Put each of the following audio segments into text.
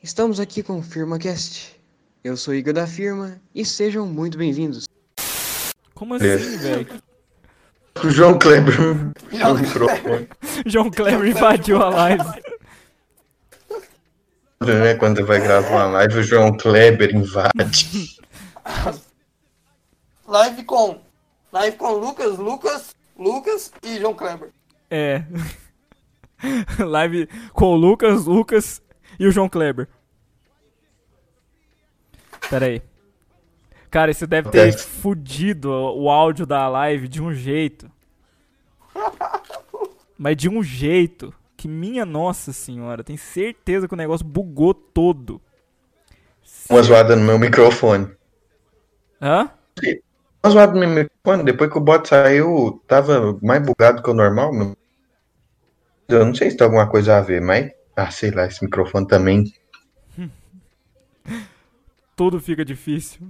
Estamos aqui com o FirmaCast. Eu sou Igor da Firma e sejam muito bem-vindos. Como assim, velho? O João Kleber. João Kleber invadiu a live. Né? Quando vai gravar uma live, o João Kleber invade. Live com. Live com Lucas, Lucas, Lucas e João Kleber. É. Live com o Lucas, Lucas e o João Kleber. Pera aí. Cara, isso deve ter Acontece. fudido o áudio da live de um jeito. Mas de um jeito que, minha nossa senhora, tem certeza que o negócio bugou todo. Uma zoada no meu microfone. Hã? Uma zoada no meu microfone. Depois que o bot saiu, tava mais bugado que o normal. Eu não sei se tem alguma coisa a ver, mas. Ah, sei lá, esse microfone também. Tudo fica difícil.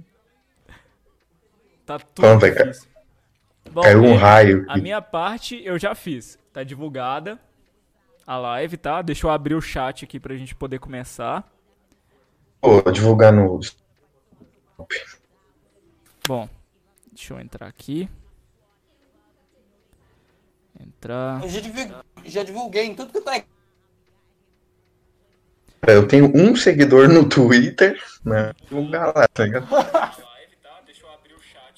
Tá tudo Vamos ver, difícil. Bom, Caiu um raio. A minha parte eu já fiz. Tá divulgada a live, tá? Deixa eu abrir o chat aqui pra gente poder começar. Pô, divulgar no. Bom, deixa eu entrar aqui. Entrar. Eu já divulguei, já divulguei em tudo que eu tô aqui. Eu tenho um seguidor no Twitter, né? Divulgar lá, tá ligado?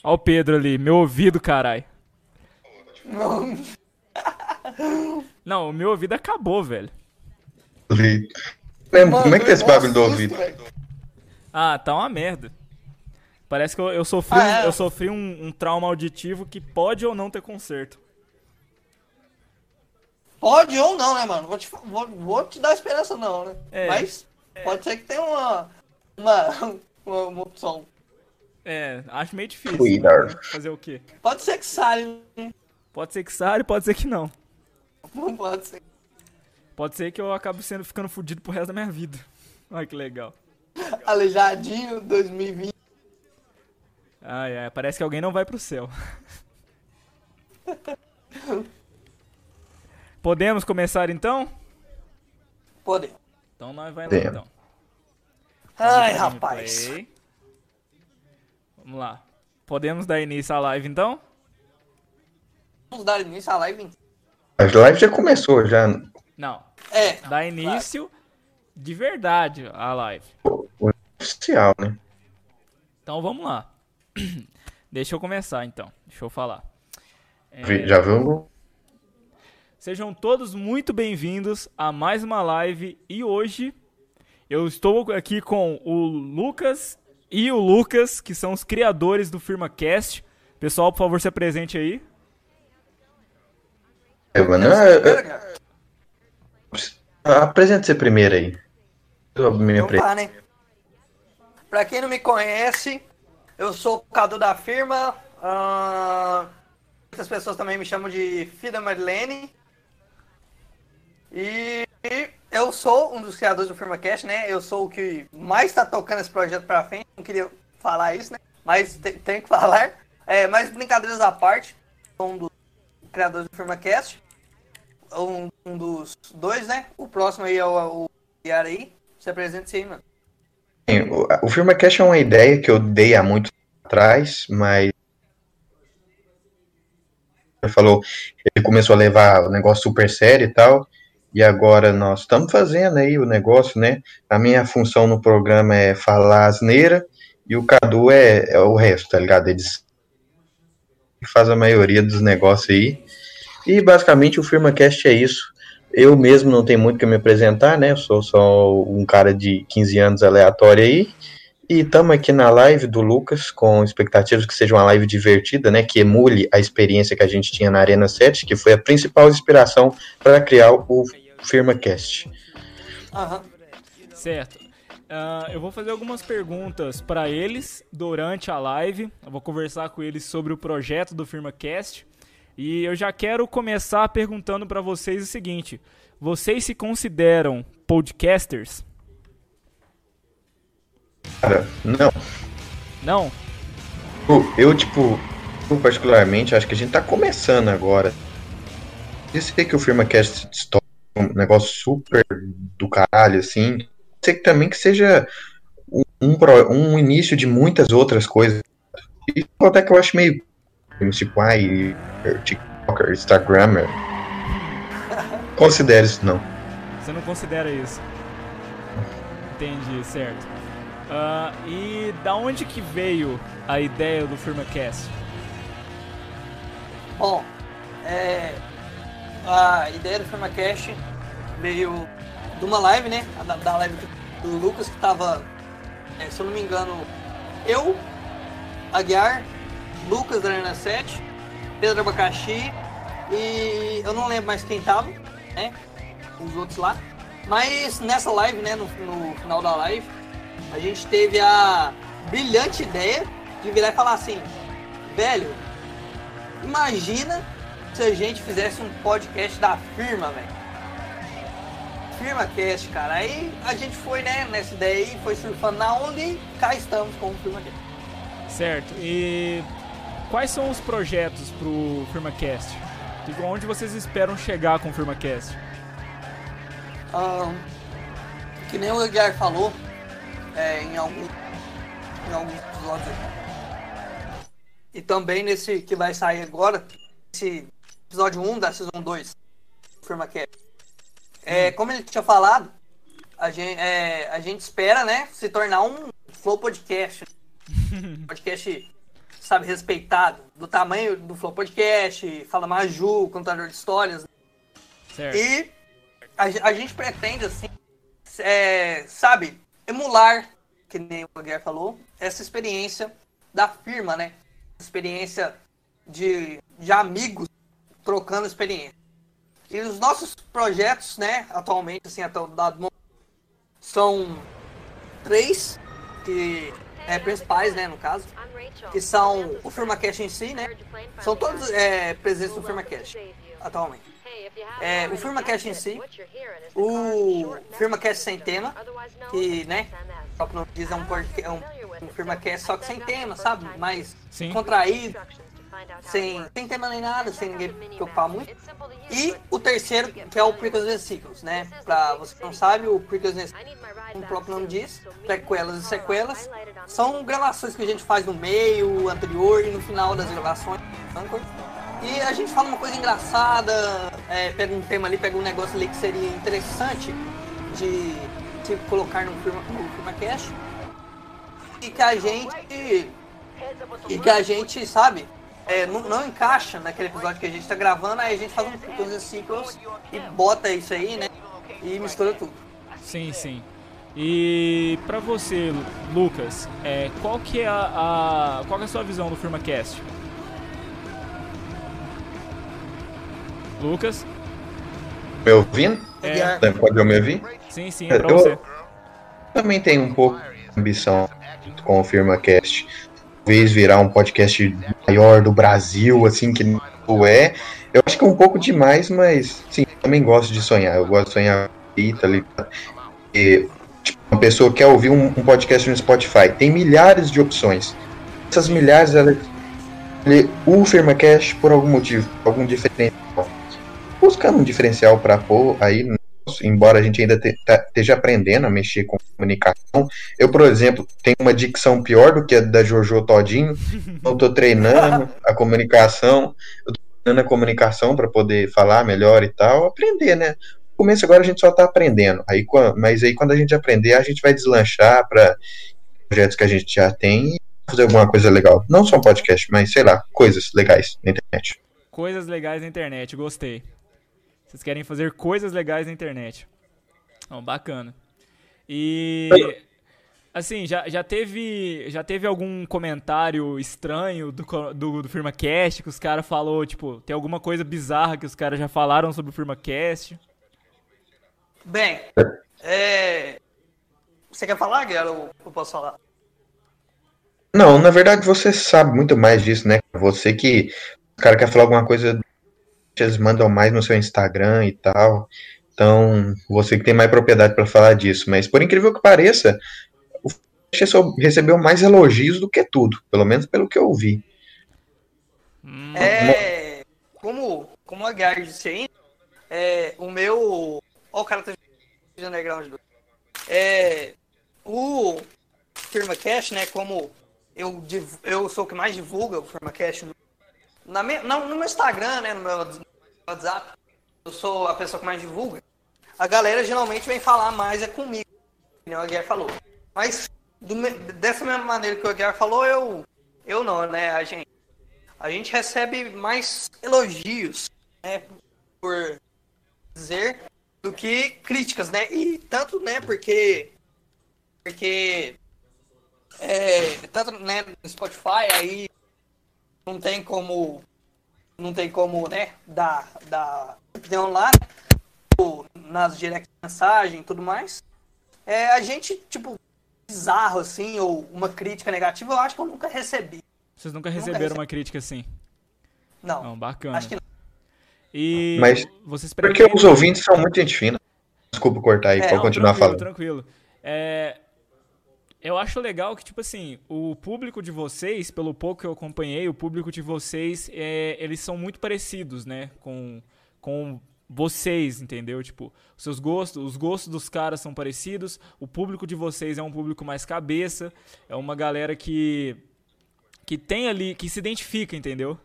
Ó o Pedro ali, meu ouvido, carai. Não, o meu ouvido acabou, velho. Lembra, como é que tá esse bagulho do ouvido? Ah, tá uma merda. Parece que eu, eu sofri, Ah, é? eu sofri um, um trauma auditivo que pode ou não ter conserto. Pode ou não, né, mano? Vou te, vou, vou te dar esperança, não, né? É. Mas pode ser que tenha uma, uma, uma, uma opção. É, acho meio difícil. Twitter. Fazer o quê? Pode ser que saia, né? Pode ser que sare, pode ser que não. não pode ser. Pode ser que eu acabe sendo ficando fudido pro resto da minha vida. Olha que legal. Aleijadinho 2020. Ai, ai, parece que alguém não vai pro céu. Podemos começar então? Podemos. Então nós vai lá então. Ai, rapaz. Vamos lá. Podemos dar início à live então? Vamos dar início à live. A live já começou, já. Não. É, Dar início de verdade à live. Oficial, né? Então vamos lá. Deixa eu começar então. Deixa eu falar. É. Já viu? Sejam todos muito bem-vindos a mais uma live e hoje eu estou aqui com o Lucas e o Lucas, que são os criadores do FirmaCast. Pessoal, por favor, se apresente aí. É, mano, Primeiro, ah, Apresente você primeiro aí. Eu me Então tá, né? Pra quem não me conhece, eu sou o Cadu da firma. ah, muitas pessoas também me chamam de Fida Marilene. E eu sou um dos criadores do FirmaCast, né? Eu sou o que mais tá tocando esse projeto pra frente. Não queria falar isso, né? Mas te- tenho que falar. É, mas brincadeiras à parte, sou um dos criadores do FirmaCast. Um, um dos dois, né? O próximo aí é o, o Yara aí. Se apresente aí, mano. O, o FirmaCast é uma ideia que eu dei há muito atrás, mas. Falou, ele começou a levar o negócio super sério e tal, e agora nós estamos fazendo aí o negócio, né? A minha função no programa é falar asneira, e o Cadu é, é o resto, tá ligado? Eles faz a maioria dos negócios aí. E basicamente o FirmaCast é isso. Eu mesmo não tenho muito que me apresentar, né? Eu sou só um cara de 15 anos aleatório aí. E estamos aqui na live do Lucas, com expectativas que seja uma live divertida, né? Que emule a experiência que a gente tinha na Arena 7, que foi a principal inspiração para criar o FirmaCast. Aham. Certo. Ah, eu vou fazer algumas perguntas para eles durante a live. Eu vou conversar com eles sobre o projeto do FirmaCast. E eu já quero começar perguntando para vocês o seguinte: vocês se consideram podcasters? Cara, não. Não? Eu, eu, tipo, eu particularmente, acho que a gente tá começando agora. Eu sei que o FirmaCast um negócio super do caralho, assim. ser que também que seja um, um, um início de muitas outras coisas. E até que eu acho meio tipo, ai, TikToker, Instagrammer. Considere isso não. Você não considera isso? Entendi, certo. Uh, e da onde que veio a ideia do FirmaCast? Bom, é, a ideia do FirmaCast veio de uma live, né? Da, da live do Lucas, que tava, é, se eu não me engano, eu, Aguiar, Lucas da Arena 7, Pedro Abacaxi e eu não lembro mais quem tava, né? Os outros lá. Mas nessa live, né, no, no final da live, a gente teve a brilhante ideia de virar e falar assim, velho, imagina se a gente fizesse um podcast da firma, velho. Firma Cast, cara. Aí a gente foi, né, nessa ideia aí, foi surfando na onda e cá estamos com o Firma Cast. Certo. E quais são os projetos pro FirmaCast? Tipo, onde vocês esperam chegar com o FirmaCast? Um, que nem o Edgar falou é, em, algum, em alguns episódios aqui. E também nesse que vai sair agora, esse episódio 1 da Season 2 do FirmaCast. É, hum. como ele tinha falado, a gente, é, a gente espera né, se tornar um Flow Podcast. podcast sabe, respeitado, do tamanho do Flow Podcast, Fala Maju, contador de histórias. Certo. E a, a, gente pretende, assim, é, sabe, emular, que nem o Guilherme falou, essa experiência da firma, né? Experiência de, de amigos trocando experiência. E os nossos projetos, né, atualmente, assim, até o dado momento, são três, que é, principais, né, no caso, que são o FirmaCast em si, né? São todos é, presentes no FirmaCast, atualmente. É, o FirmaCast em si, o FirmaCast sem tema, que, né, só que não diz, é um, é um, um FirmaCast só que sem tema, sabe? Mais Sim. contraído, sem, sem tema nem nada, sem ninguém preocupar muito. E o terceiro, que é o Prequels and Sequels, né? Pra você que não sabe, o Prequels and como o próprio nome diz, prequelas e sequelas, são gravações que a gente faz no meio, anterior e no final das gravações. E a gente fala uma coisa engraçada, é, pega um tema ali, pega um negócio ali que seria interessante de colocar no firma, no firma cash. E que a gente. E que a gente, sabe, é, não, não, encaixa naquele episódio que a gente está gravando, aí a gente faz um coisa ciclos e bota isso aí, né? E mistura tudo. Sim, sim. E para você, Lucas, é, qual que é a, a, qual é a sua visão do FirmaCast? Me ouvindo? É. Pode me ouvir? Sim, sim, é pra eu, você. também tenho um pouco de ambição com o FirmaCast. Talvez virar um podcast maior do Brasil, assim, que não é. Eu acho que é um pouco demais, mas sim, também gosto de sonhar. Eu gosto de sonhar tá ligado? E Tipo, uma pessoa quer ouvir um, um, podcast no Spotify, tem milhares de opções. Essas milhares, ela o FirmaCast por algum motivo, algum diferencial. Buscando um diferencial para pôr aí, embora a gente ainda te, tá, esteja aprendendo a mexer com comunicação. Eu, por exemplo, tenho uma dicção pior do que a da Jojo Todinho. Eu estou treinando a comunicação, eu tô treinando a comunicação para poder falar melhor e tal, aprender, né? começo agora a gente só está aprendendo. Aí, mas aí quando a gente aprender, a gente vai deslanchar para projetos que a gente já tem e fazer alguma coisa legal. Não só um podcast, mas sei lá, coisas legais na internet. Coisas legais na internet, gostei. Vocês querem fazer coisas legais na internet. Bom, bacana. E assim, já, já teve já teve algum comentário estranho do, do, do FirmaCast que os caras falou, tipo, tem alguma coisa bizarra que os caras já falaram sobre o FirmaCast? Bem, é... você quer falar, Guilherme, ou eu posso falar? Não, na verdade você sabe muito mais disso, né? Você que o cara quer falar alguma coisa, eles mandam mais no seu Instagram e tal. Então, você que tem mais propriedade para falar disso. Mas por incrível que pareça, o Flash recebeu mais elogios do que tudo, pelo menos pelo que eu ouvi. É, como, como a Gary disse aí, é, o meu Ó, o cara tá underground. é, o FirmaCast, né, como eu, eu sou o que mais divulga o FirmaCast no, na me- na- no meu Instagram, né, no meu WhatsApp, eu sou a pessoa que mais divulga, a galera geralmente vem falar mais é comigo, que nem o Aguiar falou. Mas do dessa mesma maneira que o Aguiar falou, eu, eu não, né, a gente, a gente recebe mais elogios, né, por dizer, do que críticas, né, e tanto, né, porque, porque, é, tanto, né, no Spotify, aí não tem como, não tem como, né, dar, dar opinião lá, ou nas direct mensagem e tudo mais, é, a gente, tipo, bizarro, assim, ou uma crítica negativa, eu acho que eu nunca recebi. Vocês nunca Nunca receberam recebi. uma crítica assim? Não, Não, bacana. acho que não. E Mas- vocês Porque os ouvintes são muito gente fina. Desculpa cortar aí, É, pode não, continuar tranquilo, falando. Tranquilo. É, eu acho legal que, tipo assim, o público de vocês, pelo pouco que eu acompanhei, o público de vocês, é, eles são muito parecidos, né? Com, com vocês, entendeu? Tipo, os seus gostos, os gostos dos caras são parecidos, o público de vocês é um público mais cabeça, é uma galera que que tem ali, que se identifica, entendeu?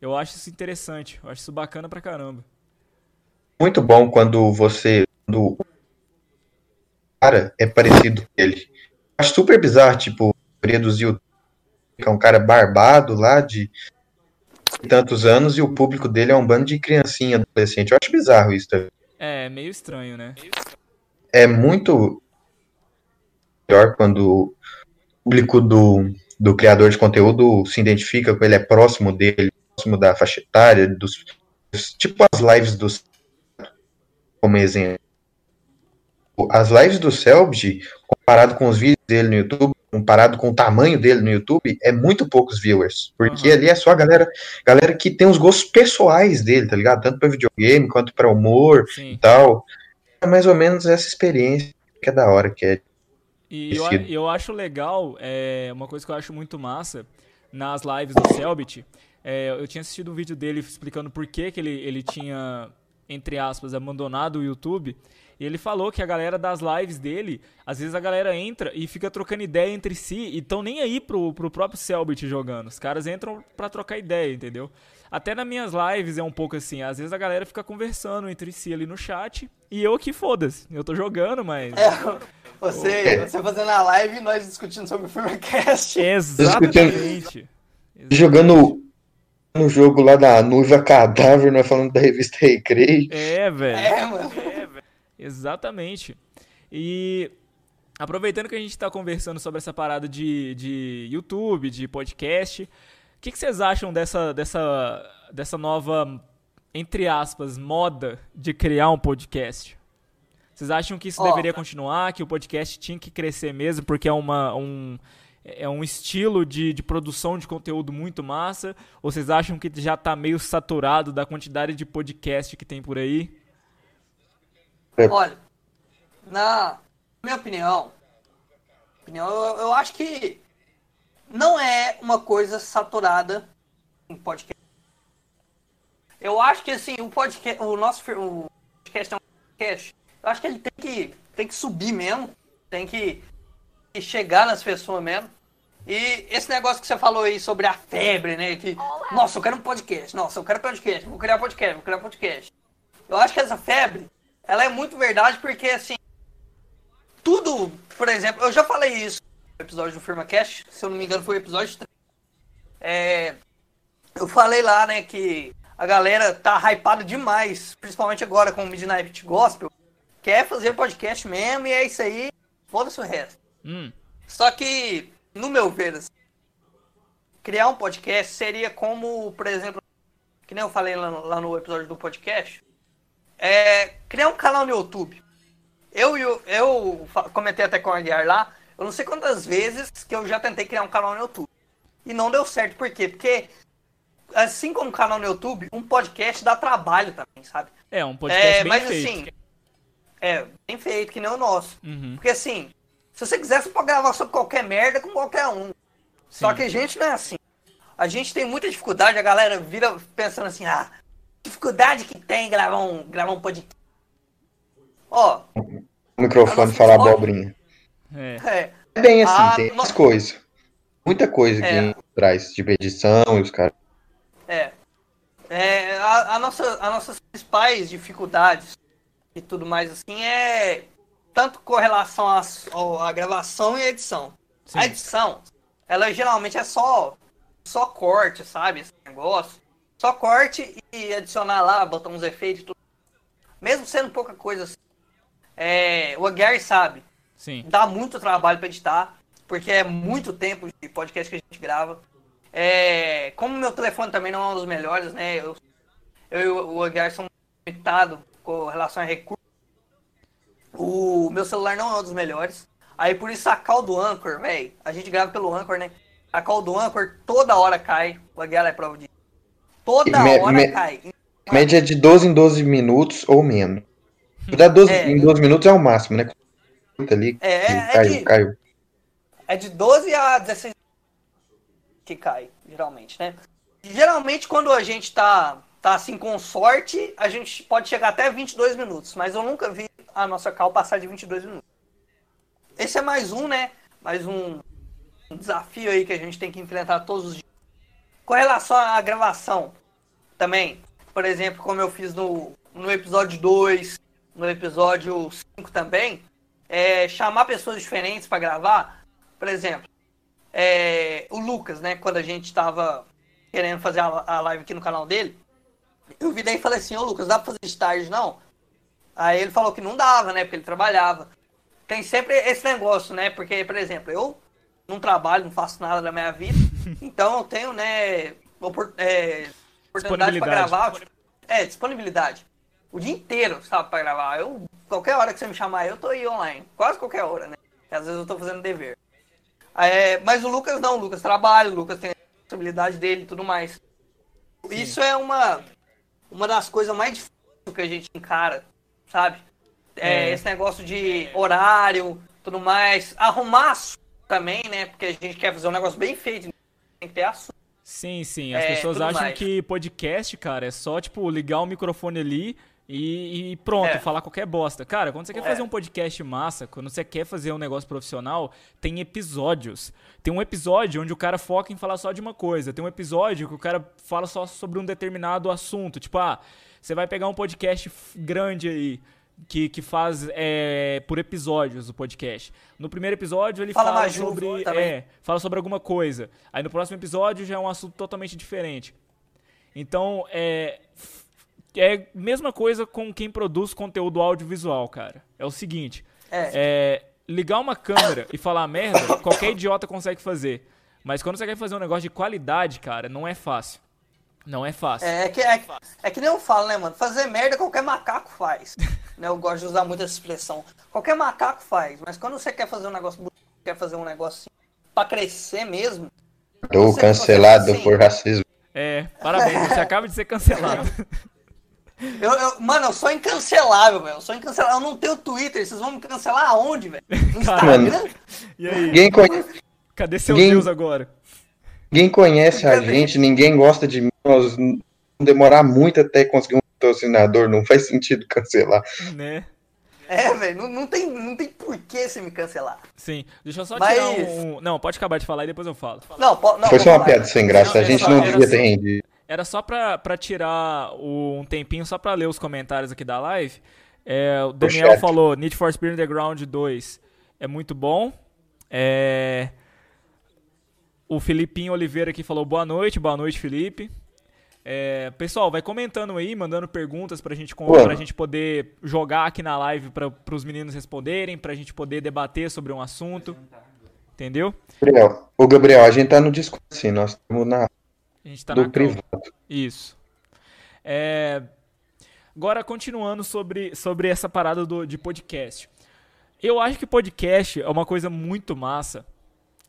Eu acho isso interessante, eu acho isso bacana pra caramba. Muito bom quando você. Quando o cara é parecido com ele. Acho super bizarro, tipo, dos youtubers que é um cara barbado lá de tantos anos e o público dele é um bando de criancinha adolescente. Eu acho bizarro isso. tá? É, meio estranho, né? É muito melhor quando o público do, do criador de conteúdo se identifica com ele, é próximo dele, próximo da faixa etária, dos, tipo as lives dos como exemplo. As lives do Selbit, comparado com os vídeos dele no YouTube, comparado com o tamanho dele no YouTube, é muito poucos viewers. Porque Aham. ali é só a galera, galera que tem os gostos pessoais dele, tá ligado? Tanto pra videogame quanto pra humor e Sim. tal. É mais ou menos essa experiência que é da hora, que é E eu, eu acho legal, é, uma coisa que eu acho muito massa nas lives do Selbit, é, eu tinha assistido um vídeo dele explicando por que, que ele, ele tinha, entre aspas, abandonado o YouTube. E ele falou que a galera das lives dele, às vezes a galera entra e fica trocando ideia entre si e estão nem aí pro, pro próprio Selbit jogando. Os caras entram pra trocar ideia, entendeu? Até nas minhas lives é um pouco assim, às vezes a galera fica conversando entre si ali no chat e eu aqui foda-se. Eu tô jogando, mas. É, você, você fazendo a live e nós discutindo sobre o FirmaCast. Exatamente. jogando no jogo lá da Noiva Cadáver, nós falando da revista Recreio. É, velho. É, mano. Exatamente. E aproveitando que a gente tá conversando sobre essa parada de, de YouTube, de podcast, o que, que vocês acham dessa, dessa, dessa nova, entre aspas, moda de criar um podcast? Vocês acham que isso Ó. deveria continuar, que o podcast tinha que crescer mesmo, porque é, uma, um, é um estilo de, de produção de conteúdo muito massa? Ou vocês acham que já tá meio saturado da quantidade de podcast que tem por aí? Olha, na minha opinião, opinião eu, eu acho que não é uma coisa saturada um podcast. Eu acho que assim, o podcast, o nosso o podcast é um podcast. Eu acho que ele tem que, tem que subir mesmo, tem que, que chegar nas pessoas mesmo. E esse negócio que você falou aí sobre a febre, né? Que, nossa, eu quero um podcast, nossa, eu quero podcast, vou criar podcast, vou criar podcast. Eu acho que essa febre, ela é muito verdade porque, assim, tudo, por exemplo, eu já falei isso no episódio do FirmaCast, se eu não me engano foi o episódio 3. É, eu falei lá, né, que a galera tá hypada demais, principalmente agora com o Midnight Gospel, quer fazer podcast mesmo e é isso aí, foda-se o resto. Hum, Só que, no meu ver, assim, criar um podcast seria como, por exemplo, que nem eu falei lá lá no episódio do podcast, é criar um canal no YouTube. Eu, eu, eu comentei até com o Aguiar lá, eu não sei quantas vezes que eu já tentei criar um canal no YouTube. E não deu certo, por quê? Porque, assim como um canal no YouTube, um podcast dá trabalho também, sabe? é um podcast É, bem mas feito. assim, é, bem feito, que nem o nosso. Uhum. Porque assim, se você quiser, você pode gravar sobre qualquer merda com qualquer um. Só Sim. que a gente não é assim. A gente tem muita dificuldade, a galera vira pensando assim, ah, dificuldade que tem gravar um, gravar um podcast. Ó, o microfone falar abobrinha. É. É, É bem assim, Ah, tem no- as coisas. Muita coisa É. que traz, tipo edição e os caras. é. É, a, a nossa, as nossas principais dificuldades e tudo mais assim é tanto com relação à gravação e à edição. Sim. A edição, ela geralmente é só só corte, sabe? Esse negócio. Só corte e adicionar lá, botar uns efeitos e tudo. Mesmo sendo pouca coisa assim. É, o Aguiar sabe. Sim. Dá muito trabalho para editar, porque é muito tempo de podcast que a gente grava. É, como meu telefone também não é um dos melhores, né? Eu, eu e o Aguiar somos limitados com relação a recursos. O meu celular não é um dos melhores. Aí por isso a call do Anchor, velho. A gente grava pelo Anchor, né? A call do Anchor toda hora cai. O Aguiar é prova disso. Toda Me- hora me- cai. Média de 12 em 12 minutos ou menos. Dá 12, É. em 12 minutos é o máximo, né? Ali, É, é, é caiu, de- caiu. É de 12 a 16 que cai, geralmente, né? Geralmente, quando a gente tá, tá assim com sorte, a gente pode chegar até 22 minutos, mas eu nunca vi a nossa cal passar de 22 minutos. Esse é mais um, né? Mais um, um desafio aí que a gente tem que enfrentar todos os dias. Com relação à gravação, também, por exemplo, como eu fiz no, no episódio 2, no episódio 5 também, é, chamar pessoas diferentes para gravar. Por exemplo, é, o Lucas, né? Quando a gente tava querendo fazer a, a live aqui no canal dele, eu virei e falei assim, ô Lucas, dá pra fazer tarde, não? Aí ele falou que não dava, né? Porque ele trabalhava. Tem sempre esse negócio, né? Porque, por exemplo, eu não trabalho, não faço nada da minha vida, então eu tenho, né, opor- é, oportunidade pra gravar. É, disponibilidade. O dia inteiro, sabe, pra gravar. Eu, qualquer hora que você me chamar, eu tô aí online. Quase qualquer hora, né? Às vezes eu tô fazendo dever. É, mas o Lucas não, o Lucas trabalha, o Lucas tem a responsabilidade dele e tudo mais. Isso é uma, uma das coisas mais difíceis que a gente encara, sabe? É, É. Esse negócio de horário, tudo mais. Arrumar também, né? Porque a gente quer fazer um negócio bem feito, tem que ter assunto. Sim, sim. As É, pessoas acham mais. que podcast, cara, é só, tipo, ligar o microfone ali e, e pronto, É. falar qualquer bosta. Cara, quando você quer É. fazer um podcast massa, quando você quer fazer um negócio profissional, tem episódios. Tem um episódio onde o cara foca em falar só de uma coisa. Tem um episódio que o cara fala só sobre um determinado assunto. Tipo, ah, você vai pegar um podcast grande aí. Que, que faz é, por episódios o podcast. No primeiro episódio ele Fala fala sobre. É, fala sobre alguma coisa. Aí no próximo episódio já é um assunto totalmente diferente. Então, é. É mesma coisa com quem produz conteúdo audiovisual, cara. É o seguinte: É. é, ligar uma câmera e falar merda, qualquer idiota consegue fazer. Mas quando você quer fazer um negócio de qualidade, cara, não é fácil. Não é fácil. É, é que, é, é que nem eu falo, né, mano? Fazer merda qualquer macaco faz. né? Eu gosto de usar muito essa expressão. Qualquer macaco faz, mas quando você quer fazer um negócio bonito, quer fazer um negócio assim, pra crescer mesmo, Tô cancelado assim, por racismo. É, parabéns, você acaba de ser cancelado. Eu, eu- mano, eu sou incancelável, velho. Eu sou incancelável. Eu não tenho Twitter. Vocês vão me cancelar aonde, velho? No. Instagram? E aí, Ninguém, conhe- cadê seu Ninguém- Deus agora? ninguém conhece a gente, ninguém gosta de mim. Nós vamos demorar muito até conseguir um patrocinador, não faz sentido cancelar. Né? É, velho. Não, não, tem, não tem por que você me cancelar. Sim. Deixa eu só Mas- tirar um. Não, pode acabar de falar e depois eu falo. Não, po- não Foi só uma falar. piada sem graça, a gente não devia ter rendido. Era só pra, pra tirar o- um tempinho, só pra ler os comentários aqui da live. É, o Daniel falou: Need for Speed Underground 2 é muito bom. É, o Filipinho Oliveira aqui falou: boa noite, boa noite, Felipe. É, pessoal, vai comentando aí, mandando perguntas pra gente, pra gente poder jogar aqui na live pra, pros meninos responderem, pra gente poder debater sobre um assunto. Entendeu? Gabriel, ô Gabriel, a gente tá no Discord, sim, nós estamos na A gente tá do na privado. Isso. É, Agora, continuando sobre, sobre essa parada do, de podcast. Eu acho que podcast é uma coisa muito massa.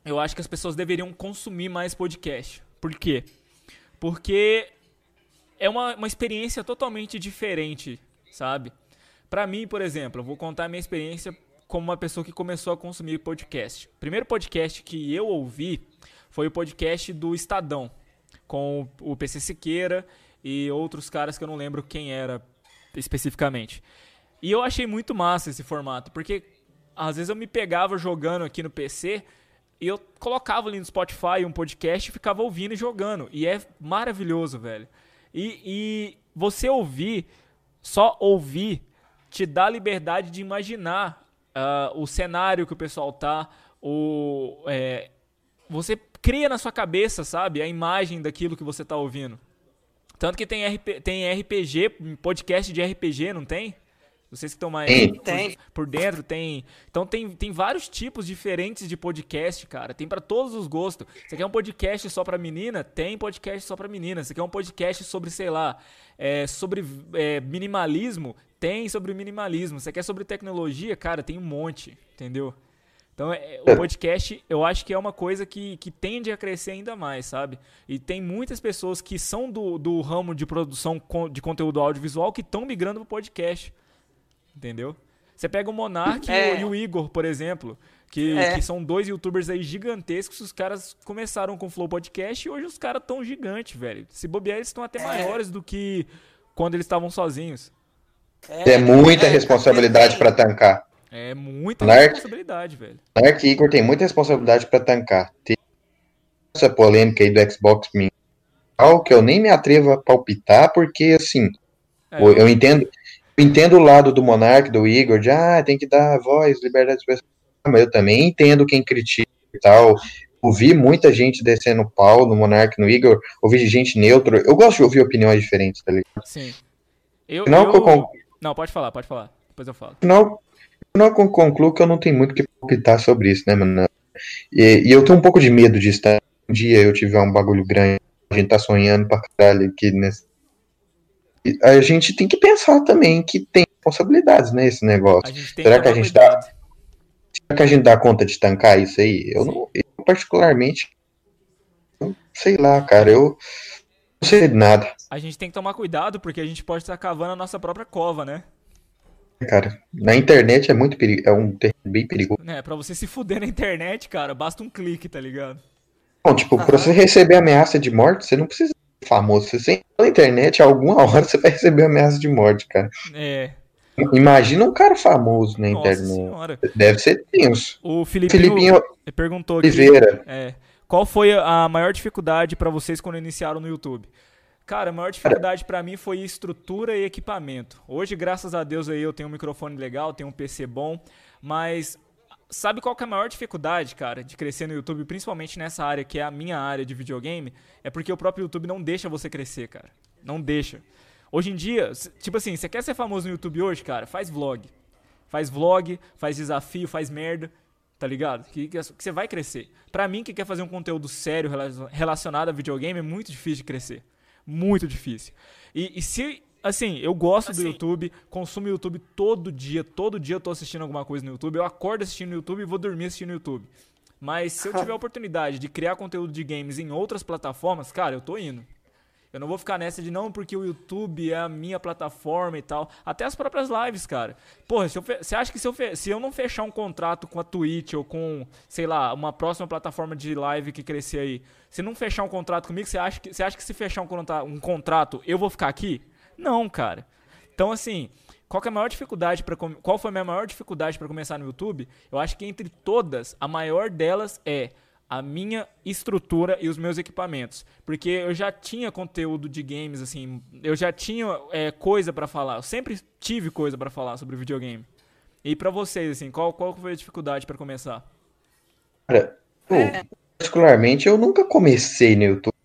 Eu acho que as pessoas deveriam consumir mais podcast. Por quê? Porque é uma, uma experiência totalmente diferente, sabe? Pra mim, por exemplo, eu vou contar a minha experiência como uma pessoa que começou a consumir podcast. O primeiro podcast que eu ouvi foi o podcast do Estadão, com o PC Siqueira e outros caras que eu não lembro quem era especificamente. E eu achei muito massa esse formato, porque às vezes eu me pegava jogando aqui no PC e eu colocava ali no Spotify um podcast e ficava ouvindo e jogando. E é maravilhoso, velho. E, e você ouvir, só ouvir, te dá liberdade de imaginar uh, o cenário que o pessoal tá, o, é, você cria na sua cabeça, sabe, a imagem daquilo que você tá ouvindo. Tanto que tem, RP, tem RPG, podcast de RPG, não tem? Vocês que estão mais tem. Por, por, dentro, tem. Então tem, tem vários tipos diferentes de podcast, cara. Tem para todos os gostos. Você quer um podcast só pra menina? Tem podcast só pra menina. Você quer um podcast sobre, sei lá, é, sobre é, minimalismo? Tem sobre minimalismo. Você quer sobre tecnologia? Cara, tem um monte, entendeu? Então, é, o podcast, eu acho que é uma coisa que, que tende a crescer ainda mais, sabe? E tem muitas pessoas que são do, do ramo de produção de conteúdo audiovisual que estão migrando pro podcast. Entendeu? Você pega o Monark é. e o Igor, por exemplo, que, é. que são dois youtubers aí gigantescos. Os caras começaram com o Flow Podcast e hoje os caras tão gigantes, velho. Se bobear, eles estão até é. maiores do que quando eles estavam sozinhos. É, é muita responsabilidade para tancar. É muita Monark, responsabilidade, velho. Monark e Igor tem muita responsabilidade para tancar. Tem essa polêmica aí do Xbox Mini, que eu nem me atrevo a palpitar, porque assim, é. eu entendo entendo o lado do Monark, do Igor, de ah, tem que dar voz, liberdade de expressão. Mas eu também entendo quem critica e tal. Ouvi muita gente descendo pau no Monark, no Igor, ouvi gente neutra. Eu gosto de ouvir opiniões diferentes, tá ligado? Sim. Eu, não, eu... eu não, pode falar, pode falar. Depois eu falo. Não, não concluo que eu não tenho muito o que palpitar sobre isso, né, mano? E, e, eu tenho um pouco de medo disso, tá? Um dia eu tiver um bagulho grande, a gente tá sonhando pra caralho aqui nesse, a gente tem que pensar também que tem responsabilidades nesse né, negócio. Será que, a gente dá será que a gente dá conta de tancar isso aí? Eu, não, eu particularmente sei lá, cara, eu não sei de nada. A gente tem que tomar cuidado porque a gente pode estar cavando a nossa própria cova, né? Cara, na internet é muito perigo, é um bem perigoso. É, pra você se fuder na internet, cara, basta um clique, tá ligado? Bom, tipo, pra você receber ameaça de morte, você não precisa famoso. Se você na internet, alguma hora você vai receber ameaça de morte, cara. É. Imagina um cara famoso na Nossa internet. Senhora. Deve ser tenso. O Filipinho, Filipinho perguntou aqui, Oliveira. É, qual foi a maior dificuldade para vocês quando iniciaram no YouTube? Cara, a maior dificuldade para mim foi estrutura e equipamento. Hoje, graças a Deus aí eu tenho um microfone legal, tenho um PC bom, mas Sabe qual é a maior dificuldade, cara, de crescer no YouTube, principalmente nessa área que é a minha área de videogame? É porque o próprio YouTube não deixa você crescer, cara. Não deixa. Hoje em dia, tipo assim, você quer ser famoso no YouTube hoje, cara? Faz vlog. Faz vlog, faz desafio, faz merda, tá ligado? Que, que, que você vai crescer. Pra mim, que quer fazer um conteúdo sério relacionado a videogame, é muito difícil de crescer. Muito difícil. E, e se Assim, eu gosto assim. do YouTube, consumo YouTube todo dia, todo dia eu tô assistindo alguma coisa no YouTube, eu acordo assistindo no YouTube e vou dormir assistindo no YouTube. Mas se eu tiver a oportunidade de criar conteúdo de games em outras plataformas, cara, eu tô indo. Eu não vou ficar nessa de não porque o YouTube é a minha plataforma e tal. Até as próprias lives, cara. Porra, você acha que se eu, se eu não fechar um contrato com a Twitch ou com, sei lá, uma próxima plataforma de live que crescer aí, se não fechar um contrato comigo, você acha que, acha que se fechar um, um contrato eu vou ficar aqui? Não, cara. Então, assim, qual é a maior dificuldade para qual foi a minha maior dificuldade para começar no YouTube? Eu acho que entre todas, a maior delas é a minha estrutura e os meus equipamentos, porque eu já tinha conteúdo de games assim, eu já tinha é, coisa para falar, eu sempre tive coisa para falar sobre videogame. E para vocês assim, qual qual foi a dificuldade para começar? Cara, é. particularmente eu nunca comecei no YouTube.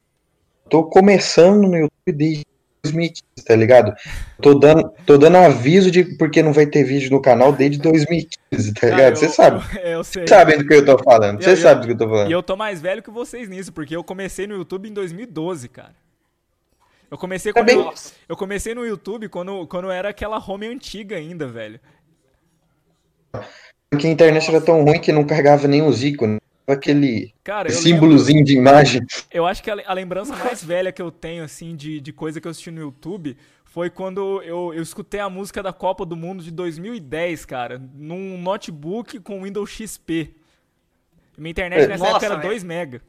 Tô começando no YouTube desde 2015, tá ligado? Tô dando, tô dando aviso de porque não vai ter vídeo no canal desde 2015, tá ligado? Você sabe. Eu, sei. Sabem do que eu tô falando. Você sabe do que eu tô falando. E eu tô mais velho que vocês nisso, porque eu comecei no YouTube em 2012, cara. Eu comecei quando eu, eu, comecei no YouTube quando, quando era aquela home antiga ainda, velho. Porque a internet era tão ruim que não carregava nem os ícones aquele Cara, símbolozinho lembro, de imagem. Eu acho que a, a, lembrança mais velha que eu tenho, assim, de, de coisa que eu assisti no YouTube foi quando eu, eu escutei a música da Copa do Mundo de 2010, cara, num notebook com Windows XP. Minha internet nessa Nossa, época era 2 mega.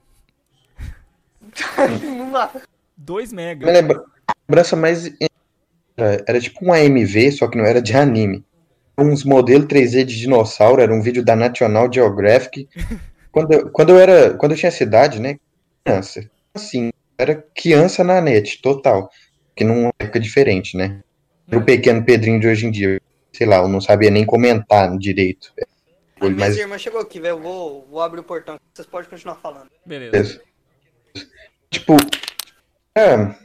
2 mega. Minha lembrança mais. Era, era tipo um AMV, só que não era de anime. uns modelos 3D de dinossauro, era um vídeo da National Geographic. quando, eu, quando eu era, quando eu tinha cidade, né, criança, assim, era criança na net, total, que numa época diferente, né? Era o pequeno Pedrinho de hoje em dia, sei lá, eu não sabia nem comentar direito. A minha Mas irmã chegou aqui, velho. Eu vou, vou abrir o portão. Vocês podem continuar falando. Beleza. tipo, é,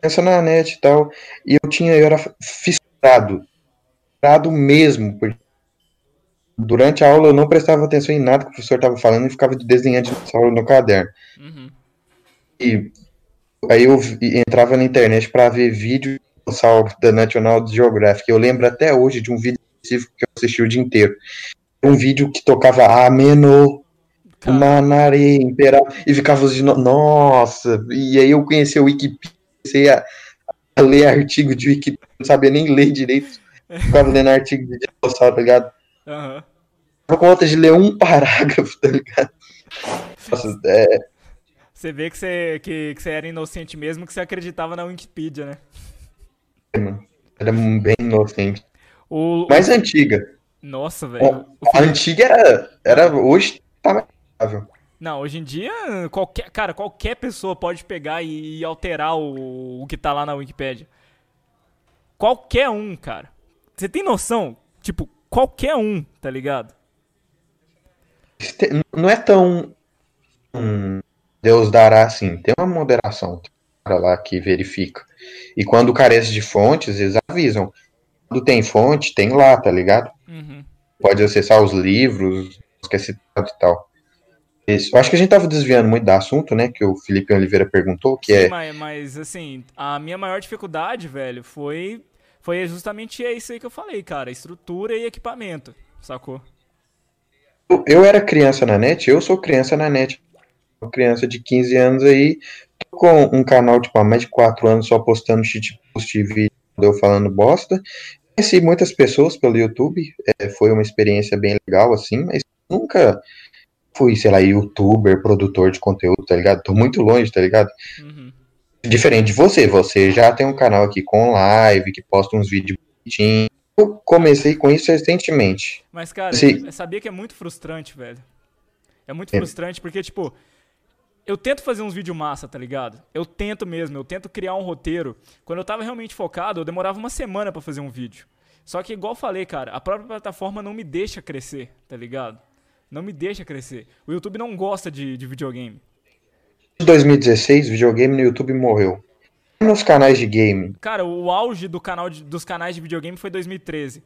pensa na net e tal, e eu tinha, eu era fissurado, fissurado mesmo, porque durante a aula eu não prestava atenção em nada que o professor estava falando e ficava desenhando dinossauro no caderno. Uhum. E aí eu entrava na internet para ver vídeo de dinossauro da National Geographic. Eu lembro até hoje de um vídeo específico que eu assisti o dia inteiro. Um vídeo que tocava Ameno, Cara, Manare, Imperal, e ficava os dino... Nossa! E aí eu conheci o Wikipedia, comecei a, a ler artigo de Wikipedia, não sabia nem ler direito. Ficava lendo artigo de dinossauro, tá ligado? aham. Conta de ler um parágrafo, tá ligado? Nossa, é, Você vê que você, que, que você era inocente mesmo, que você acreditava na Wikipedia, né? mano, era bem inocente. O, o- Mais antiga. Nossa, velho. A Felipe- antiga era, era hoje tá mais viável. Não, hoje em dia, qualquer, cara, qualquer pessoa pode pegar e, e alterar o, o que tá lá na Wikipedia. Qualquer um, cara. Você tem noção? Tipo, qualquer um, tá ligado? Não é tão hum, Deus dará assim, tem uma moderação. Tem um cara lá que verifica. E quando carece de fontes, eles avisam. Quando tem fonte, tem lá, tá ligado? Uhum. Pode acessar os livros, os que é citado e tal. Isso. Eu acho que a gente tava desviando muito do assunto, né? Que o Felipe Oliveira perguntou, que Sim, é. mas, mas, assim, a minha maior dificuldade, velho, foi, foi justamente isso aí que eu falei, cara. Estrutura e equipamento, sacou? Eu- era criança na net, eu sou criança na net. Uma criança de 15 anos aí, tô com um canal tipo, há mais de 4 anos só postando shit post e vídeo eu falando bosta. Conheci muitas pessoas pelo YouTube, é, foi uma experiência bem legal, assim, mas nunca fui, sei lá, youtuber, produtor de conteúdo, tá ligado? Tô muito longe, tá ligado? Uhum. Diferente de você, você já tem um canal aqui com live, que posta uns vídeos bonitinhos. Eu comecei com isso recentemente. Mas, cara, Sim. eu sabia que é muito frustrante, velho. É muito É. frustrante porque, tipo, eu tento fazer uns vídeos massa, tá ligado? Eu tento mesmo, eu tento criar um roteiro. Quando eu tava realmente focado, eu demorava uma semana pra fazer um vídeo. Só que, igual eu falei, cara, a própria plataforma não me deixa crescer, tá ligado? Não me deixa crescer. O YouTube não gosta de, de videogame. Em 2016, videogame no YouTube morreu. Nos canais de game, Cara, o auge do canal de- dos canais de videogame foi 2013.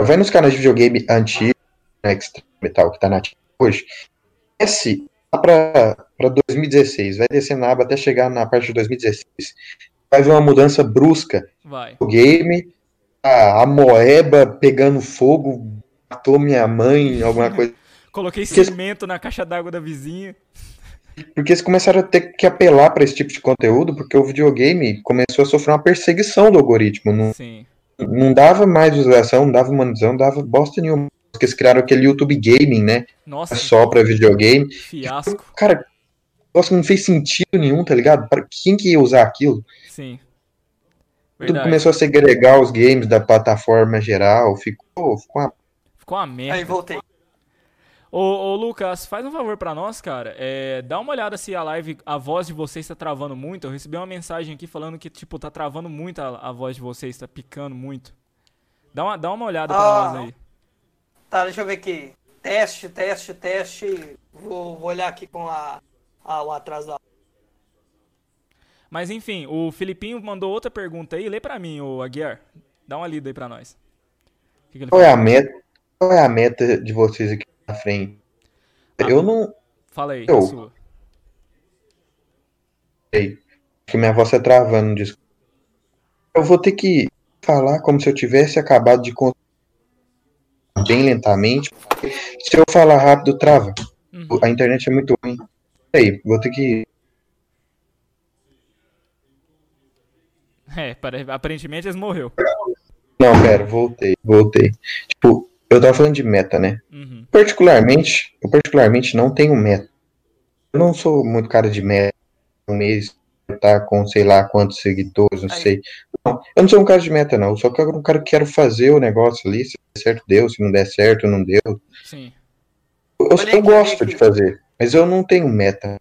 vai nos canais de videogame antigos, né, Extreme e tal, que tá nativo hoje, desce lá pra, pra 2016, vai descer na aba até chegar na parte de 2016. Vai ver uma mudança brusca. Vai. O game, a, a moeba pegando fogo, matou minha mãe, alguma coisa. Coloquei cimento na caixa d'água da vizinha. Porque eles começaram a ter que apelar pra esse tipo de conteúdo, porque o videogame começou a sofrer uma perseguição do algoritmo. Não, Sim. não dava mais visualização, não dava monetização, não dava bosta nenhuma. Porque eles criaram aquele YouTube Gaming, né? Nossa, Só pra videogame. fiasco. Cara, nossa, não fez sentido nenhum, tá ligado? Para quem que ia usar aquilo? Sim. Tudo Verdade. começou a segregar os games da plataforma geral, ficou, ficou uma... Ficou uma merda. Aí voltei. Ô, ô, Lucas, faz um favor pra nós, cara. É, dá uma olhada se a live, a voz de vocês tá travando muito. Eu recebi uma mensagem aqui falando que, tipo, tá travando muito a, a voz de vocês, tá picando muito. Dá uma, dá uma olhada pra Ah. nós aí. Tá, deixa eu ver aqui. Teste, teste, teste. Vou, vou olhar aqui com a, a, o atraso da. Mas enfim, o Filipinho mandou outra pergunta aí. Lê pra mim, ô Aguiar. Dá uma lida aí pra nós. O que que ele Qual é a meta? Qual é a meta de vocês aqui frente? Ah. Eu não Fala aí, Eu. a sua. sei. Que minha voz tá travando disso. Eu vou ter que falar como se eu tivesse acabado de contar bem lentamente. Se eu falar rápido, trava. Uhum. A internet é muito ruim. Aí, vou ter que. É, pare- aparentemente eles morreu. Não, pera, voltei, voltei. Tipo, eu tava falando de meta, né? Uhum. Particularmente, eu particularmente não tenho meta. Eu não sou muito cara de meta. Um mês tá com sei lá quantos seguidores, não Aí. sei. Eu não sou um cara de meta, não. Eu sou um cara que quero fazer o negócio ali. Se der certo, deu. Se não der certo, não deu. Sim. Eu, eu aqui, gosto de fazer, mas eu não tenho meta.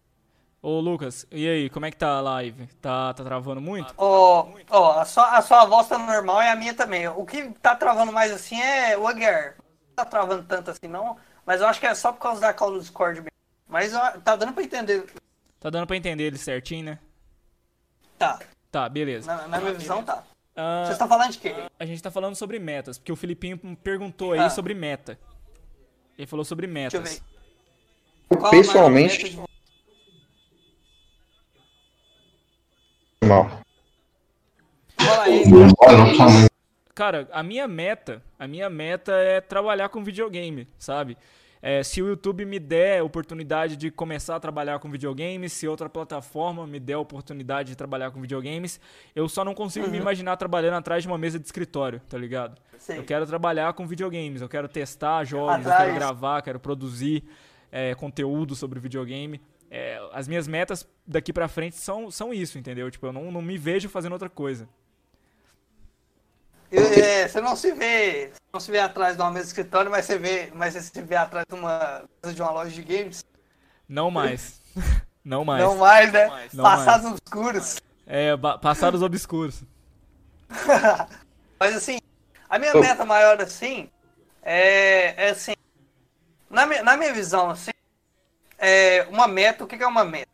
Ô, Lucas, e aí, como é que tá a live? Tá, tá travando muito? Ó, ó, a sua, a sua voz tá normal e a minha também. O que tá travando mais assim é o Aguiar. Tá travando tanto assim, não. Mas eu acho que é só por causa da call do Discord mesmo. Mas ó, tá dando pra entender. Tá dando pra entender ele certinho, né? Tá. Tá, beleza. Na, na minha visão, tá. Ah, Vocês estão falando de quê? a gente tá falando sobre metas, porque o Filipinho perguntou aí Ah. sobre meta. Ele falou sobre Deixa eu metas. ver. Qual pessoalmente, meta de- mal. Fala aí. Cara, a minha meta, a minha meta é trabalhar com videogame, sabe? É, se o YouTube me der oportunidade de começar a trabalhar com videogames, se outra plataforma me der oportunidade de trabalhar com videogames, eu só não consigo me imaginar trabalhando atrás de uma mesa de escritório, tá ligado? Sei. Eu quero trabalhar com videogames, eu quero testar jogos, eu Atrás. quero gravar, quero produzir é, conteúdo sobre videogame. É, as minhas metas daqui pra frente são, são isso, entendeu? Tipo, eu não, não me vejo fazendo outra coisa. Eu- é, você não se vê. você Não se vê atrás de uma mesa de escritório, mas você vê. Mas você se vê atrás de uma mesa de uma loja de games. Não mais. não mais. Não mais, né? Não Passados obscuros. É, passados obscuros. Mas assim, a minha Oh. meta maior assim é, é assim. Na minha, na minha visão, assim, é uma meta, o que que é uma meta?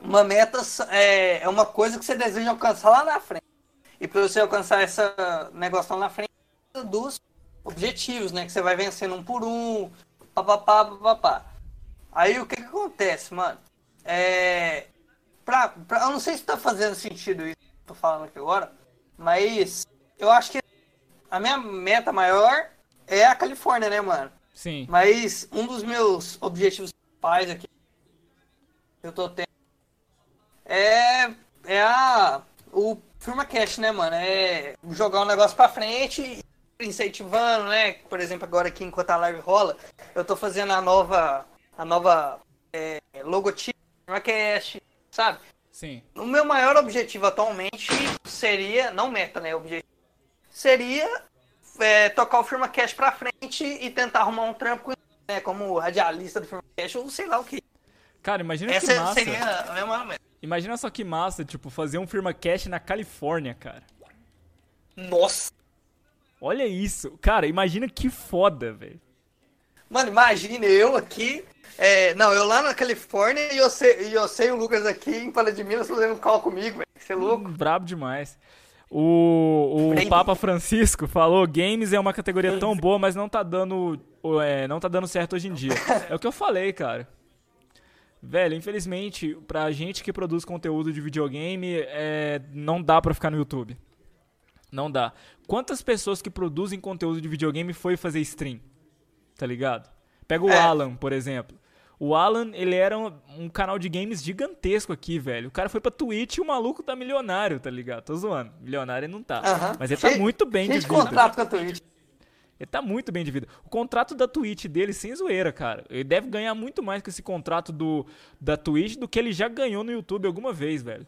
Uma meta é, é uma coisa que você deseja alcançar lá na frente. E para você alcançar esse negócio lá na frente, dos objetivos, né? Que você vai vencendo um por um, papapá, papapá. Aí o que que acontece, mano? É. Pra, pra, eu não sei se tá fazendo sentido isso que eu tô falando aqui agora, mas eu acho que a minha meta maior é a Califórnia, né, mano? Sim. Mas um dos meus objetivos principais aqui que eu tô tendo é, é a, o Firma Cash, né, mano? É jogar um negócio pra frente incentivando, né? Por exemplo, agora aqui enquanto a live rola, eu tô fazendo a nova, a nova é, logotipo do Firma Cash, sabe? Sim. O meu maior objetivo atualmente seria, não meta, né? Objetivo, seria é, tocar o Firma Cash pra frente e tentar arrumar um trampo né, como radialista do Firma Cash ou sei lá o que. Cara, imagina que Essa massa. seria a meta. Imagina só que massa, tipo, fazer um firma cash na Califórnia, cara. Nossa! Olha isso. Cara, imagina que foda, velho. Mano, imagine eu aqui. é, não, eu lá na Califórnia e eu sei, e eu sei o Lucas aqui em Palha de Minas fazendo call comigo, velho. Você é louco? Brabo demais. O, o Papa Francisco falou: games é uma categoria tão boa, mas não tá dando. é, não tá dando certo hoje em dia. É o que eu falei, cara. Velho, infelizmente, pra gente que produz conteúdo de videogame, é, não dá pra ficar no YouTube. Não dá. Quantas pessoas que produzem conteúdo de videogame foi fazer stream? Tá ligado? Pega o É. Alan, por exemplo. O Alan, ele era um, um canal de games gigantesco aqui, velho. O cara foi pra Twitch e o maluco tá milionário, tá ligado? Tô zoando. Milionário ele não tá. Mas ele tá muito bem de cheio de contrato com a Twitch. Ele tá muito bem de vida. O contrato da Twitch dele, sem zoeira, cara. Ele deve ganhar muito mais com esse contrato do, da Twitch do que ele já ganhou no YouTube alguma vez, velho.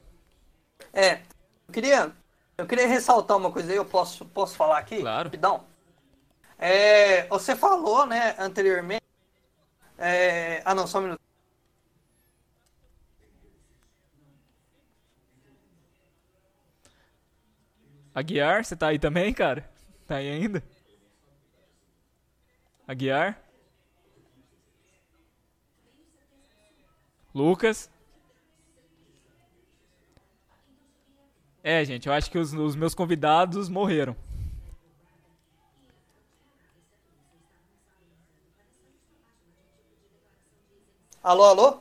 É, eu queria, eu queria ressaltar uma coisa aí, eu posso, posso falar aqui? Claro. Rapidão. É, você falou, né, anteriormente. é, ah, não, só um minuto. Aguiar, você tá aí também, cara? Tá aí ainda? Aguiar? Lucas? É, gente, eu acho que os, os meus convidados morreram. Alô, alô?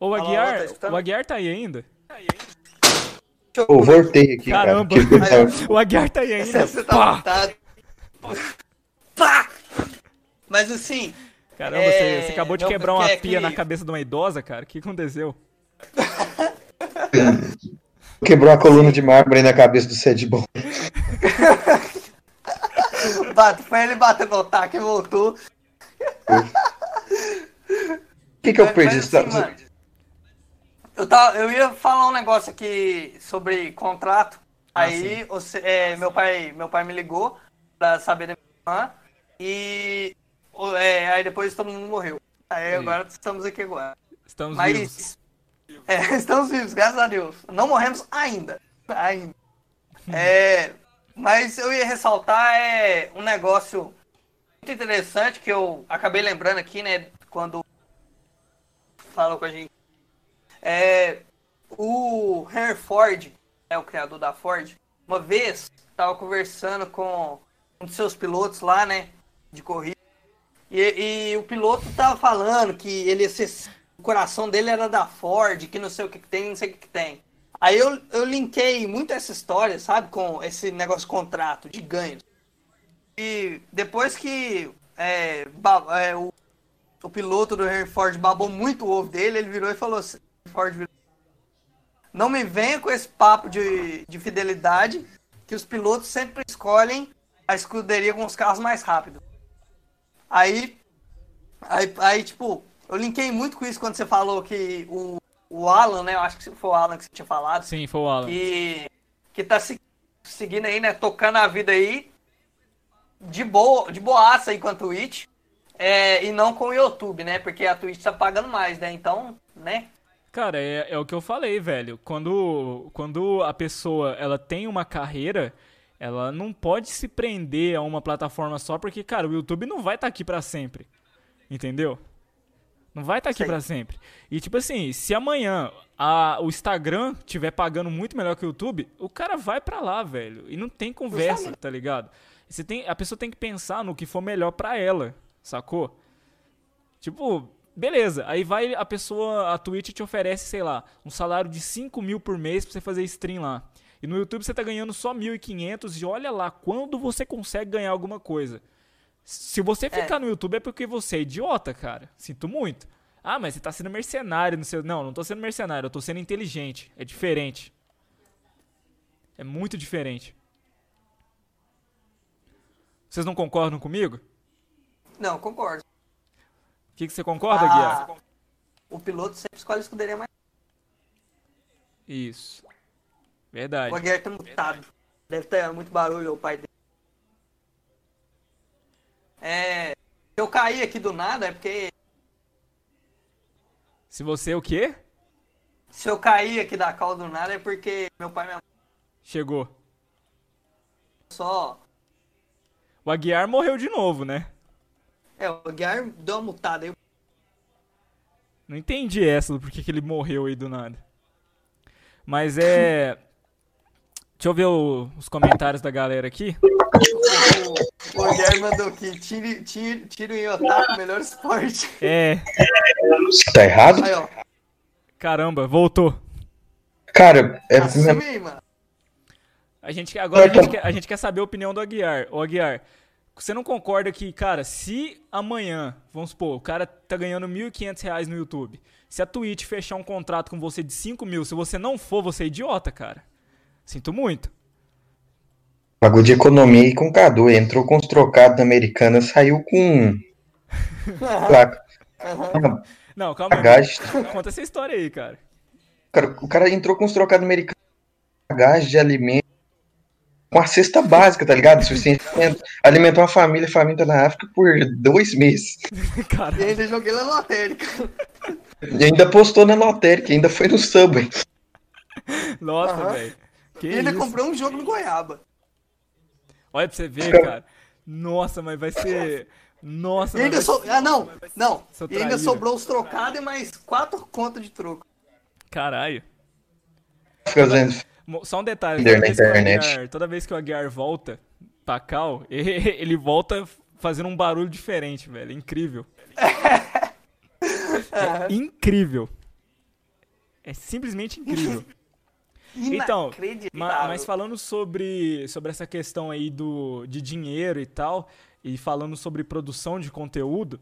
Ô, Alô, Aguiar, tá escutando? o Aguiar tá aí ainda? Deixa eu- Pô, voltei aqui, Caramba. cara. eu tava- O Aguiar tá aí ainda. Você tá Pá! Pá! Mas assim, Caramba, É, você, você acabou de não, quebrar uma é pia que- na cabeça de uma idosa, cara. O que aconteceu? Quebrou a coluna de mármore na cabeça do Sed Bom. bate, foi ele bater no ataque e voltou. O que, que eu Mas- perdi? mas, assim, tá- mano, eu, tava, eu ia falar um negócio aqui sobre contrato. Ah, Aí você- é, meu, pai, meu pai me ligou pra saber da minha irmã e é, aí depois todo mundo morreu. Aí Sim. agora estamos aqui agora. Estamos vivos. Mas é, estamos vivos, graças a Deus. Não morremos ainda. Ainda. É, mas eu ia ressaltar é um negócio muito interessante que eu acabei lembrando aqui, né? Quando falou com a gente. É, o Henry Ford, é o criador da Ford, uma vez estava conversando com um dos seus pilotos lá, né? De corrida. E, e o piloto tava falando que ele ser- o coração dele era da Ford, que não sei o que, que tem, não sei o que, que tem. Aí eu, eu linkei muito essa história, sabe, com esse negócio de contrato, de ganhos. E depois que é, é, o, o piloto do Henry Ford babou muito o ovo dele, ele virou e falou assim, Ford virou, não me venha com esse papo de, de fidelidade, que os pilotos sempre escolhem a escuderia com os carros mais rápidos. Aí, aí, aí, tipo, eu linkei muito com isso quando você falou que o, o Alan, né? Eu acho que foi o Alan que você tinha falado. Sim, foi o Alan. Que, que tá se- seguindo aí, né? Tocando a vida aí de boa, de boaça aí com a Twitch. É, e não com o YouTube, né? Porque a Twitch tá pagando mais, né? Então, né? Cara, é, é o que eu falei, velho. Quando, quando a pessoa ela tem uma carreira, ela não pode se prender a uma plataforma só, porque, cara, o YouTube não vai estar aqui pra sempre. Entendeu? Não vai estar aqui Sei. pra sempre. E, tipo assim, se amanhã a, o Instagram tiver pagando muito melhor que o YouTube, o cara vai pra lá, velho. E não tem conversa, tá ligado? Você tem, a pessoa tem que pensar no que for melhor pra ela, sacou? Tipo, beleza. Aí vai a pessoa, a Twitch te oferece, sei lá, um salário de 5 mil por mês pra você fazer stream lá. E no YouTube você tá ganhando só 1.500 e olha lá quando você consegue ganhar alguma coisa. Se você ficar no YouTube é porque você é idiota, cara. Sinto muito. Ah, mas você tá sendo mercenário. Não, sei... não, não tô sendo mercenário. Eu tô sendo inteligente. É diferente. É muito diferente. Vocês não concordam comigo? Não, concordo. O que, que você concorda, Ah, Guiar? O piloto sempre escolhe a escuderia mais. Isso. Verdade. O Aguiar tá mutado. Deve ter muito barulho o pai dele. É. Se eu cair aqui do nada é porque. Se você o quê? Se eu cair aqui da calda do nada é porque meu pai e minha mãe Chegou. só. O Aguiar morreu de novo, né? É, o Aguiar deu uma mutada aí. Não entendi essa do porquê que ele morreu aí do nada. Mas é. Deixa eu ver o- os comentários da galera aqui. O, o Aguiar mandou aqui: tire, tire, tire o Iotaku, melhor esporte. É. Tá errado? Aí, ó. Caramba, voltou. Cara, é, Assume aí, mano. A gente, agora a gente, quer, a gente quer saber a opinião do Aguiar. Ô Aguiar, você não concorda que, cara, se amanhã, vamos supor, o cara tá ganhando 1.500 reais no YouTube, se a Twitch fechar um contrato com você de 5 mil, se você não for, você é idiota, cara. Sinto muito. bagulho de economia e com Cadu. Entrou com os trocados da americana, saiu com. placa. Não, calma aí. Conta essa história aí, cara. Cara, o cara entrou com os trocados americanos, bagagem de alimento, com a cesta básica, tá ligado? Suficiente pra alimentar uma família faminta na África por dois meses. Cara, E ainda joguei na lotérica. E ainda postou na lotérica, ainda foi no Subway. nossa, Aham. velho. Que E ainda isso? comprou um jogo no Goiaba. Olha pra você ver, cara. Nossa, mas vai ser. Nossa, E ainda so... Ah, não, não. E ainda sobrou os trocados e mais quatro contas de troco. Caralho. Fazendo Só um detalhe, toda vez, que o internet. Aguiar, toda vez que o Aguiar volta pra Cal, ele volta fazendo um barulho diferente, velho. É incrível. É incrível. É simplesmente incrível. Então, Inacreditável. Ma- mas falando sobre, sobre essa questão aí do, de dinheiro e tal, e falando sobre produção de conteúdo,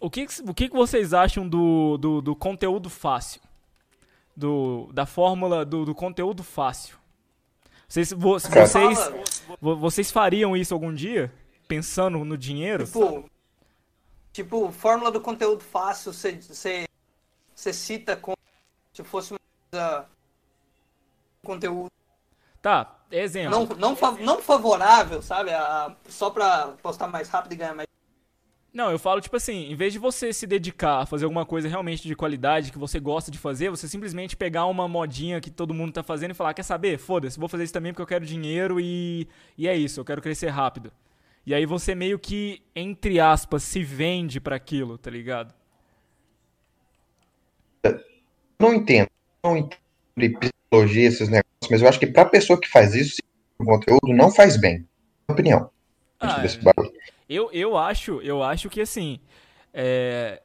o que, o que, que vocês acham do, do, do conteúdo fácil? Do, da fórmula do, do conteúdo fácil? Vocês, vo- vocês, vocês fariam isso algum dia? Pensando no dinheiro? tipo, tipo, fórmula do conteúdo fácil, você cita como se fosse uma coisa- conteúdo. Tá, exemplo. Não, não, fa- não favorável, sabe? A, só pra postar mais rápido e ganhar mais. Não, eu falo, tipo assim, em vez de você se dedicar a fazer alguma coisa realmente de qualidade que você gosta de fazer, você simplesmente pegar uma modinha que todo mundo tá fazendo e falar, quer saber? Foda-se, vou fazer isso também porque eu quero dinheiro e, e é isso, eu quero crescer rápido. E aí você meio que, entre aspas, se vende pra aquilo, tá ligado? Não entendo. Não entendo psicologia, esses negócios, mas eu acho que pra pessoa que faz isso, o conteúdo não faz bem. Minha opinião. Ah, desse bagulho. Eu, eu acho, eu acho que assim, é,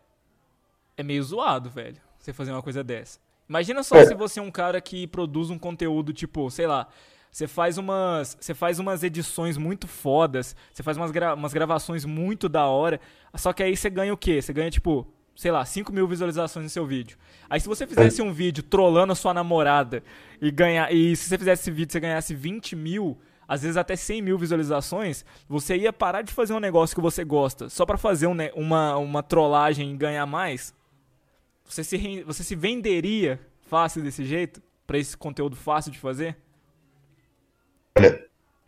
é meio zoado, velho, você fazer uma coisa dessa. Imagina só É. se você é um cara que produz um conteúdo tipo, sei lá, você faz umas, você faz umas edições muito fodas, você faz umas, gra- umas gravações muito da hora, só que aí você ganha o quê? Você ganha tipo, sei lá, 5 mil visualizações no seu vídeo. Aí se você fizesse um vídeo trollando a sua namorada e ganhar, e se você fizesse esse vídeo você ganhasse 20 mil, às vezes até 100 mil visualizações, você ia parar de fazer um negócio que você gosta só pra fazer um uma, uma trollagem e ganhar mais? Você se, você se venderia fácil desse jeito? Pra esse conteúdo fácil de fazer?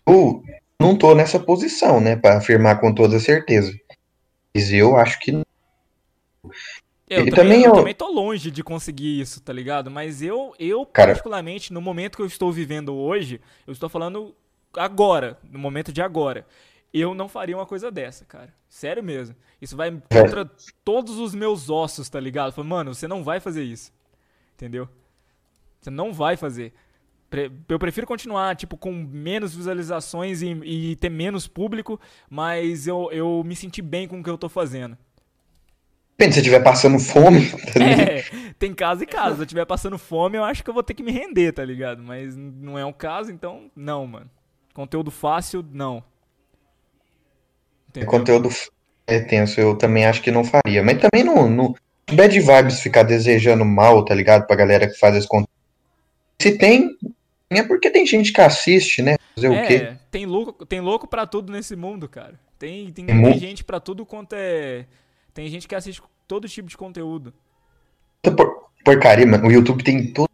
Eu não tô nessa posição, né, Pra afirmar com toda certeza. Mas eu acho que Eu, também, também eu eu- também tô longe de conseguir isso, tá ligado? Mas eu, eu Cara- particularmente, no momento que eu estou vivendo hoje, eu estou falando agora, no momento de agora. Eu não faria uma coisa dessa, cara. Sério mesmo. Isso vai contra todos os meus ossos, tá ligado? Falei, mano, você não vai fazer isso. Entendeu? Você não vai fazer. Eu prefiro continuar, tipo, com menos visualizações e, e ter menos público, mas eu, eu me senti bem com o que eu tô fazendo. Depende, se você estiver passando fome, tá? É, tem caso e caso. Se eu estiver passando fome, eu acho que eu vou ter que me render, tá ligado? Mas não é o caso, então, não, mano. Conteúdo fácil, não. Entendeu? conteúdo é tenso, eu também acho que não faria. Mas também não, não bad vibes ficar desejando mal, tá ligado? Pra galera que faz esse conteúdo. Se tem, é porque tem gente que assiste, né? Fazer o quê? É, tem louco, tem louco pra tudo nesse mundo, cara. Tem, tem, tem gente pra tudo quanto é. Tem gente que assiste todo tipo de conteúdo. Por- porcaria, mano. O YouTube tem todo.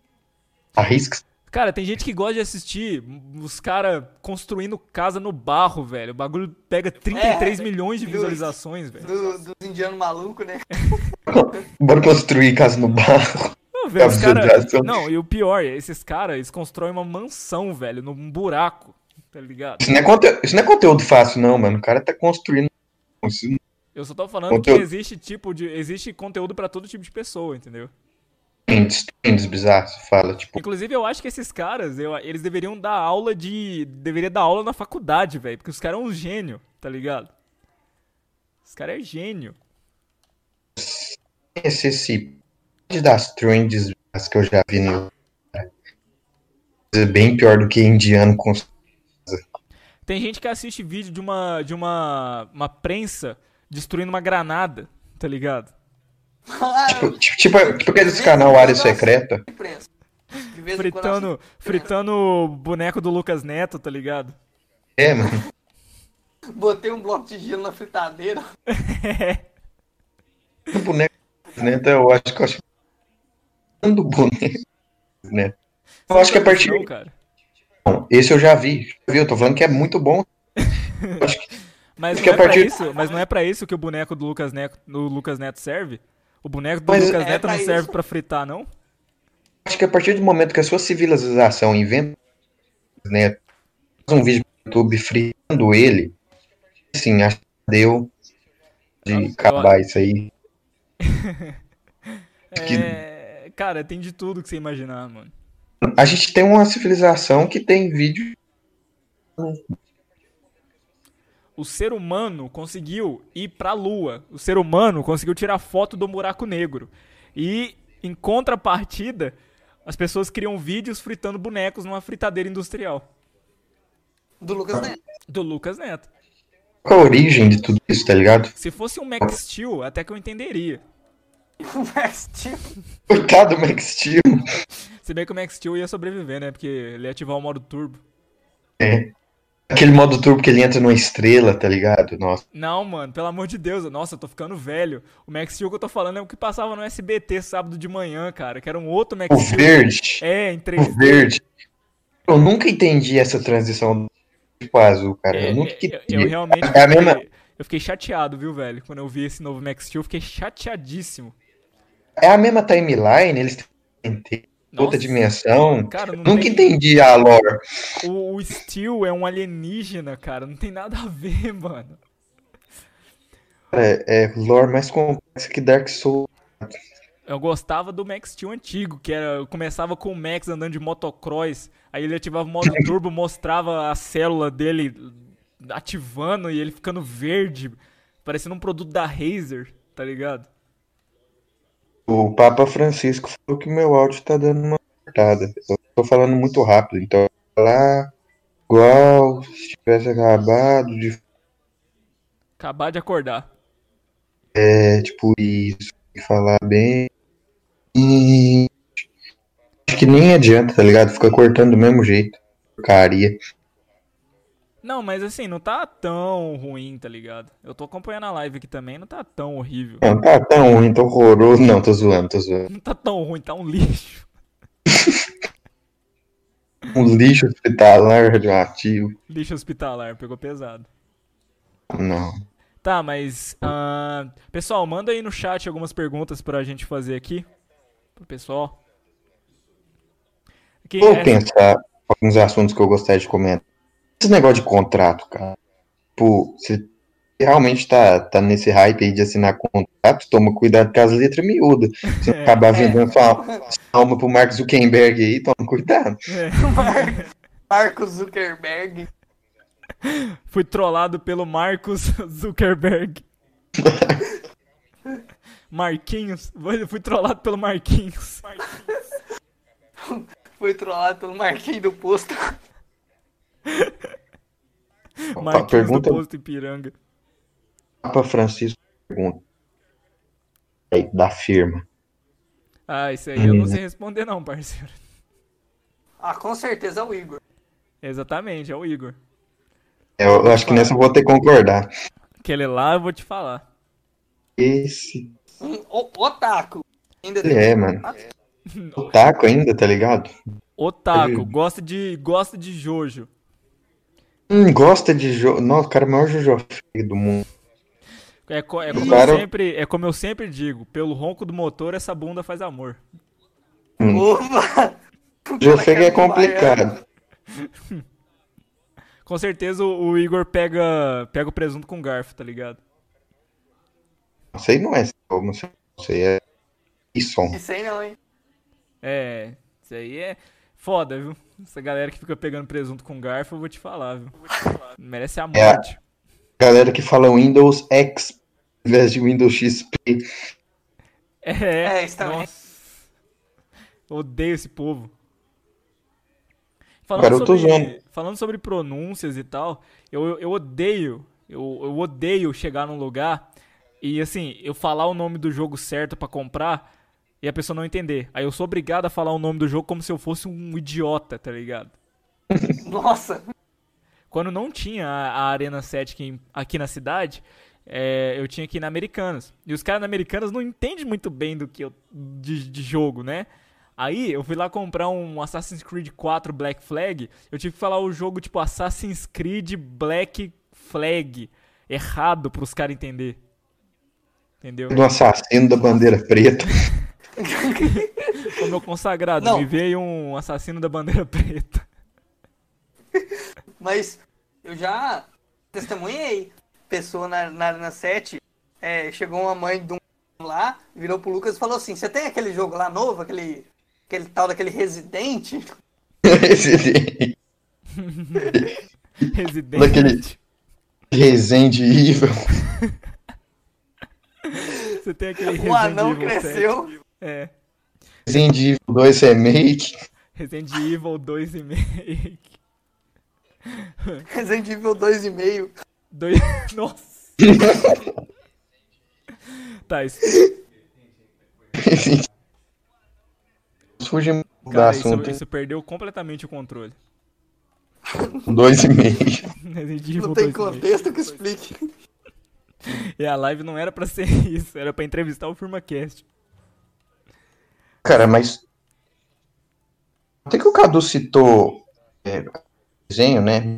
Arrisca. Cara, tem gente que gosta de assistir os caras construindo casa no barro, velho. O bagulho pega 33 É, milhões de do- visualizações, velho. Do, dos indianos malucos, né? Bora construir casa no barro. Não, velho, os cara... Não, e o pior, esses caras, eles constroem uma mansão, velho, num buraco, tá ligado? Isso não, é conte- Isso não é conteúdo fácil, não, mano. O cara tá construindo. Isso Eu só tô falando Conteúdo. que existe tipo de. Existe conteúdo pra todo tipo de pessoa, entendeu? trends, trends bizarros. Fala, tipo, Inclusive, eu acho que esses caras, eu- eles deveriam dar aula de. Deveria dar aula na faculdade, velho. Porque os caras é um gênio, tá ligado? Os caras é gênio. esse, esse das trends que eu já vi no. É bem pior do que indiano com Tem gente que assiste vídeo de uma. de uma. uma prensa destruindo uma granada, tá ligado? Tipo, tipo, tipo, tipo aqueles canal Área Secreta. Fritando, fritando o boneco do Lucas Neto, tá ligado? É, mano. Botei um bloco de gelo na fritadeira. O boneco, né? Então eu acho que eu acho. Do boneco, né? Eu acho que a partir. Não, cara. Esse eu já vi. Já vi, Eu tô falando que é muito bom. Eu acho que Mas Porque não, é partir- pra isso, mas não é pra isso que o boneco do Lucas Neto, do Lucas Neto serve? O boneco do Mas Lucas é Neto não serve isso. pra fritar, não? acho que a partir do momento que a sua civilização inventa, né, faz um vídeo no YouTube fritando ele, assim, acho que deu de acabar isso aí. Que- É, cara, tem de tudo que você imaginar, mano. A gente tem uma civilização que tem vídeo. O ser humano conseguiu ir pra lua. O ser humano conseguiu tirar foto do buraco negro. E, em contrapartida, as pessoas criam vídeos fritando bonecos numa fritadeira industrial. Do Lucas Neto. Do Lucas Neto. Qual a origem de tudo isso, tá ligado? Se fosse um Max Steel, até que eu entenderia. O Max Steel. Coitado do Max Steel. Se bem que o Max Steel ia sobreviver, né? Porque ele ia ativar o modo turbo. É. Aquele modo turbo que ele entra numa estrela, tá ligado? Nossa. Não, mano, pelo amor de Deus. Nossa, eu tô ficando velho. O Max Steel que eu tô falando é o que passava no SBT sábado de manhã, cara. Que era um outro Max O Steel. verde. É, em O 3D. verde. Eu nunca entendi essa transição do azul, cara. É, eu nunca é, entendi. eu, eu realmente É a mesma- fiquei, eu fiquei chateado, viu, velho? Quando eu vi esse novo Max Steel, eu fiquei chateadíssimo. É a mesma timeline, eles têm outra Nossa, dimensão. Cara, não Nunca tem... entendi a lore. O, o Steel é um alienígena, cara. Não tem nada a ver, mano. É, é lore mais complexa que Dark Souls. Eu gostava do Max Steel antigo, que era. Começava com o Max andando de motocross. Aí ele ativava o modo turbo, mostrava a célula dele ativando e ele ficando verde, parecendo um produto da Razer, tá ligado? O Papa Francisco falou que meu áudio tá dando uma cortada. Eu tô falando muito rápido, então falar igual se tivesse acabado de Acabar de acordar. é, tipo isso, falar bem. E acho que nem adianta, tá ligado? Fica cortando do mesmo jeito. Porcaria. Não, mas assim, não tá tão ruim, tá ligado? Eu tô acompanhando a live aqui também, não tá tão horrível. Não, tá tão ruim, tão horroroso. Não, tô zoando, tô zoando. Não tá tão ruim, tá um lixo. Um lixo hospitalar radioativo. Lixo hospitalar, pegou pesado. Não. Tá, mas. ah, pessoal, manda aí no chat algumas perguntas pra gente fazer aqui. Pro pessoal. Vou essa- pensar alguns assuntos que eu gostaria de comentar. Esse negócio de contrato, cara. Tipo, você realmente tá, tá nesse hype aí de assinar contrato, toma cuidado com as letras miúdas. Se É, acabar é. vendendo sua, sua alma pro Mark Zuckerberg aí, toma cuidado. é, Mar- Marcos Zuckerberg. fui trollado pelo Marcos Zuckerberg. Marquinhos. Fui- Fui trollado pelo Marquinhos. Foi trollado pelo Marquinhos do Posto. Marquinhos pergunta do Posto Ipiranga. Papa Francisco pergunta. Aí, da firma. Ah, isso aí eu não Hum. sei responder não, parceiro. Ah, com certeza é o Igor. Exatamente, é o Igor. Eu, eu acho que nessa eu vou ter que concordar. Aquele lá eu vou te falar. Esse. Um o- otaku. Ainda Ele é, mano. Otaku ainda, tá ligado? Otaku, gosta de, gosta de Jojo. Hum, gosta de jogo. Nossa, o cara é o maior Jojo do mundo. É, co- é como Cara- eu sempre, é como eu sempre digo, pelo ronco do motor essa bunda faz amor. Hum. Opa! Jojo é complicado. Com certeza o, o Igor pega, pega o presunto com garfo, tá ligado? Isso aí não é como isso aí é isso. Isso aí não, hein? É, isso aí é foda, viu? Essa galera que fica pegando presunto com garfo, eu vou te falar, viu? Merece a É. morte. Galera que fala Windows X ao invés de Windows XP. É, É, isso também. nossa. Odeio esse povo. Falando Cara, eu tô sobre, falando sobre pronúncias e tal, eu, eu odeio, eu, eu odeio chegar num lugar e assim, eu falar o nome do jogo certo pra comprar e a pessoa não entender. Aí eu sou obrigado a falar o nome do jogo como se eu fosse um idiota, tá ligado? Nossa. Quando não tinha a, a Arena 7 aqui, aqui na cidade, é, eu tinha que ir na Americanas. E os caras na Americanas não entendem muito bem do que eu, de, de jogo, né? Aí eu fui lá comprar um Assassin's Creed 4 Black Flag. Eu tive que falar o jogo tipo Assassin's Creed Black Flag errado pros caras entender. Entendeu? Do assassino da bandeira preta. Ô meu consagrado, Não. me veio um assassino da bandeira preta. Mas eu já testemunhei pessoa na, na Arena 7. é, chegou uma mãe de um lá, virou pro Lucas e falou assim: Você tem aquele jogo lá novo, aquele, aquele tal daquele Residente? Esse Residente. Daquele- Resende Evil. Você tem aquele O anão Evil 7. cresceu. É. Resende Evil 2 Remake. Resident Evil 2 e meio. Resident Evil 2,5. Dois... Nossa. tá, isso, Fuge do assunto. isso perdeu completamente o controle. Dois e meio. Resident Evil Não tem 2 e meio. contexto que explique. E a live não era pra ser isso, era pra entrevistar o FirmaCast. Cara, mas. Até que o Cadu citou é, desenho, né?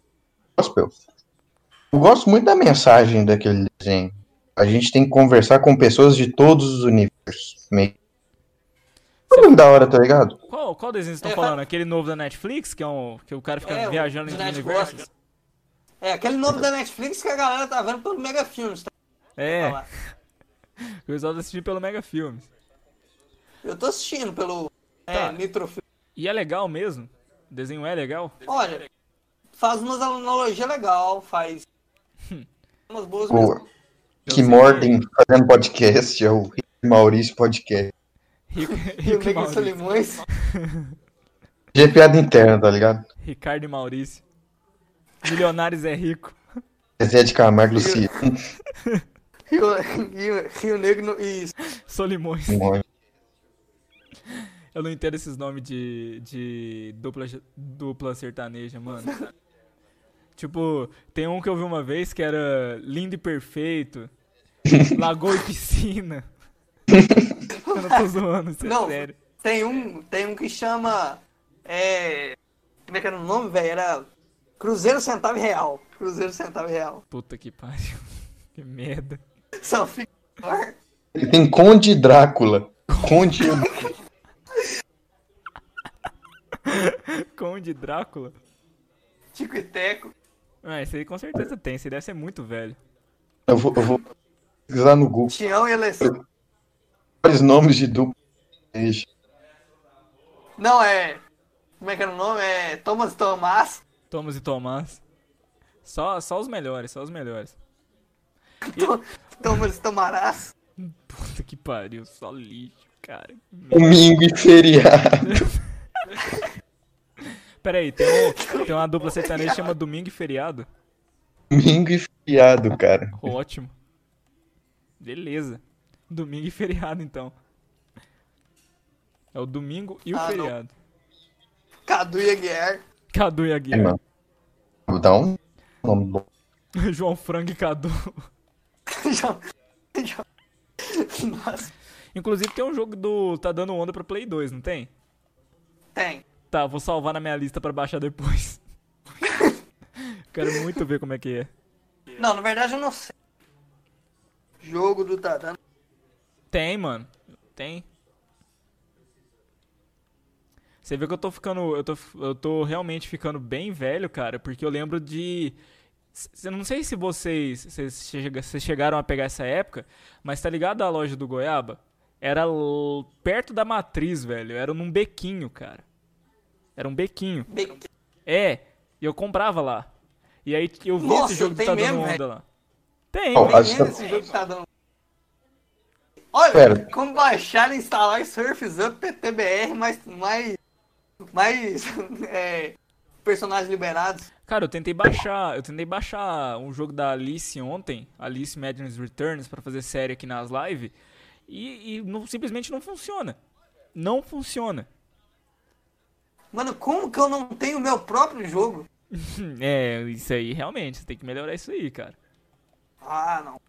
Gospel. Eu gosto muito da mensagem daquele desenho. A gente tem que conversar com pessoas de todos os universos. Meio... É muito da hora, tá ligado? Qual, qual desenho vocês estão É, falando? Aquele novo da Netflix, que é um. Que o cara fica É, viajando do entre Netflix. universos? É, aquele nome da Netflix que a galera tá vendo pelo Mega Filmes. Tá? É, Falar. o pessoal tá assistindo pelo Mega Filmes. Eu tô assistindo pelo Tá. é, Nitro Filmes. E é legal mesmo? O desenho é legal? Olha, faz umas analogias legal, faz umas boas que sei mordem fazendo podcast, é o Rick Maurício Podcast. Rico, Rico e Maurício. Solimões. De piada interna, tá ligado? Ricardo e Maurício. Milionários é rico. Zé de Camargo e Luciano. Rio, Rio, Rio Negro e Solimões. Simone. Eu não entendo esses nomes de, de dupla, dupla sertaneja, mano. tipo, tem um que eu vi uma vez que era lindo e perfeito. Lagoa e piscina. eu não tô zoando, isso é Não. sério. tem um, tem um que chama. É. Como é que era o nome, velho? Era Cruzeiro Centavo Real. Cruzeiro Centavo Real. Puta que pariu. Que merda. Só fica. Ele tem Conde Drácula. Conde. Conde Drácula. Tico e Teco. Ah, esse aí com certeza tem. Esse aí deve ser muito velho. Eu vou, eu vou pesquisar no Google Tião e Alessandro. vários nomes de dupla. sertaneja. Não, é. Como é que era o nome? É Thomas Tomás. Thomas e Tomás. Só, só os melhores, só os melhores. To- Thomas Tomarás. Puta que pariu, só lixo, cara. Domingo e feriado. Pera aí, tem, um, tem uma dupla sertaneja que chama Domingo e Feriado? Domingo e feriado, cara. Ótimo. Beleza. Domingo e feriado, então. É o domingo e o Ah, não. feriado. Cadu e Aguiar. Cadu e É, Aguiar. mano. Vou dar um nome bom. João Frango e Cadu. Nossa, Inclusive tem um jogo do Tá Dando Onda pra Play 2, não tem? tem. Tá, vou salvar na minha lista pra baixar depois. Quero muito ver como é que é. Não, na verdade eu não sei. Jogo do Tadano. Tem, mano. Tem. Você vê que eu tô ficando. Eu tô, eu tô realmente ficando bem velho, cara, porque eu lembro de. Eu não sei se vocês, vocês chega- vocês chegaram a pegar essa época, mas tá ligado a loja do Goiaba? Era perto da matriz, velho. Era num bequinho, cara. Era um bequinho. Be- É, e eu comprava lá. E aí eu vi Nossa, esse jogo tem que tá dando mesmo, onda velho? lá. Tem, acho Menino, que- esse jogo que tá dando. Olha, Pera. como baixar e instalar Surfs Up PTBR mais. mais. mais. é, personagens liberados. Cara, eu tentei baixar, eu tentei baixar um jogo da Alice ontem, Alice Madness Returns, pra fazer série aqui nas lives, e, e não- simplesmente não funciona. Não funciona. Mano, como que eu não tenho meu próprio jogo? É, isso aí realmente, você tem que melhorar isso aí, cara. Ah, não.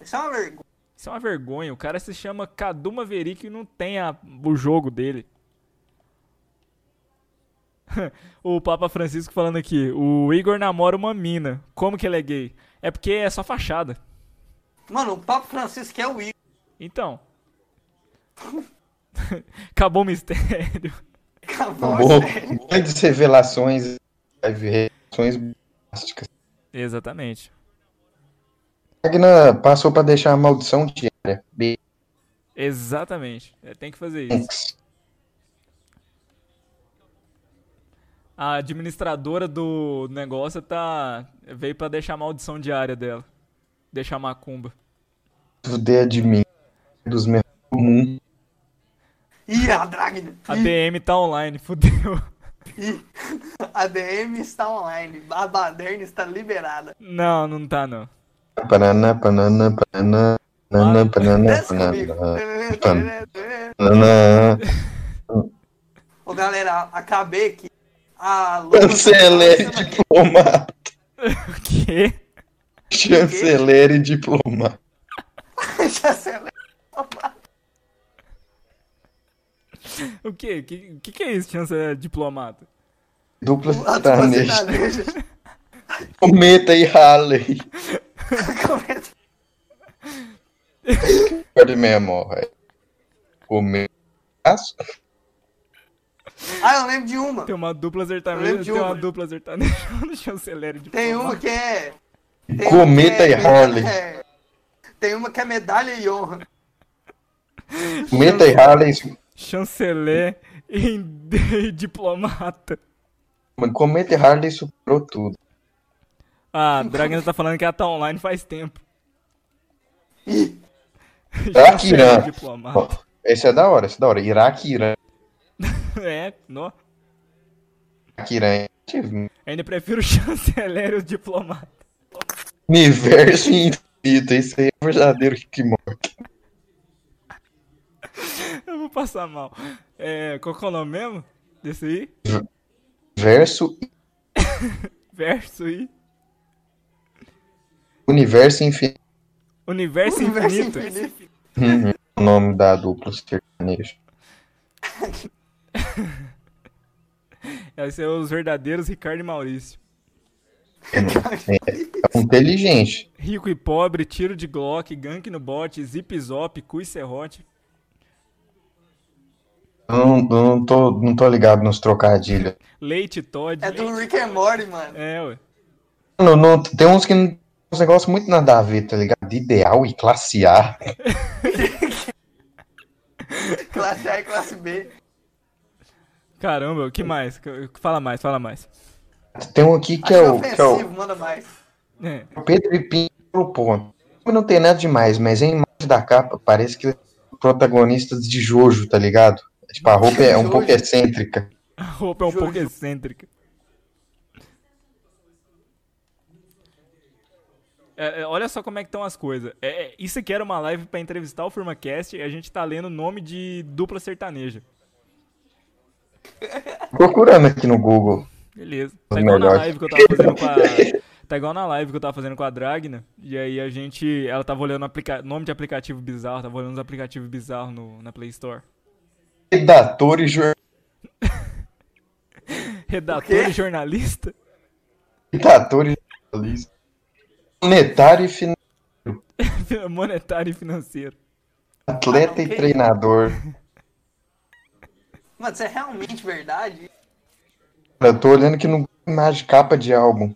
Isso é uma vergonha. Isso é uma vergonha. O cara se chama Cadu Maverick e não tem a- o jogo dele. o Papa Francisco falando aqui, o Igor namora uma mina. Como que ele é gay? É porque é só fachada. Mano, o Papo Francisco é o Igor. Então. Acabou o mistério. Acabou. Grandes revelações. Revelações bombásticas. Exatamente. Magna passou pra deixar a maldição diária. Exatamente. É, tem que fazer isso. A administradora do negócio tá. veio pra deixar a maldição diária dela. Deixar macumba. Fuder de mim. Dos meus comuns. Ih, a Dragna. A DM tá online, fudeu. ih. A DM está online. A Baderna está liberada. Não, não tá não. Comigo. paraná. Paraná. Ô galera, acabei aqui. A Chanceler diplomata. O quê? Chanceler e diplomata. Chanceler. O quê? O que, que, que é isso, chanceler diplomata? Dupla sertaneja. Cometa e Harley. Comenta. Perde memória. Cometa. Ah, eu lembro de uma. Tem uma dupla sertaneja. Tem uma uma. dupla sertaneja no chanceler de Tem uma diplomata. que é. Cometa que é- e Harley. é, Tem uma que é medalha e honra. Cometa e Harley. Chanceler e, e diplomata. Cometa e Harley superou tudo. Ah, Dragão tá falando que ela tá online faz tempo. Iraque e Irã. diplomata. Esse é da hora, esse é da hora. Iraque e Irã. É, nó. Iraque e Irã. Ainda prefiro o chanceler e o diplomata. Universo infinito. Isso aí é verdadeiro que morre. Eu vou passar mal. É, qual que é o nome mesmo? Desse aí? Verso Verso e Universo infinito. Universo, universo Infinito. Uhum. O nome da dupla sertaneja. Vai ser os verdadeiros Ricardo e Maurício. É inteligente. Rico e pobre, tiro de Glock, gank no bot, zip zop, cu e serrote. Eu não, eu não, tô, não tô ligado nos trocadilhos. Leite Todd. É do Rick and Morty, mano. É, ué. Não, não, tem uns que não- uns negócios muito nada a ver, tá ligado? Ideal e classe A. Classe A e classe B. Caramba, o que mais? Fala mais, fala mais. Tem um aqui que é o, que é o manda mais. É, Pedro e Pinho pro ponto. Não tem nada demais, mas a imagem da capa parece que é protagonistas de Jojo, tá ligado? Tipo, a roupa é um pouco excêntrica. a roupa é um Jojo. pouco excêntrica. É, é, olha só como é que estão as coisas. É, é, isso aqui era uma live pra entrevistar o FirmaCast e a gente tá lendo o nome de dupla sertaneja. Procurando aqui no Google. Beleza. Tá igual na live que eu tava fazendo com a. Tá igual na live que eu tava fazendo com a Dragna. E aí a gente. Ela tava olhando aplica... nome de aplicativo bizarro, tava olhando os aplicativos bizarros no... na Play Store. Redator e jornalista. Redator e jornalista? Redator e jornalista. Monetário e financeiro. Monetário e financeiro. Atleta Ah, não, e que treinador. Mano, isso é realmente verdade? Eu tô olhando aqui no imagem capa de álbum.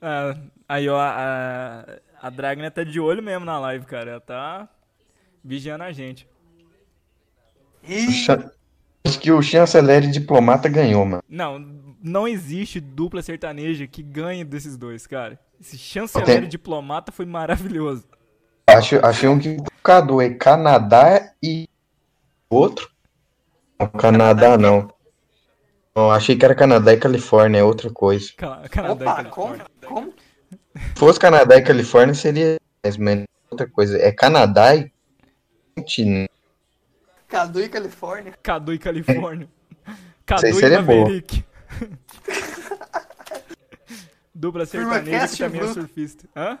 Ah, aí, ó, a, a Dragna tá de olho mesmo na live, cara. Ela tá vigiando a gente. Chan- Acho que o chanceler e diplomata ganhou, mano. Não, não existe dupla sertaneja que ganhe desses dois, cara. Esse chanceler Ok. e diplomata foi maravilhoso. Acho, achei um que o é Canadá e outro? Não, Canadá não. Não, achei que era Canadá e Califórnia, é outra coisa. Cana- Canadá e opa, Califórnia. como? Como? Se fosse Canadá e Califórnia, seria mais ou menos outra coisa. É Canadá e continente. Cadu e Califórnia. Cadu e Califórnia. Cadu aí e boa. Maverick. Dupla sertaneja que Firmacast também é bruto. surfista. Hã?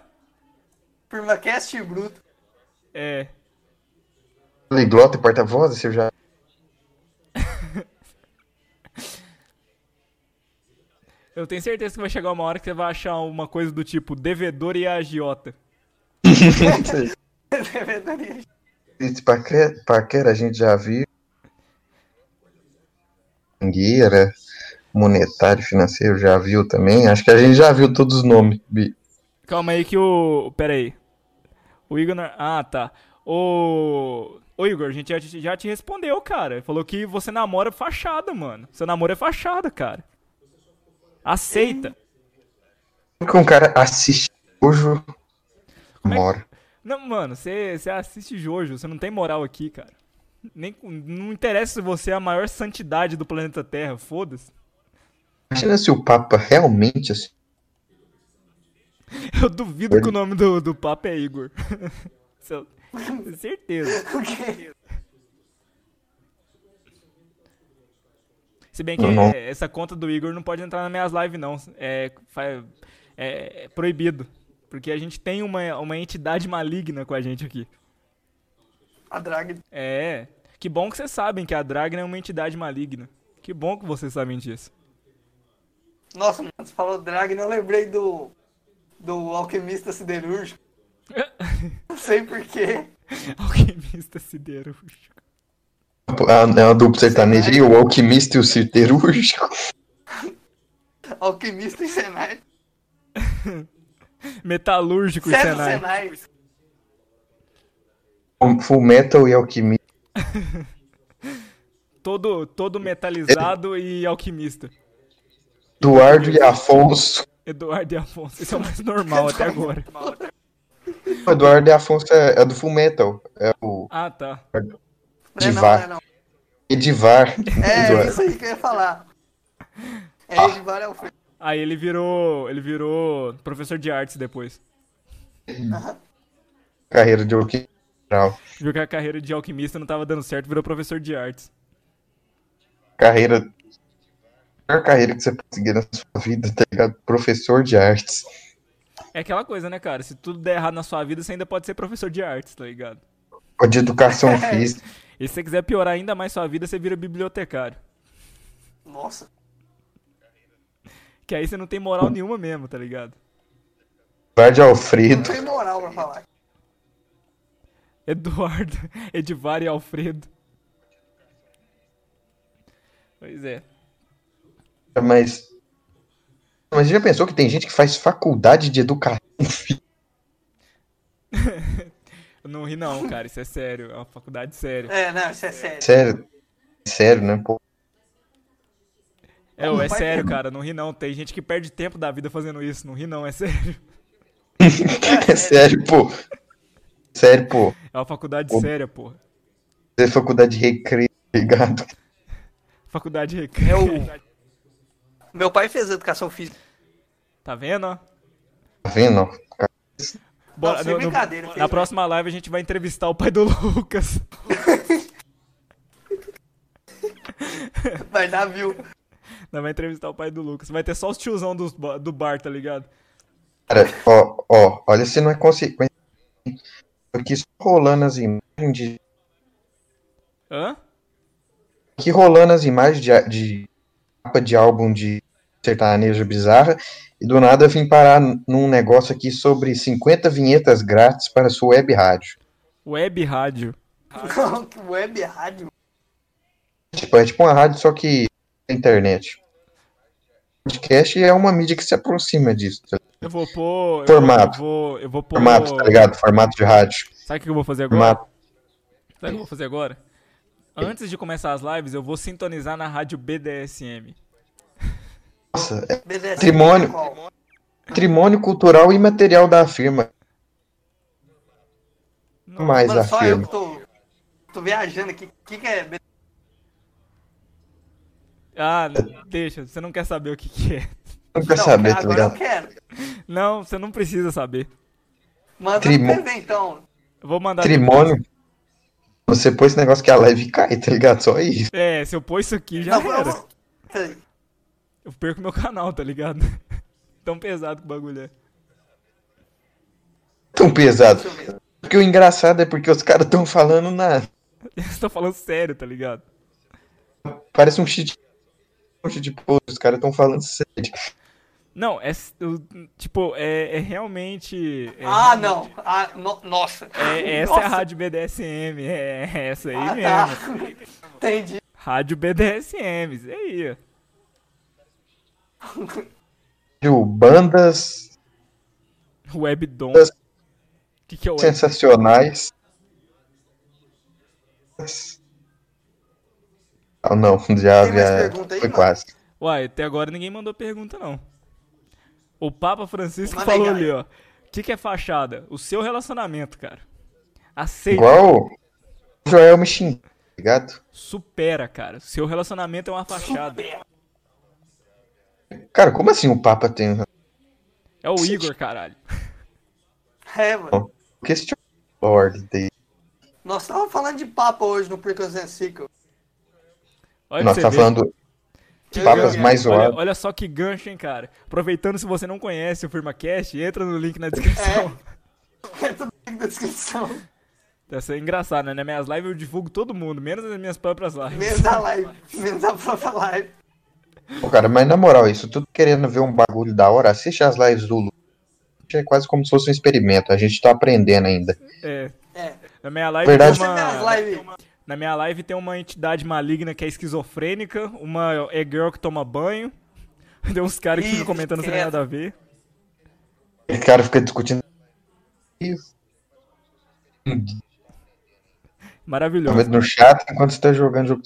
Firmacast bruto. É. Poliglota e porta-voz, você já. Eu tenho certeza que vai chegar uma hora que você vai achar uma coisa do tipo devedor e agiota. Esse paquera, paquera a gente já viu. Mangueira, monetário, financeiro, já viu também. Acho que a gente já viu todos os nomes. Bi. Calma aí que o. Pera aí. O Igor. não- Ah, tá. O. Ô Igor, a gente já, te- já te respondeu, cara. Falou que você namora fachada, mano. Seu namoro é fachada, cara. Aceita. que um cara assiste hoje mora. Não, mano, você você assiste Jojo, você não tem moral aqui, cara. Nem, não interessa se você é a maior santidade do planeta Terra, foda-se. Imagina se o Papa realmente assim. Eu duvido que o nome do, do Papa é Igor. Isso eu tenho certeza. Se bem que Não, não. essa conta do Igor não pode entrar nas minhas lives, não. É, é- é proibido. Porque a gente tem uma, uma entidade maligna com a gente aqui. A drag. É. Que bom que vocês sabem que a Dragna é uma entidade maligna. Que bom que vocês sabem disso. Nossa, mano, você falou Dragna, eu lembrei do. do alquimista siderúrgico. Não sei porquê. Alquimista siderúrgico. É uma dupla sertaneja aí, o alquimista e o siderúrgico. Alquimista e Senai. Metalúrgico e Certo, Senai. Senai. Full metal e alquimista. Todo, todo metalizado e alquimista. Eduardo e Afonso. Eduardo e Afonso. Esse é o mais normal até agora. O Eduardo e Afonso é, é do Full Metal. É o Ah, tá. Não é não, Divar. não é não. Edivar. É, Eduardo. isso aí que eu ia falar. É, Edivar é o filho. Aí ele virou. Ele virou professor de artes depois. Carreira de alquimista. Viu que a carreira de alquimista não tava dando certo, virou professor de artes. Carreira. A melhor carreira que você pode seguir na sua vida, tá ligado? Professor de artes. É aquela coisa, né, cara? Se tudo der errado na sua vida, você ainda pode ser professor de artes, tá ligado? Ou de educação física. E se você quiser piorar ainda mais sua vida, você vira bibliotecário. Nossa. Que aí você não tem moral nenhuma mesmo, tá ligado? Eduardo Não Alfredo. tem moral pra falar. Eduardo, Edivar e Alfredo. Pois é. Mas. Mas já pensou que tem gente que faz faculdade de educação? Eu não ri não, cara. Isso é sério. É uma faculdade séria. É, não, isso é sério. Sério? Sério, né? Pô, É, é sério, cara. Não ri não. Tem gente que perde tempo da vida fazendo isso. Não ri não, é sério. é sério, pô. Sério, pô. É uma faculdade Pô. séria, porra. Fazer faculdade de recreio, tá ligado? Faculdade de recreio. É o- Meu pai fez educação física. Tá vendo, ó? Tá vendo? ó? Bora, Não, no- no- fez na próxima live a gente vai entrevistar o pai do Lucas. Vai dar view. Não, vai entrevistar o pai do Lucas. Vai ter só os tiozão ba- do bar, tá ligado? Cara, ó, ó, olha se não é consequência. Aqui só rolando as imagens de. Hã? Aqui rolando as imagens de, de capa de álbum de sertanejo bizarra. E do nada eu vim parar num negócio aqui sobre 50 vinhetas grátis para sua web rádio. Web rádio. Web rádio. Tipo, é tipo uma rádio, só que internet. Podcast é uma mídia que se aproxima disso. tá? Eu vou pôr. eu Formato. vou, eu vou pôr. Formato, tá ligado? Formato de rádio. Sabe o que eu vou fazer agora? Formato. Sabe o que eu vou fazer agora? Antes de começar as lives, eu vou sintonizar na rádio BDSM. Nossa, é BDSM. Patrimônio. patrimônio cultural e material da firma. Mais Mano, a só eu firma. que tô, tô viajando aqui. O que, que é BDSM? Ah, deixa, você não quer saber o que, que é. Não quer Não, saber, tá agora eu ligado? quero. Não, você não precisa saber. Manda Trimo- PV, então. Eu vou mandar. Patrimônio. Você pôs esse negócio que a live cai, tá ligado? Só isso. É, se eu pôr isso aqui, já Não, eu era. Eu perco meu canal, tá ligado? Tão pesado que o bagulho é. Tão pesado. Porque o engraçado é porque os caras tão falando na. Você tá falando sério, tá ligado? Parece um shit. Um shit post. Os caras tão falando sério. Não, é. Tipo, é, é realmente. é Ah, realmente- não. Ah, no- nossa. É, essa é a Nossa. rádio BDSM, é é essa aí Ah, mesmo. tá. Entendi. Rádio BDSM, isso aí. ó. Bandas Webdom. Das- O que, que é o sensacionais. Ah, não, já, Tem mais já pergunta aí, foi mano? quase. Uai, até agora ninguém mandou pergunta, não. O Papa Francisco Manda falou aí, ali, ó. O que, que é fachada? O seu relacionamento, cara. Aceita. Igual o Joel me xingou, tá ligado? Supera, cara. Seu relacionamento é uma fachada. Cara, como assim o Papa tem. É o Igor, caralho. É, mano. Question Lord dele. Nós tava falando de papo hoje no Precoce Cycle. Olha Nós tá falando Que papas gancho. mais olha, olha só que gancho, hein, cara. Aproveitando, se você não conhece o FirmaCast, entra no link na descrição. É tudo link na descrição. Essa é engraçado, né? Nas minhas lives eu divulgo todo mundo, menos as minhas próprias lives. Menos a live. Menos a própria live. Pô, cara, mas na moral, isso tudo querendo ver um bagulho da hora, assiste as lives do Lu. É quase como se fosse um experimento, a gente tá aprendendo ainda. É. É. Na minha live Verdade. uma. lives. Na minha live tem uma entidade maligna que é esquizofrênica, uma é girl que toma banho. Tem uns caras que ficam comentando sem nada a ver. O cara fica discutindo. Maravilhoso. no chat enquanto você tá jogando jogo.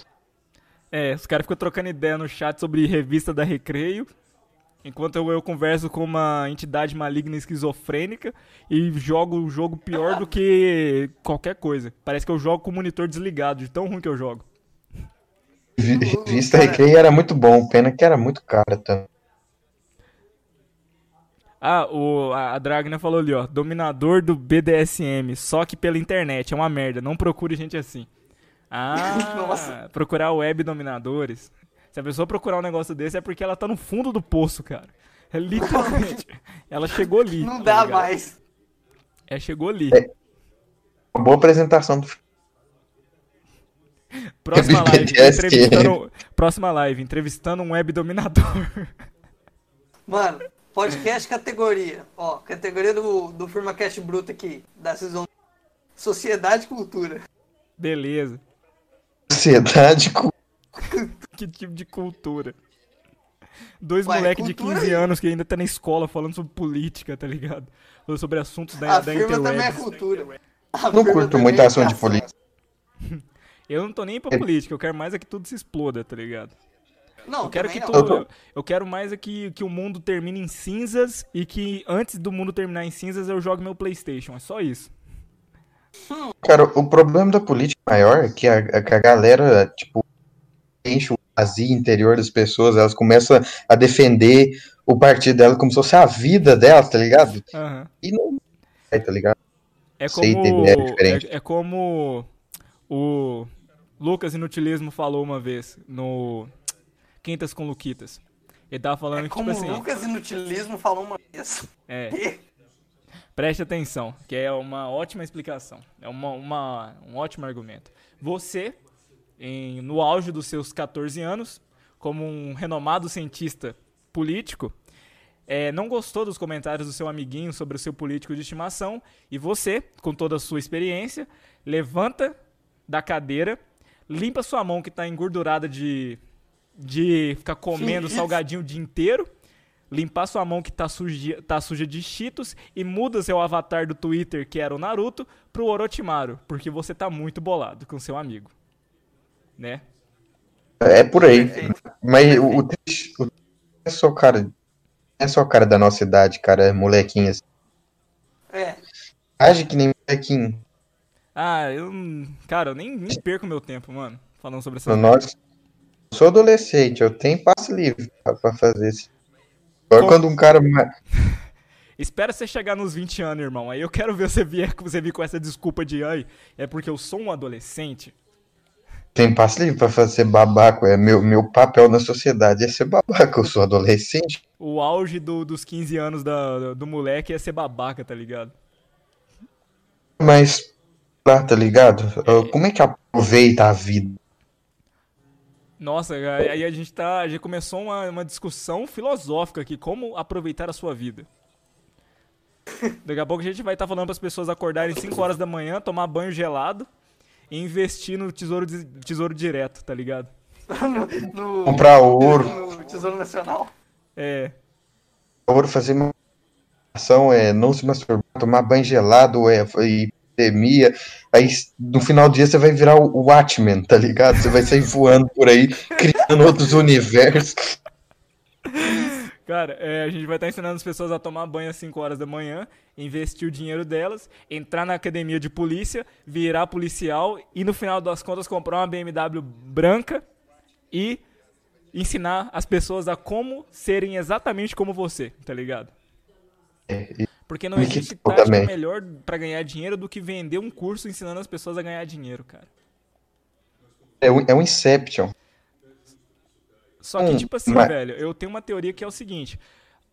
É, os caras ficam trocando ideia no chat sobre revista da Recreio. Enquanto eu, eu converso com uma entidade maligna esquizofrênica e jogo o jogo pior do que qualquer coisa. Parece que eu jogo com o monitor desligado, de tão ruim que eu jogo. Vi- Vista Recreio era muito bom, pena que era muito cara também. Ah, o, a, a Dragna falou ali, ó. Dominador do BDSM, só que pela internet. É uma merda. Não procure gente assim. Ah, Nossa. procurar web dominadores. Se a pessoa procurar um negócio desse é porque ela tá no fundo do poço, cara. É literalmente. ela chegou ali. Não tá dá ligado? mais. É, chegou ali. Uma boa apresentação do Próxima live, BDSM. entrevistando, próxima live, entrevistando um web dominador. Mano, podcast categoria. Ó, categoria do, do Firma Cast Bruto aqui, da Season Sociedade e Cultura. Beleza. sociedade com Que tipo de cultura? Dois Ué, moleques de cultura 15 aí. anos que ainda tá na escola falando sobre política, tá ligado? Falando sobre assuntos da, A da também é cultura. A Não curto muito é assunto de política. Eu não tô nem pra política, eu quero mais é que tudo se exploda, tá ligado? Não, Eu quero que tudo. Eu quero mais é que, que o mundo termine em cinzas e que antes do mundo terminar em cinzas eu jogue meu Playstation. É só isso. Cara, o problema da política maior é que a, é que a galera, tipo, enche o vazio interior das pessoas, elas começam a defender o partido dela como se fosse a vida delas, tá ligado? Aham. E não é, tá ligado? É como, é é, é como o Lucas Inutilismo falou uma vez no Quintas com Luquitas. Ele tava falando É que, como tipo assim, o Lucas Inutilismo falou uma vez. é, preste atenção, que é uma ótima explicação. É uma, uma- um ótimo argumento. Você, em- no auge dos seus 14 anos, como um renomado cientista político, é, não gostou dos comentários do seu amiguinho sobre o seu político de estimação e você, com toda a sua experiência, levanta da cadeira, limpa sua mão que está engordurada de, de ficar comendo isso? salgadinho o dia inteiro, limpar sua mão que tá suja, tá suja de cheetos e muda seu avatar do Twitter, que era o Naruto, pro Orochimaru, porque você tá muito bolado com seu amigo. Né? É por aí. Perfeito. Mas o, o, triste- o é só cara, é só cara da nossa idade, cara, é molequinho assim. É. Age que nem molequinho. Ah, eu. Cara, eu nem, nem perco meu tempo, mano, falando sobre essa. Nós, eu sou adolescente, eu tenho passe livre pra, pra fazer isso. Agora Com- quando um cara Espera você chegar nos 20 anos, irmão. Aí eu quero ver você vir, você vir com essa desculpa de ai, é porque eu sou um adolescente. Tem passe livre pra fazer babaco, é meu, meu papel na sociedade é ser babaca, eu sou adolescente. O auge do- dos 15 anos da- do moleque é ser babaca, tá ligado? Mas, lá, tá ligado? Ah, Como é que aproveita a vida? Nossa, aí a gente tá. Já começou uma, uma discussão filosófica aqui, como aproveitar a sua vida. Daqui a pouco a gente vai estar falando para as pessoas acordarem 5 horas da manhã, tomar banho gelado e investir no tesouro, tesouro direto, tá ligado? No, Comprar ouro, no Tesouro Nacional. É. ouro fazer uma ação, é não se masturbar, tomar banho gelado, é e epidemia. Aí no final do dia você vai virar o o Watchmen, tá ligado? Você vai sair voando por aí, criando outros universos. Cara, é, a gente vai estar ensinando as pessoas a tomar banho às 5 horas da manhã, investir o dinheiro delas, entrar na academia de polícia, virar policial e no final das contas comprar uma BMW branca e ensinar as pessoas a como serem exatamente como você, tá ligado? Porque não existe quitou tática também. melhor pra ganhar dinheiro do que vender um curso ensinando as pessoas a ganhar dinheiro, cara. É um, é um Inception. Só que, Hum, tipo assim, mas- velho, eu tenho uma teoria que é o seguinte: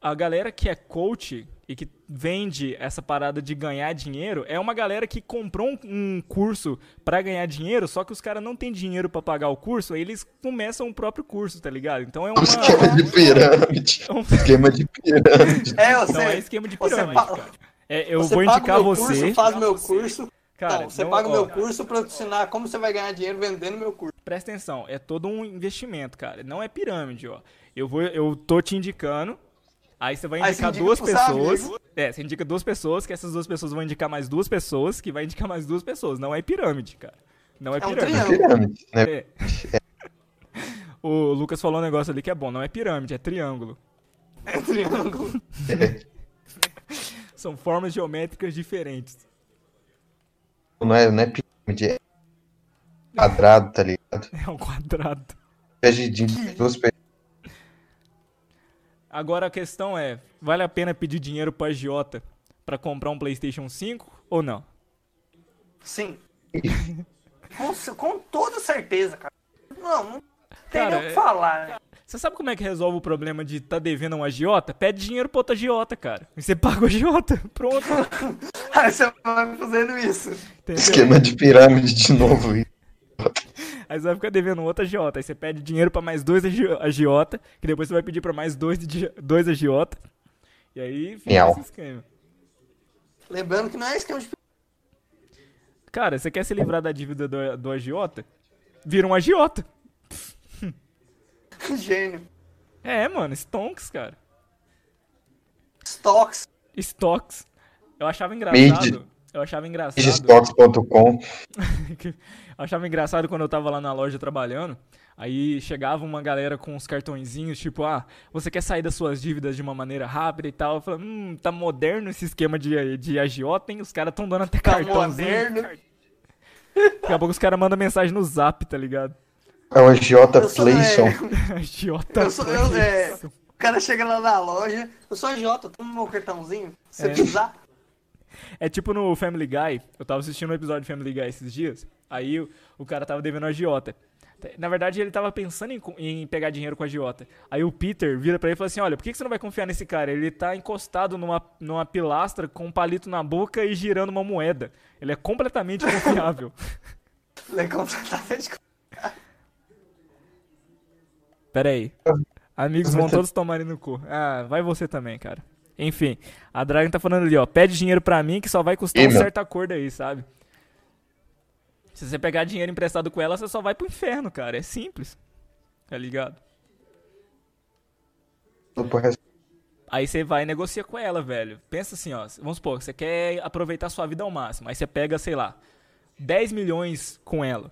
a galera que é coach e que vende essa parada de ganhar dinheiro é uma galera que comprou um, um curso para ganhar dinheiro, só que os caras não têm dinheiro para pagar o curso, aí eles começam o próprio curso, tá ligado? Então é uma. Um esquema de pirâmide. É um- esquema de pirâmide. É, você, Não, é esquema de você pirâmide, pa- cara. É, eu você vou paga indicar o meu você. Curso, faz meu curso. Cara, não, você não- paga o meu curso pra eu te ensinar como você vai ganhar dinheiro vendendo meu curso. Presta atenção, é todo um investimento, cara. Não é pirâmide, ó. Eu vou, eu tô te indicando. Aí você vai indicar você indica duas seu pessoas. amigo. É, você indica duas pessoas, que essas duas pessoas vão indicar mais duas pessoas, que vai indicar mais duas pessoas. Não é pirâmide, cara. Não é É um pirâmide. triângulo. Pirâmide, né? É. O Lucas falou um negócio ali que é bom, não é pirâmide, é triângulo. É um triângulo. São formas geométricas diferentes. Não é, não é pirâmide, é quadrado, tá ligado? É um quadrado. É de de duas pessoas. Agora a questão é, vale a pena pedir dinheiro pro agiota pra comprar um PlayStation 5 ou não? Sim. com, com toda certeza, cara. Não, não tem Cara, o é- que falar. né? Você sabe como é que resolve o problema de tá devendo a um agiota? Pede dinheiro pro outro agiota, cara. E você paga o agiota. Pronto. Aí você vai fazendo isso. Entendeu? Esquema de pirâmide de novo. Aí você vai ficar devendo um outro agiota. Aí você pede dinheiro pra mais dois agi- agiota, que depois você vai pedir pra mais dois, dois agiota. E aí fica Miau. esse esquema. Lembrando que não é esquema de Cara, você quer se livrar da dívida do, do agiota? Vira um agiota. Gênio. É, mano, stonks, cara. Stocks. Stocks. Eu achava engraçado. Mid. Eu achava engraçado. Digistocks.com. Eu achava engraçado quando eu tava lá na loja trabalhando. Aí chegava uma galera com uns cartõezinhos, tipo, ah, você quer sair das suas dívidas de uma maneira rápida e tal. Eu falei, hum, tá moderno esse esquema de, de agiota, hein? Os caras tão dando até Tá cartãozinho. moderno. Daqui a pouco os caras mandam mensagem no zap, tá ligado? É o agiota Playson. é, agiota. eu sou, eu, é, o cara chega lá na loja, eu sou Jota, toma meu cartãozinho, se você É. precisar. É tipo no Family Guy, eu tava assistindo um episódio de Family Guy esses dias, aí o, o cara tava devendo a agiota. Na verdade, ele tava pensando em, em pegar dinheiro com a agiota. Aí o Peter vira pra ele e fala assim, olha, por que que você não vai confiar nesse cara? Ele tá encostado numa, numa pilastra com um palito na boca e girando uma moeda. Ele é completamente confiável. Ele é completamente. Pera aí. Amigos vão todos tomarem no cu. Ah, vai você também, cara. Enfim, a Dragon tá falando ali, ó. Pede dinheiro pra mim que só vai custar Ih, um meu. certo acordo aí, sabe? Se você pegar dinheiro emprestado com ela, você só vai pro inferno, cara. É simples. Tá ligado? Aí você vai e negocia com ela, velho. Pensa assim, ó. Vamos supor, você quer aproveitar sua vida ao máximo. Aí você pega, sei lá, 10 milhões com ela.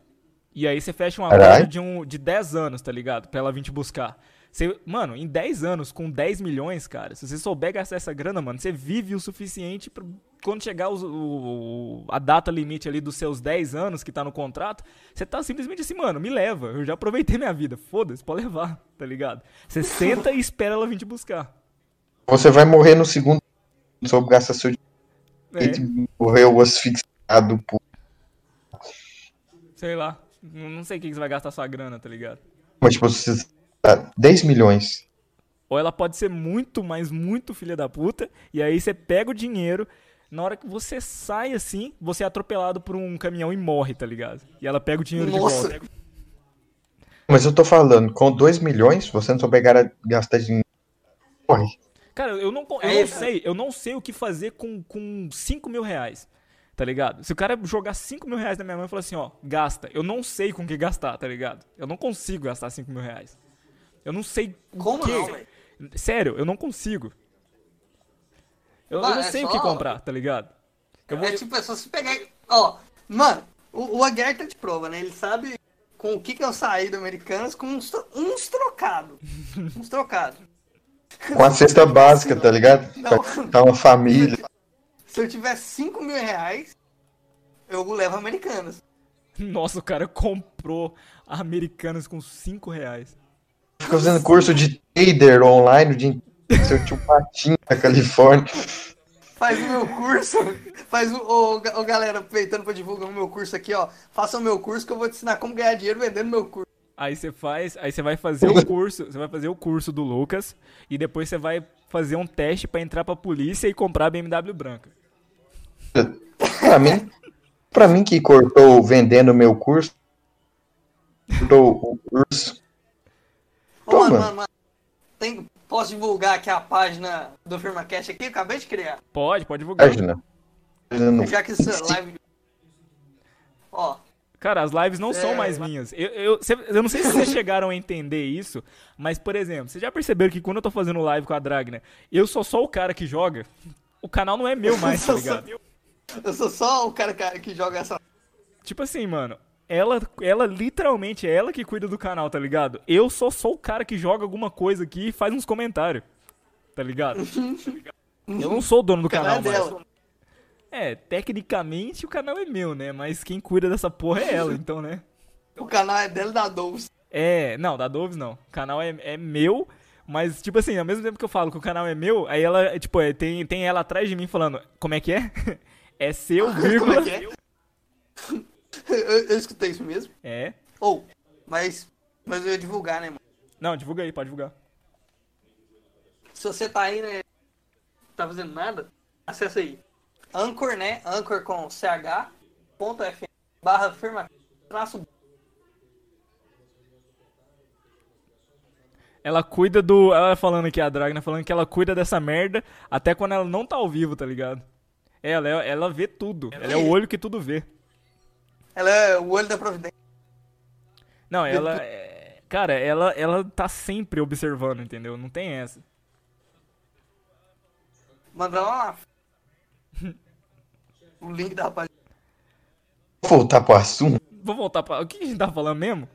E aí você fecha um Caralho. acordo de, um, de 10 anos, tá ligado? Pra ela vir te buscar. Você, mano, em 10 anos, com 10 milhões, cara, se você souber gastar essa grana, mano, você vive o suficiente pra quando chegar os- o, a data limite ali dos seus 10 anos que tá no contrato, você tá simplesmente assim, mano, me leva. Eu já aproveitei minha vida. Foda-se, pode levar, tá ligado? Você senta e espera ela vir te buscar. Você vai morrer no segundo. Soube gastar seu É. dinheiro e morreu asfixiado por. Sei lá. Não sei o que você vai gastar sua grana, tá ligado? Mas, tipo, você tá 10 milhões. Ou ela pode ser muito, mas muito filha da puta. E aí você pega o dinheiro. Na hora que você sai assim, você é atropelado por um caminhão e morre, tá ligado? E ela pega o dinheiro Nossa. de volta. Mas eu tô falando, com 2 milhões, você não souber gastar dinheiro. Morre. Cara, eu não, eu É, não sei. Eu não sei o que fazer com, com 5 mil reais. Tá ligado? Se o cara jogar 5 mil reais na minha mão e falar assim, ó, gasta. Eu não sei com que gastar, tá ligado? Eu não consigo gastar 5 mil reais. Eu não sei o Como que. não, velho? Sério, eu não consigo. Eu, eu Mano, não é sei o só- que comprar, tá ligado? Eu vou... É tipo, é só se pegar. Ó, mano, o, o Aguiar tá de prova, né? Ele sabe com o que que eu saí do Americanas com uns, tro- uns trocados. uns trocados. Com a cesta básica, tá ligado? Não. Tá uma família. Se eu tiver 5 mil reais, eu levo Americanas. Nossa, o cara comprou Americanas com 5 reais. Fica fazendo curso de trader online, de seu tio Patinho da Califórnia. Faz o meu curso. Faz o. Ô, galera, aproveitando pra divulgar o meu curso aqui, ó. Faça o meu curso que eu vou te ensinar como ganhar dinheiro vendendo meu curso. Aí você faz, aí você vai fazer o curso, você vai fazer o curso do Lucas e depois você vai fazer um teste pra entrar pra polícia e comprar a BMW branca. Pra mim, pra mim que cortou vendendo meu curso, cortou o curso. Ô, mano, mano, mano. Tem, posso divulgar aqui a página do FirmaCast aqui? Acabei de criar. Pode, pode divulgar. Página. Já que essa live. Ó, Cara, as lives não são É, mais mas- minhas. Eu, eu, cê- eu não sei se vocês chegaram a entender isso, mas, por exemplo, vocês já perceberam que quando eu tô fazendo live com a Dragna, eu sou só o cara que joga? O canal não é meu mais, tá ligado? Eu sou só o cara que, joga essa. Tipo assim, mano, ela, ela literalmente é ela que cuida do canal, tá ligado? Eu só sou o cara que joga alguma coisa aqui e faz uns comentários, tá ligado? Eu não sou o dono do O canal canal, é dela. É, tecnicamente o canal é meu, né? Mas quem cuida dessa porra é ela, então, né? O canal é dela da Doves. É, não, da Doves não. O canal é, é meu, mas, tipo assim, ao mesmo tempo que eu falo que o canal é meu, aí ela, tipo, é, tem, tem ela atrás de mim falando, como é que é? É seu, Como vírgula. é que é? eu, eu escutei isso mesmo. É. Ou, mas. Mas eu ia divulgar, né, mano? Não, divulga aí, pode divulgar. Se você tá aí, né? Tá fazendo nada, acessa aí. Anchor, né? Anchor com ch. Ponto fm barra firma traço Ela cuida do. Ela falando aqui, a Dragna falando que ela cuida dessa merda até quando ela não tá ao vivo, tá ligado? Ela, ela, vê tudo. Ela é o olho que tudo vê. Ela é o olho da providência. Não, ela. é- Cara, ela, ela tá sempre observando, entendeu? Não tem essa. Manda lá. o link da rapaziada. Vou voltar pro assunto. Vou voltar pra. O que a gente tá falando mesmo?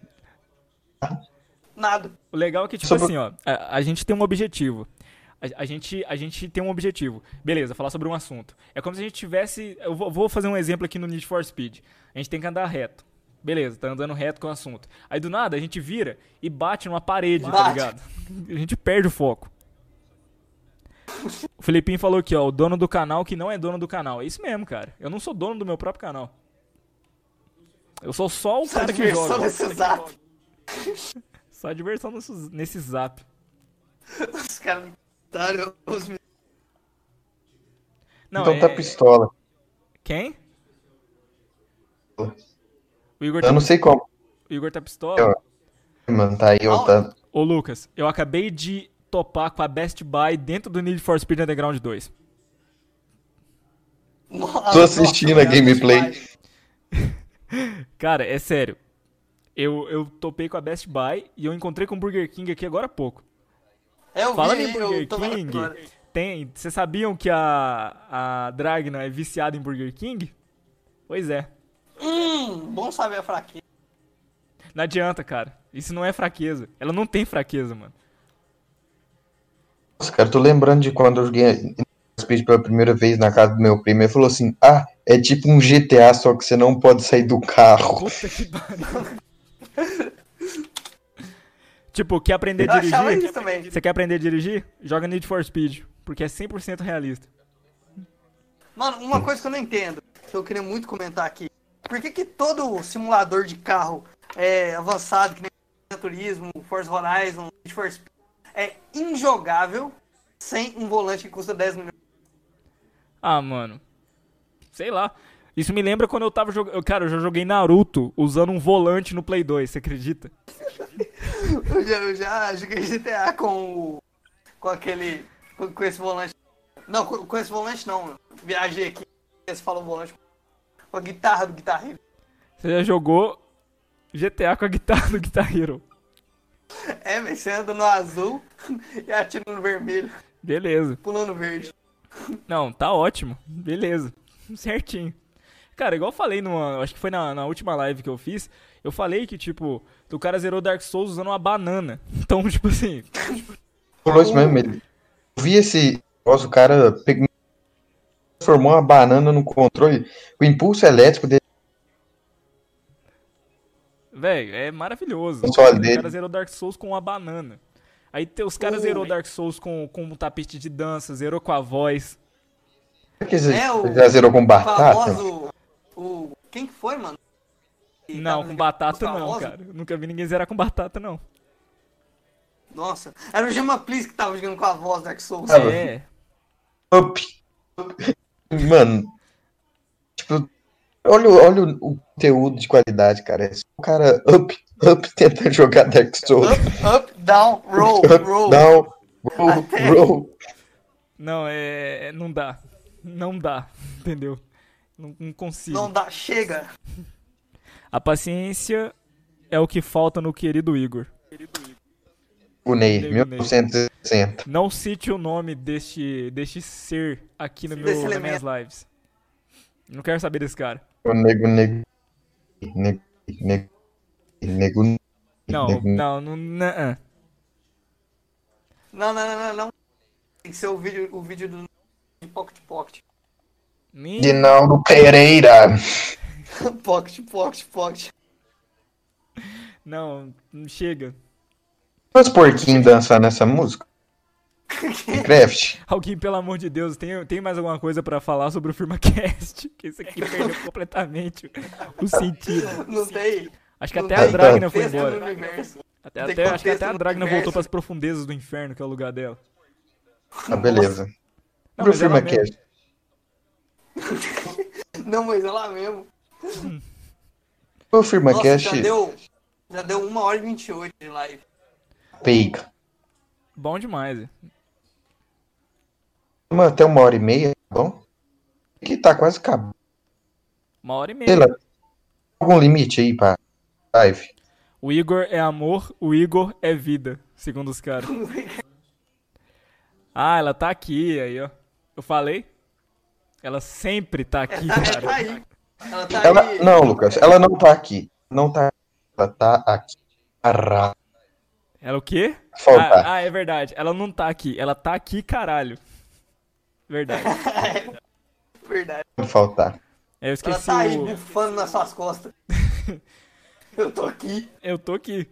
Nada. O legal é que, tipo Sobre- assim, ó, a, a gente tem um objetivo. A, a gente, a gente tem um objetivo. Beleza, falar sobre um assunto. É como se a gente tivesse. Eu vou, vou fazer um exemplo aqui no Need for Speed. A gente tem que andar reto. Beleza, tá andando reto com o assunto. Aí do nada a gente vira e bate numa parede, tá Bate. ligado? A gente perde o foco. O Felipinho falou aqui, ó, o dono do canal que não é dono do canal. É isso mesmo, cara. Eu não sou dono do meu próprio canal. Eu sou só o Só cara que diversão joga. nesse zap. Só diversão nesse, nesse zap. Os caras. Otário, meninos. Não, então é... tá pistola. Quem? O Igor, Eu tá, não sei como. o Igor tá pistola? Eu- Mano, tá aí, ó. Tá... Ô, Lucas, eu acabei de topar com a Best Buy dentro do Need for Speed Underground 2. Nossa, Tô assistindo a gameplay. Cara, é sério. Eu, eu topei com a Best Buy e eu encontrei com o Burger King aqui agora há pouco. Eu Falando vi, em Burger King, tem. Vocês sabiam que a, a Dragna é viciada em Burger King? Pois é. Hum, bom saber a fraqueza. Não adianta, cara. Isso não é fraqueza. Ela não tem fraqueza, mano. Nossa, cara, tô lembrando de quando eu joguei Speed pela primeira vez na casa do meu primo. Ele falou assim: Ah, é tipo um GTA, só que você não pode sair do carro. Puta que pariu. tipo, quer aprender a dirigir? isso também. Você quer aprender a dirigir? Joga Need for Speed, porque é 100% realista. Mano, uma coisa que eu não entendo, que eu queria muito comentar aqui. Por que, que todo simulador de carro é avançado, que nem Turismo, Forza Horizon, Need for Speed, é injogável sem um volante que custa 10 milhões? Ah, mano. Sei lá. Isso me lembra quando eu tava jogando. Cara, eu já joguei Naruto usando um volante no Play 2, você acredita? Eu já, eu já joguei GTA com o, com aquele. Com, com esse volante. Não, com, com esse volante não. Viajei aqui. Você falou volante. Com a guitarra do Guitar Hero. Você já jogou GTA com a guitarra do Guitar Hero. É, velho, você anda no azul e atira no vermelho, Beleza. pulando verde. Não, tá ótimo. Beleza. Certinho. Cara, igual eu falei numa. Acho que foi na, na última live que eu fiz. Eu falei que, tipo, o cara zerou Dark Souls usando uma banana. Então, tipo assim. Falou isso mesmo. Ele... Eu vi esse negócio, o cara pegou, transformou uma banana no controle. O impulso elétrico dele. Velho, é maravilhoso. O O dele. cara zerou Dark Souls com uma banana. Aí os caras zerou. Dark Souls com, com um tapete de dança, zerou com a voz. Será que você É, o já zerou com batata? famoso. O. Quem que foi, mano? Que Não, com batata não, cara. Eu nunca vi ninguém zerar com batata, não. Nossa, era o Gemma Please que tava jogando com a voz Dark Souls. Ah, É. Up. Mano. Tipo, olha, o- olha o, o conteúdo de qualidade, cara. É só o cara up, up tentando jogar Dark Souls. Up, up, down, roll, Up, roll. down, roll, Até- roll. Não, é. Não dá. Não dá. Entendeu? Não, não consigo. Não dá, chega. A paciência é o que falta no querido Igor. O Ney, Nego 1960. Não cite o nome deste, deste ser aqui no Desse meu, nas minhas lives. Não quero saber desse cara. O nego, nego, nego, nego, nego, Não, nego- não, não. não ah. Não, não, não, não, não. Tem que ser o vídeo, o vídeo do Pocket Pocket. Nem- Dinaldo Pereira. Pocket, Pocket, Pocket. Não, não chega. Os porquinhos dançar nessa música? Minecraft? Alguém, pelo amor de Deus, tem, tem mais alguma coisa pra falar sobre o FirmaCast? Que isso aqui perdeu completamente o sentido. Não tem. Acho que não até tem a Dragna foi embora. Até, até- acho que até a Dragna voltou pras profundezas do inferno, que é o lugar dela. Ah, beleza. Não, Sobre o FirmaCast. Não, mas é lá mesmo. O Nossa, FirmaCast, já deu, já deu 1 hora e 28 de live. peiga. Bom demais. Uma- Até uma hora e meia, tá bom? Que tá quase acabando. Uma hora e Sei meia. lá. Algum limite aí pra live? O Igor é amor, o Igor é vida, segundo os caras. Ah, ela tá aqui, aí, ó. Eu falei? Ela sempre tá aqui, Ela tá cara. aí. Ela tá Ela, aí. não, Lucas, ela não tá aqui. Não tá. Ela tá aqui. Caralho. Ela o quê? Faltar. Ah, ah, é verdade. Ela não tá aqui. Ela tá aqui, caralho. Verdade. Verdade. Faltar. É, Eu Ela esqueci tá aí o... bufando nas suas costas. Eu tô aqui. Eu tô aqui.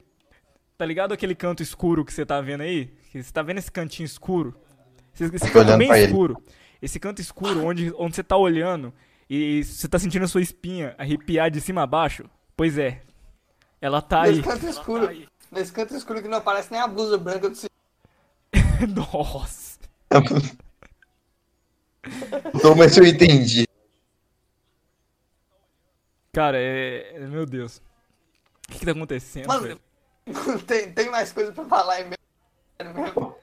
Tá ligado aquele canto escuro que você tá vendo aí? Você tá vendo esse cantinho escuro? Esse, esse canto olhando bem pra ele. Esse canto escuro onde, onde você tá olhando e você tá sentindo a sua espinha arrepiar de cima a baixo? Pois é. Ela tá aí. Nesse canto escuro. Nesse canto escuro que não aparece nem a blusa branca do. Nossa. Não, mas eu entendi. Cara, é. é- Meu Deus. O que, que tá acontecendo, Mano, velho? tem, tem mais coisa pra falar aí mesmo.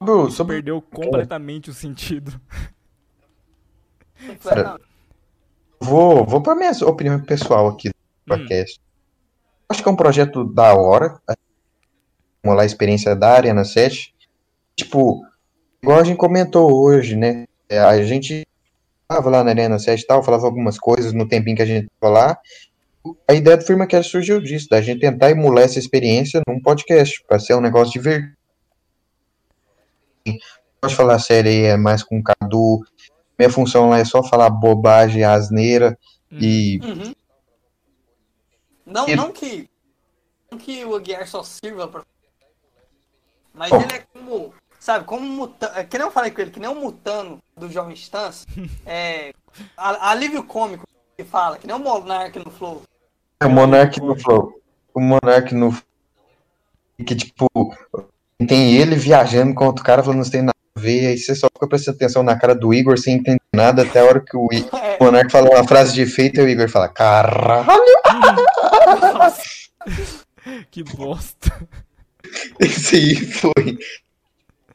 Bro, sobre Perdeu completamente o sentido. Cara, Vou, vou para minha opinião pessoal aqui do podcast. Acho que é um projeto da hora. Vamos lá, a experiência da Arena 7. Tipo, igual a gente comentou hoje, né? É, A gente tava lá na Arena 7 e tal, falava algumas coisas no tempinho que a gente tava lá. A ideia do FirmaCast surgiu disso, da gente tentar emular essa experiência num podcast, para ser um negócio divertido. Pode falar sério aí, é mais com o Cadu. Minha função lá é só falar bobagem, asneira e Uhum. Não, E- não que. Não que o Aguiar só sirva pra. Mas Oh. ele é como. Sabe, como um mutano. Que nem eu falei com ele, que nem um mutano do Jovem Stans. é. a- Alívio cômico que fala, que nem o Monark no Flow. É o Monark no Flow. O Monark no que tipo tem ele viajando com outro cara falando que não tem nada a ver, aí você só fica prestando atenção na cara do Igor sem entender nada até a hora que o, I- É, o Monark fala uma frase de efeito e o Igor fala: Caralho, Que bosta. esse aí foi.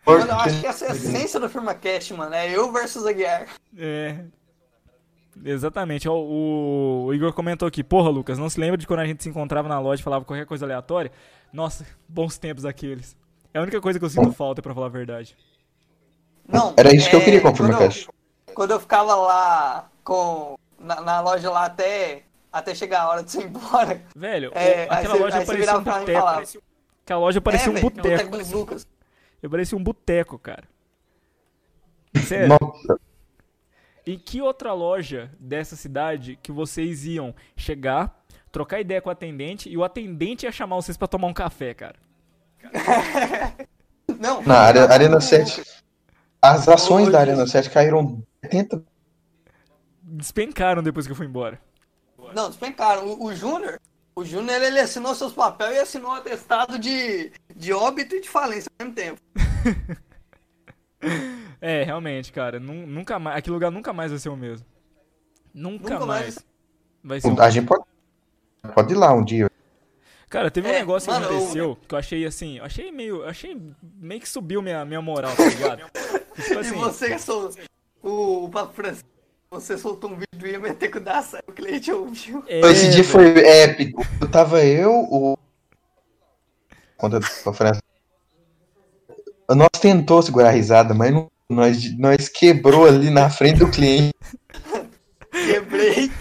mano, eu acho que essa é a essência do FirmaCast, mano. É eu versus Aguiar. É. Exatamente. O, o Igor comentou aqui, porra, Lucas, não se lembra de quando a gente se encontrava na loja e falava qualquer coisa aleatória? Nossa, bons tempos aqueles. É a única coisa que eu sinto falta, pra falar a verdade. Não, Era isso que eu é, queria com o quando eu- FirmaCast. Quando eu ficava lá com. Na, na loja lá até. Até chegar a hora de você ir embora. Velho, É, aquela você- loja aí você parecia virava um pra mim e boteco. Aquela loja parecia é, um boteco. Eu parecia um boteco, cara. Sério. Nossa, Em que outra loja dessa cidade que vocês iam chegar, trocar ideia com o atendente e o atendente ia chamar vocês pra tomar um café, cara? Não, na área, Arena não, 7. As ações da Arena 7 caíram 80. Despencaram depois que eu fui embora. Não, despencaram. O, o Júnior, o Júnior ele assinou seus papéis e assinou um atestado de, de óbito e de falência ao mesmo tempo. É, realmente, cara. nu- Nunca mais. Aquele lugar nunca mais vai ser o mesmo. Nunca, Nunca mais. mais. Vai ser o A gente pode, pode ir lá um dia. Cara, teve um É, negócio mano, que eu- aconteceu que eu achei assim, eu achei meio, eu achei meio que subiu minha, minha moral, tá ligado? tipo E assim, você sol... o, o Papo Francisco, você soltou um vídeo e ia meter com o Daça, o cliente ouviu. é, Esse dia foi épico. Eu tava eu, o. Conta da conferência. Nós tentou segurar a risada, mas não- nós, nós quebrou ali na frente do cliente. Quebrei.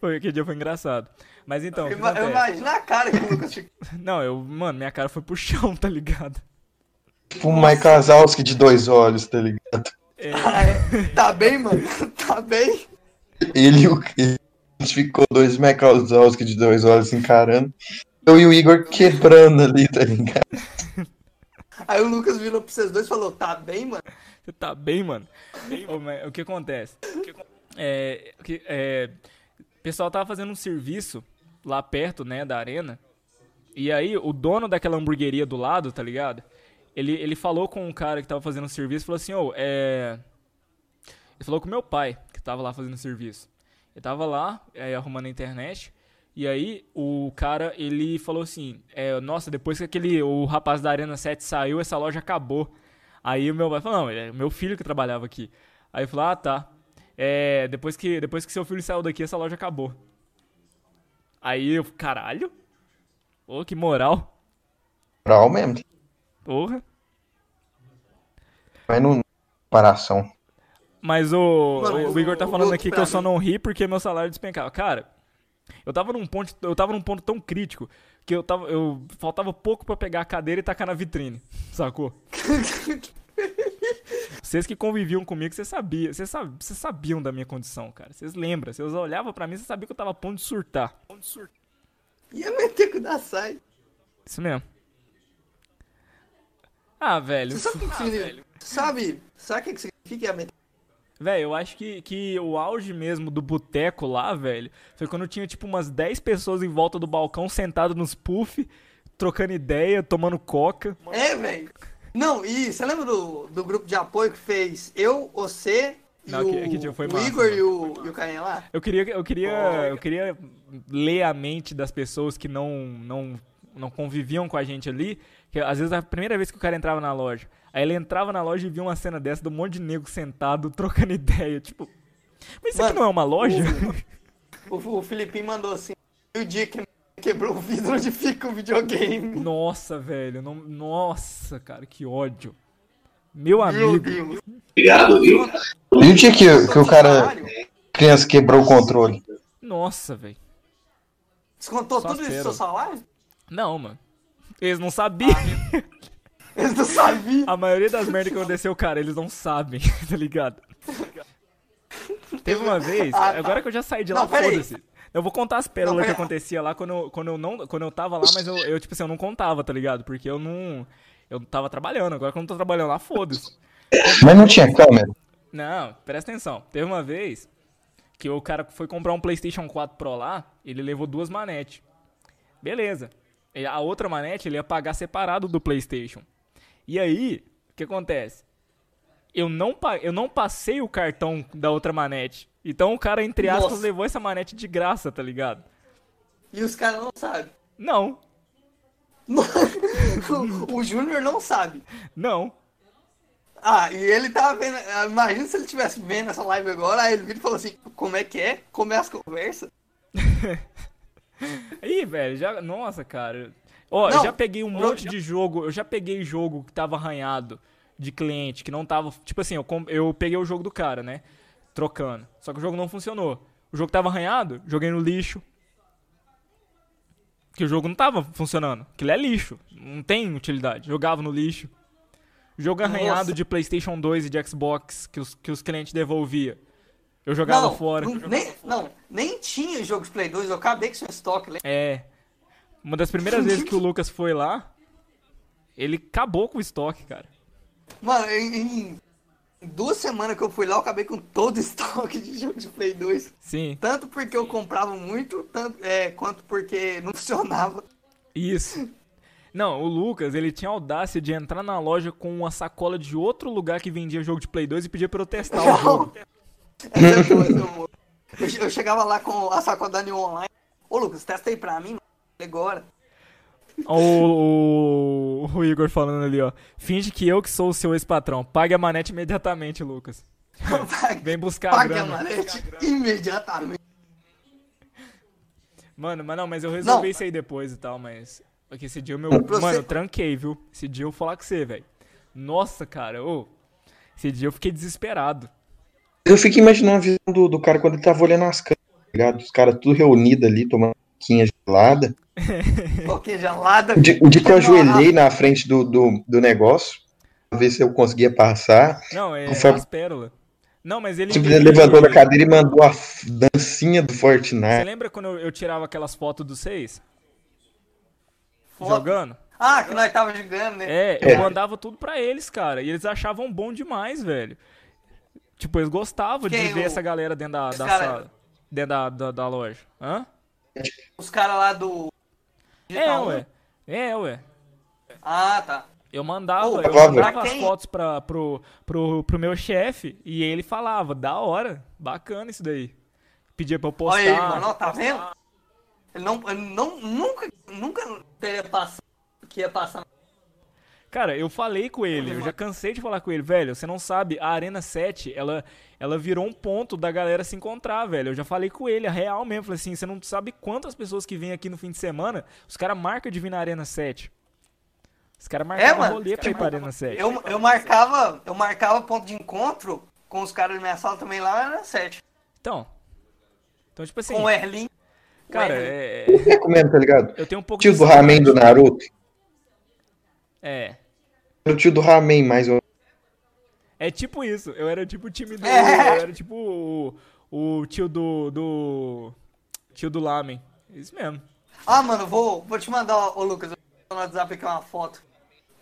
foi, aquele dia foi engraçado. Mas então, Eu, eu imagino a cara que o Lucas ficou. Não, eu, mano, minha cara foi pro chão, tá ligado? Tipo um Mike Wazowski de dois olhos, tá ligado? É, Ah, é. Tá bem, mano? Tá bem? Ele e o ele ficou dois Mike Wazowski de dois olhos se encarando. Eu e o Igor quebrando ali, tá ligado? Aí o Lucas virou pra vocês dois e falou, tá bem, mano? Você tá bem, mano? Ô, mas o que acontece? É, o que- é, o pessoal tava fazendo um serviço lá perto, né, da arena. E aí, o dono daquela hamburgueria do lado, tá ligado? Ele, ele falou com o cara que tava fazendo serviço, falou assim, ô, é... Ele falou com meu pai, que tava lá fazendo serviço. Ele tava lá, é, arrumando a internet, e aí o cara, ele falou assim, é, nossa, depois que aquele, o rapaz da Arena 7 saiu, essa loja acabou. Aí o meu pai falou, não, é meu filho que trabalhava aqui. Aí eu falei, ah, tá. É, depois que, depois que seu filho saiu daqui, essa loja acabou. Aí eu, caralho? Ô, que moral. Moral mesmo. Porra. Mas não. Comparação. Mas o, Mano, o Igor tá falando o- aqui que eu só não ri porque meu salário despencava. Cara, eu tava num ponto, eu tava num ponto tão crítico que eu tava, eu faltava pouco pra pegar a cadeira e tacar na vitrine, sacou? Vocês que conviviam comigo, vocês sabiam, vocês, sab- vocês sabiam da minha condição, cara. Vocês lembram? Vocês olhavam pra mim, vocês sabiam que eu tava a ponto de surtar. Ia meter com o Daçai. Isso mesmo. Ah, velho. Você sabe o que que significa? Sabe, sabe o que que significa ia meter? Velho, eu acho que, que o auge mesmo do boteco lá, velho, foi quando tinha tipo umas 10 pessoas em volta do balcão sentado nos puff, trocando ideia, tomando coca. É, velho. Não, e você lembra do, do grupo de apoio que fez eu, você e Não, o, aquele dia foi o massa, Igor e o, e o Carinha lá? Eu queria, eu queria, eu queria ler a mente das pessoas que não, não, não conviviam com a gente ali. Que às vezes a primeira vez que o cara entrava na loja, aí ele entrava na loja e via uma cena dessa de um monte de nego sentado trocando ideia, tipo. Mas isso aqui Mano, não é uma loja? O, o Filipinho mandou assim, e o dia que o vidro onde fica o videogame. Nossa, velho, não, nossa, cara, que ódio. Meu Meu amigo. Deus. Obrigado, viu? E o dia que, que o cara, criança, quebrou o controle? Nossa, velho. Descontou Só tudo isso do seu salário? Não, mano. Eles não sabiam. Eles não sabiam. A maioria das merdas que aconteceu, cara, eles não sabem, tá ligado? Teve uma vez, Ah, tá. agora que eu já saí de lá, foda-se. Eu vou contar as pérolas Não, que acontecia lá quando eu, quando eu não, quando eu tava lá, mas eu, eu, tipo assim, eu não contava, tá ligado? Porque eu não, eu tava trabalhando, agora que eu não tô trabalhando lá, foda-se. Mas não tinha câmera. Não, presta atenção. Teve uma vez que o cara foi comprar um PlayStation 4 Pro lá, ele levou duas manetes. Beleza. E a outra manete ele ia pagar separado do PlayStation. E aí, o que acontece? Eu não, eu não passei o cartão da outra manete. Então o cara, entre aspas, Nossa. levou essa manete de graça, tá ligado? E os caras não sabem. Não, o Júnior não sabe. não. Ah, e ele tava vendo. Imagina se ele estivesse vendo essa live agora, aí ele viu e falou assim: como é que é? Como é as conversas? Ih, velho, já. Nossa, cara. Ó, eu Não, já peguei um eu monte de jogo. Eu já peguei jogo que tava arranhado de cliente, que não tava. Tipo assim, eu, eu peguei o jogo do cara, né? Trocando. Só que o jogo não funcionou. O jogo tava arranhado, joguei no lixo. Que o jogo não tava funcionando. Aquilo é lixo. Não tem utilidade. Jogava no lixo. Jogo arranhado Nossa. de PlayStation 2 e de Xbox que os, que os clientes devolvia. Eu jogava não, fora. Não, nem, não, nem tinha jogo de Play 2, eu acabei com seu estoque. lembra? É. Uma das primeiras vezes que o Lucas foi lá, ele acabou com o estoque, cara. Mano, em duas semanas que eu fui lá, eu acabei com todo o estoque de jogo de Play 2. Sim, Tanto porque eu comprava muito, tanto, é, quanto porque não funcionava. isso. Não, o Lucas, ele tinha audácia de entrar na loja com uma sacola de outro lugar que vendia jogo de Play 2 e pedir pra eu testar o jogo. É eu, eu, chegava lá com a sacola da New Online. Ô, Lucas, testa aí pra mim, agora. O, o, o Igor falando ali, ó. Finge que eu que sou o seu ex-patrão. Pague a manete imediatamente, Lucas. Vem buscar a Pague a grana. manete imediatamente. Mano, mas não, mas eu resolvi Não. isso aí depois e tal, mas. Porque esse dia eu meu. Pra Mano, você- eu tranquei, viu? Esse dia eu vou falar com você, velho. Nossa, cara, ô. Esse dia eu fiquei desesperado. Eu fico imaginando a visão do, do cara quando ele tava olhando as câmeras, tá ligado? Os caras tudo reunidos ali, tomando quinha gelada. Porque gelada. O dia, o dia que eu ajoelhei na frente do, do, do negócio, pra ver se eu conseguia passar, Não, é as pérolas. Não, mas ele. tipo, ele- levantou da cadeira e mandou a dancinha do Você Fortnite. lembra quando eu, eu tirava aquelas fotos dos seis? Foto. Jogando? Ah, que nós tava jogando, né? É, eu É. mandava tudo pra eles, cara. E eles achavam bom demais, velho. Tipo, eles gostavam de Quem, ver o- essa galera dentro da, da cara? sala. Dentro da, da, da loja. Hã? Os caras lá do. É, ué. né? É, ué. Ah, tá. Eu mandava, Ô, eu mandava as fotos pra, pro, pro, pro meu chefe e ele falava, da hora, bacana isso daí. Pedia pra eu postar. Olha aí, mano, ó, tá vendo? Ele não, ele não nunca, nunca teria passado que ia passar. Cara, eu falei com ele, eu já cansei de falar com ele, velho, você não sabe, a Arena 7, ela, ela virou um ponto da galera se encontrar, velho. Eu já falei com ele, a real mesmo, falei assim, você não sabe quantas pessoas que vêm aqui no fim de semana, os caras marcam de vir na Arena 7. Os caras marcavam mano, rolê pra ir tipo, pra Arena 7. Eu, eu marcava, eu marcava ponto de encontro com os caras da minha sala também lá na 7. Então, então tipo assim, Com o Erlin. cara, o Erlin. é, Eu recomendo, tá ligado? eu tenho um pouco Tio do Ramen do. Naruto. É, o tio do Ramen, mais ou É tipo isso. Eu era tipo o time do. É. Eu era tipo o, o tio do. do. Tio do Lamen. Isso mesmo. Ah, mano, vou, vou te mandar, ô Lucas, eu vou no WhatsApp aqui uma foto.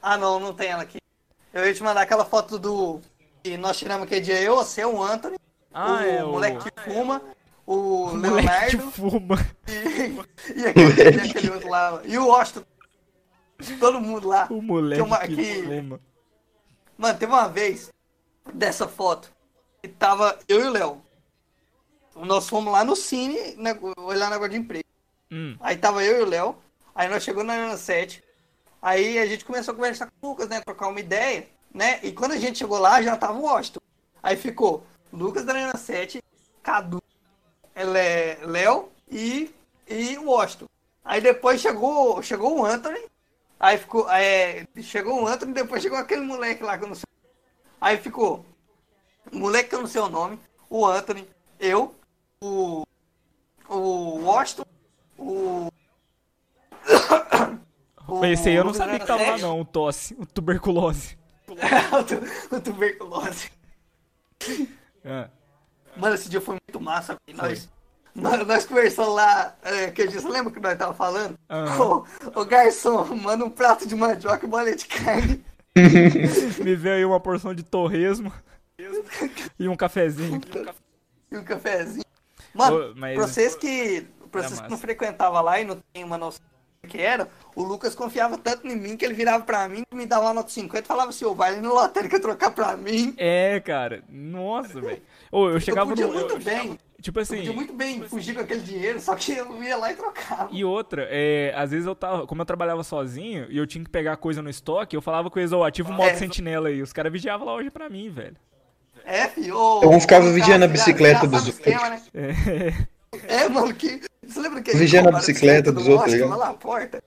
Ah, não, não tem ela aqui. Eu ia te mandar aquela foto do. que nós tiramos aquele dia, eu, você, o Anthony, Ah, o é. O moleque que fuma, o, o moleque que Leonardo fuma. e, e aquele, e aquele outro lá. E o Washington. Todo mundo lá. O moleque ma- que, que-. Mano, teve uma vez dessa foto que tava eu e o Léo. Nós fomos lá no Cine né, olhar negócio de emprego. Hum. Aí tava eu e o Léo. Aí nós chegamos na Arena 7. Aí a gente começou a conversar com o Lucas, né? Trocar uma ideia, né? E quando a gente chegou lá, já tava o Washington. Aí ficou Lucas da Arena 7, Cadu, Lé- Léo e, e o Washington. Aí depois chegou, chegou o Anthony. Aí ficou. É, chegou o Anthony, depois chegou aquele moleque lá que eu não sei. Aí ficou. Moleque que eu não sei o nome, o Anthony, eu, o. O Washington, o. o Esse aí eu não sabia que tava lá, não. O tosse. O tuberculose. 7, o tu- o tuberculose. Ah. Mano, esse dia foi muito massa. Nós, nós, nós conversamos lá, é, que eu disse, lembra que nós tava falando? Ô, ô, garçom, manda um prato de mandioca e bolinha de carne. Me veio aí uma porção de torresmo. e um cafezinho. e um cafezinho. Mano, Ô, mas- pra vocês que. Pra vocês que não frequentavam lá e não tem uma noção do que era, o Lucas confiava tanto em mim que ele virava pra mim, me dava uma nota 50 e falava assim, ô, vai ali no lotérica trocar pra mim. É, cara. Nossa, velho. Eu Eu chegava podia no. muito eu- bem. Tipo Eu assim. podia muito bem fugir com aquele dinheiro, só que eu ia lá e trocava. E outra, é, às vezes eu tava, como eu trabalhava sozinho e eu tinha que pegar coisa no estoque, eu falava com eles, ó, ativa o modo É. sentinela aí. Os caras vigiavam lá hoje pra mim, velho. É, filho. Eu ficava vigiando a bicicleta dos sabe o esquema, né? É, É, mano, que. Você lembra que a gente Vigiando a bicicleta dos do outros, Washington ligado? lá na porta?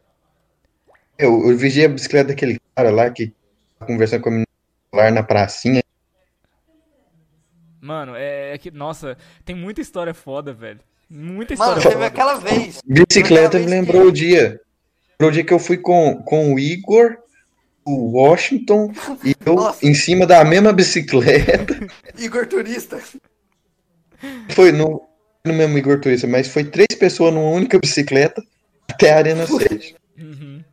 Eu, eu vigiei a bicicleta daquele cara lá que tava conversando com a menina lá na pracinha. Mano, é, é que, nossa, tem muita história foda, velho. Muita Mano, história teve foda. aquela vez. Bicicleta me lembrou que- o dia. Lembrou o dia que eu fui com, com o Igor, o Washington e eu Nossa. em cima da mesma bicicleta. Igor Turista. Foi no, no mesmo Igor Turista, mas foi três pessoas numa única bicicleta até a Arena 7. Uhum.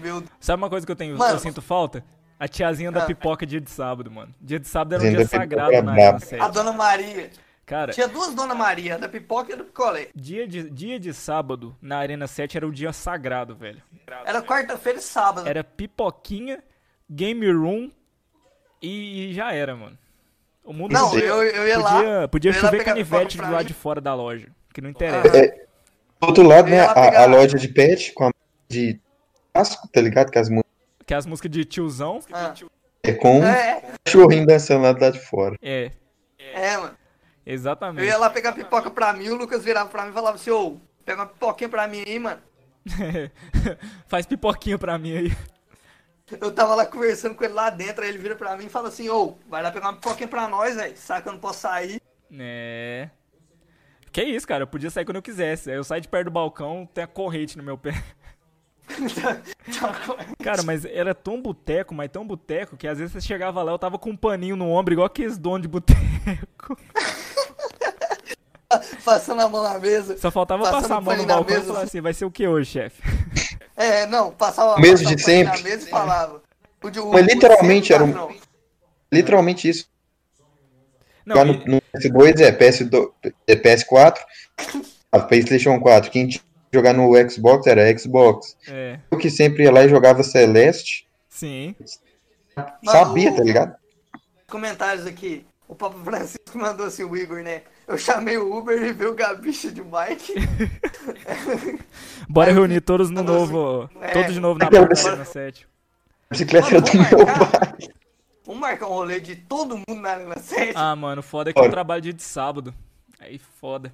Meu Deus. Sabe uma coisa que eu tenho, Mano. eu sinto falta? A tiazinha da Ah. pipoca dia de sábado, mano. Dia de sábado era um dia sagrado era na braba. Arena A 7. Dona Maria. Cara, Tinha duas Dona Maria, da pipoca e do picolé. dia de, dia de sábado na Arena 7 era o dia sagrado, velho. Era quarta-feira e sábado. Era pipoquinha, game room e, e já era, mano. O mundo Não, podia, eu, eu ia lá. podia, podia eu ia lá chover canivete do lado de fora da loja, que não interessa. Do outro lado, né, a, a loja de pet com a de casco, tá ligado? Que as músicas Que as músicas de tiozão, Ah. é com É, cachorrinho dançando lá do lado de fora. é, é, mano. Eu exatamente. ia lá pegar pipoca pra mim, o Lucas virava pra mim e falava assim, ô, pega uma pipoquinha pra mim aí, mano. Faz pipoquinha pra mim aí. Eu tava lá conversando com ele lá dentro, aí ele vira pra mim e fala assim, ô, vai lá pegar uma pipoquinha pra nós, velho. Sabe que eu não posso sair. É. Que isso, cara, eu podia sair quando eu quisesse. Aí eu saio de perto do balcão, tem a corrente no meu pé. Cara, mas era tão boteco, mas tão boteco, que às vezes você chegava lá, eu tava com um paninho no ombro, igual aqueles donos de boteco. Passando a mão na mesa. Só faltava passar a mão no balcão e mesa, falar assim. assim, vai ser o que hoje, chefe? É, não, passava Mesmo passava de sempre. na mesa e falava. O de- o- Mas literalmente era um- patrão. Literalmente isso. Não, Jogar e- no, no PS2 é, PS2, é PS4, a PlayStation 4. Quem tinha jogar no Xbox era Xbox. é, Eu que sempre ia lá e jogava Celeste, sim. Sabia, tá ligado? Comentários aqui. O Papa Francisco mandou assim, o Igor, né? Eu chamei o Uber e veio o gabicha de Mike. Bora Aí, reunir todos no novo. assim, é. Todos de novo na porta Arena 7. A bicicleta do meu pai. Vamos marcar um rolê de todo mundo na Arena 7? Ah, mano, foda é que eu Olha. trabalho dia de sábado. Aí foda.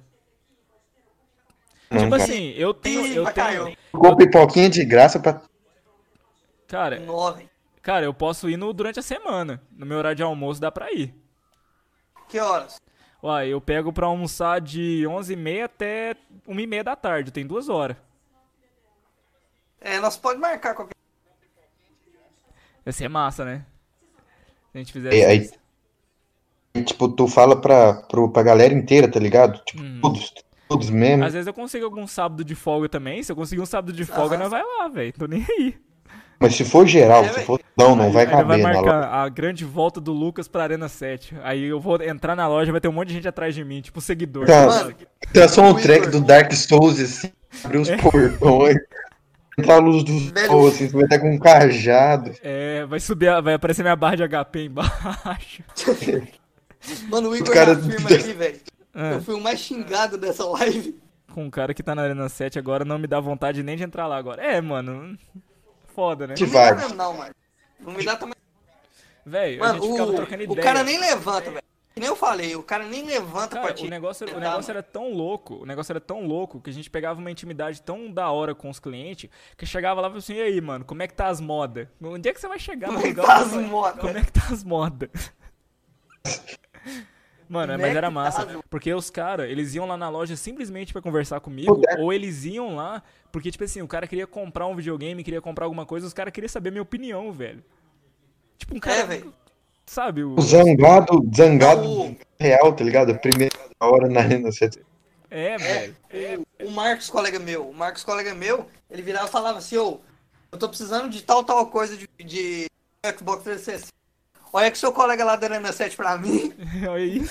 Não, tipo cara. assim, eu tenho. Ih, Eu vai tenho. Ficou pipoquinha de graça pra. cara, Nove. cara, eu posso ir no, durante a semana. No meu horário de almoço dá pra ir. Que horas? Uai, eu pego pra almoçar de 11h30 até 1h30 da tarde. Tem duas horas. É, nós pode marcar qualquer Vai ser massa, né? Se a gente fizer É, isso. aí, tipo, tu fala pra, pro, pra galera inteira, tá ligado? Tipo, Uhum. todos, todos mesmo. Às vezes eu consigo algum sábado de folga também. Se eu conseguir um sábado de folga, Aham. nós vai lá, velho. Tô nem aí. Mas se for geral, É, se for não, não vai Aí vai caber na loja. marcar a grande volta do Lucas pra Arena 7. Aí eu vou entrar na loja, vai ter um monte de gente atrás de mim, tipo seguidor. Tá. Mano, é só um track do Dark Souls, assim, abrir os portões, entrar a luz do Velho. sol, assim, você vai estar com um cajado. É, vai subir, vai aparecer minha barra de HP embaixo. mano, o Igor cara- já afirma aqui, velho. Ah, Eu fui o mais xingado dessa live. com um cara que tá na Arena 7 agora, não me dá vontade nem de entrar lá agora. É, mano. Foda, né? Que Não me dá vibe. mesmo, não, mano. Não me dá também. Velho, a gente ficava trocando o, ideia. o cara nem levanta, velho. Que nem eu falei, o cara nem levanta Cara, pra ti. o negócio, o Tá, negócio era tão louco, o negócio era tão louco que a gente pegava uma intimidade tão da hora com os clientes que chegava lá e falava assim, e aí, mano, como é que tá as modas? Onde é que você vai chegar Como é que tá onde as vai- modas? Como é que tá as modas? Mano, Como mas é era tá massa. as- Porque os caras, eles iam lá na loja simplesmente pra conversar comigo, ou eles iam lá porque, tipo assim, o cara queria comprar um videogame, queria comprar alguma coisa, os caras queriam saber a minha opinião, velho. Tipo, um cara. É, velho. Sabe? O... O zangado, zangado Não, o- real, tá ligado? Primeira hora na Arena 7. É, velho. O, o Marcos, colega meu, o Marcos, colega meu, ele virava e falava assim, ô, eu tô precisando de tal, tal coisa de, de Xbox 360. Olha que seu colega lá da Arena 7 pra mim. Olha aí.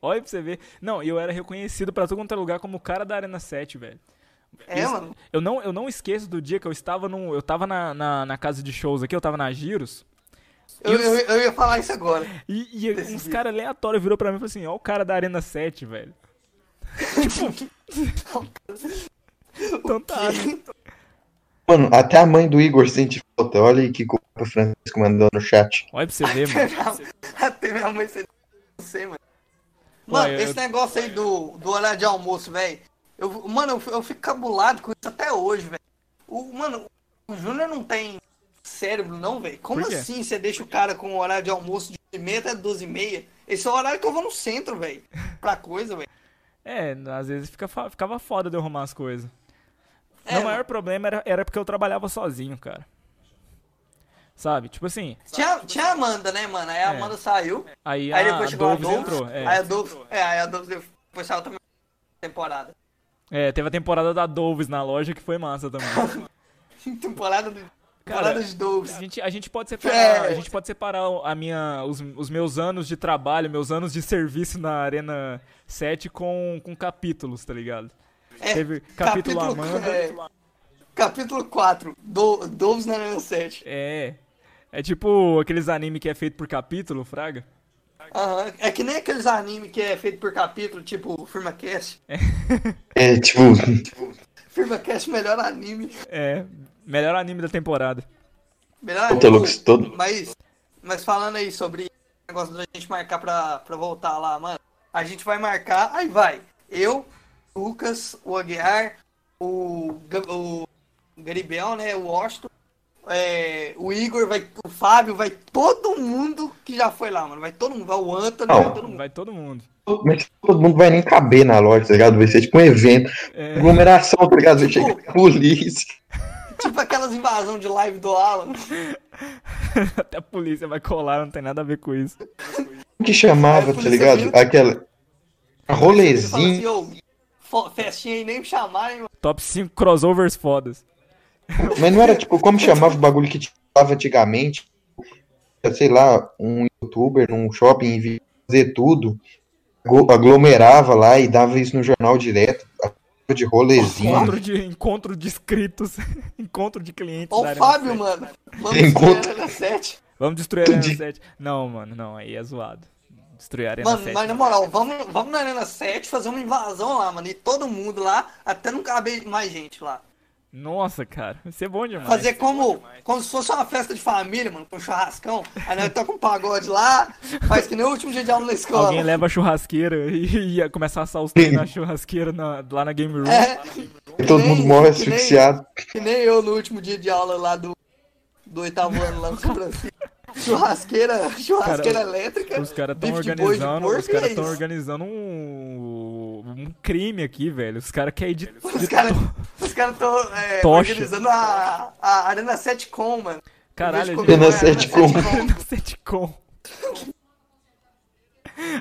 Olha pra você ver. Não, eu era reconhecido pra todo quanto é lugar como o cara da Arena 7, velho. É, Isso- mano. Eu não, eu não esqueço do dia que eu estava num, eu tava na, na, na casa de shows aqui, eu tava na Giros, Eu, E os- eu, eu ia falar isso agora. e, e uns caras aleatórios virou pra mim e falou assim, ó o cara da Arena 7, velho. tipo... então tá? Mano, até a mãe do Igor sente falta. Olha aí que o Francisco mandou no chat. Olha pra você ver, mano. Até minha mãe você não sei, mano. Mano, Ué, eu- esse negócio aí do, do horário de almoço, velho. Eu, mano, eu, eu fico cabulado com isso até hoje, velho. O, mano, o Júnior não tem cérebro, não, velho. Como assim você deixa o cara com o horário de almoço de 1 até 12 e meia? Esse é o horário que eu vou no centro, velho. Pra coisa, velho. É, às vezes fica, ficava foda de eu arrumar as coisas. É, Meu maior problema era, era porque eu trabalhava sozinho, cara. Sabe? Tipo assim, Tinha, tinha a Amanda, né, mano? Aí a É. Amanda saiu. aí, Aí a, depois chegou a Doves Dolph. entrou. É. Aí a Dolph, é, aí a Dolph depois saiu também temporada. É, teve a temporada da Doves na loja que foi massa também. temporada de, Cara, de Dolph. A gente, a gente pode separar, É. a gente pode separar a minha, os, os meus anos de trabalho, meus anos de serviço na Arena 7 com, com capítulos, tá ligado? É, Teve capítulo, Amanda, é, Capítulo 4, do, Doves na Arena 7. É. É tipo aqueles anime que é feito por capítulo, Fraga. Aham, É que nem aqueles anime que é feito por capítulo, tipo FirmaCast. É, tipo, FirmaCast melhor anime. É. Melhor anime da temporada. Melhor anime. Todo- Mas, mas falando aí sobre o negócio da gente marcar pra, pra voltar lá, mano. A gente vai marcar, aí vai. Eu, Lucas, o Aguiar, o, o Garibel, né? O Washington, é, o Igor, vai, o Fábio, vai todo mundo que já foi lá, mano. Vai todo mundo, vai o Anthony, Não. vai todo mundo. Vai todo mundo. mas todo mundo vai nem caber na loja, tá ligado? Vai ser tipo um evento, É. aglomeração, tá ligado? Vai chegar a polícia. Tipo aquelas invasões de live do Alan. Até a polícia vai colar, não tem nada a ver com isso. Como que chamava, a tá ligado? viu. Aquela. Fala assim, festinha aí, nem me chamarem, mano. Top 5 crossovers fodas. Mas não era tipo, como chamava o bagulho que falava antigamente? Sei lá, um youtuber num shopping fazer tudo, aglo- aglomerava lá e dava isso no jornal direto. De rolezinho. Encontro de, encontro de inscritos. encontro de clientes. Ó o Arena Fábio, 7. mano. Vamos Encontro. estrear na 7. Vamos destruir a Arena Entendi. 7. Não, mano, não, aí é zoado. Destruir a Arena Mano, 7. mas na moral, vamos, vamos na Arena 7 fazer uma invasão lá, mano. E todo mundo lá, até não caber mais gente lá. Nossa, cara, vai ser bom demais. Fazer como, como se fosse uma festa de família, mano, com churrascão. Aí nós toca um pagode lá, faz que nem o último dia de aula na escola. Alguém leva a churrasqueira e ia começar a assar os trem na churrasqueira na- lá na Game Room. É, E todo nem- mundo morre que nem- asfixiado. Que nem eu no último dia de aula lá do, do oitavo ano lá no São Francisco. Churrasqueira, churrasqueira Cara, elétrica. Os caras estão organizando, porco os caras é estão isso. organizando um, um crime aqui, velho. Os caras querem de, Os caras cara estão é, organizando a, a Arena 7 Com, mano. Caralho, de Arena comemorar a 7 Com. Arena 7 com.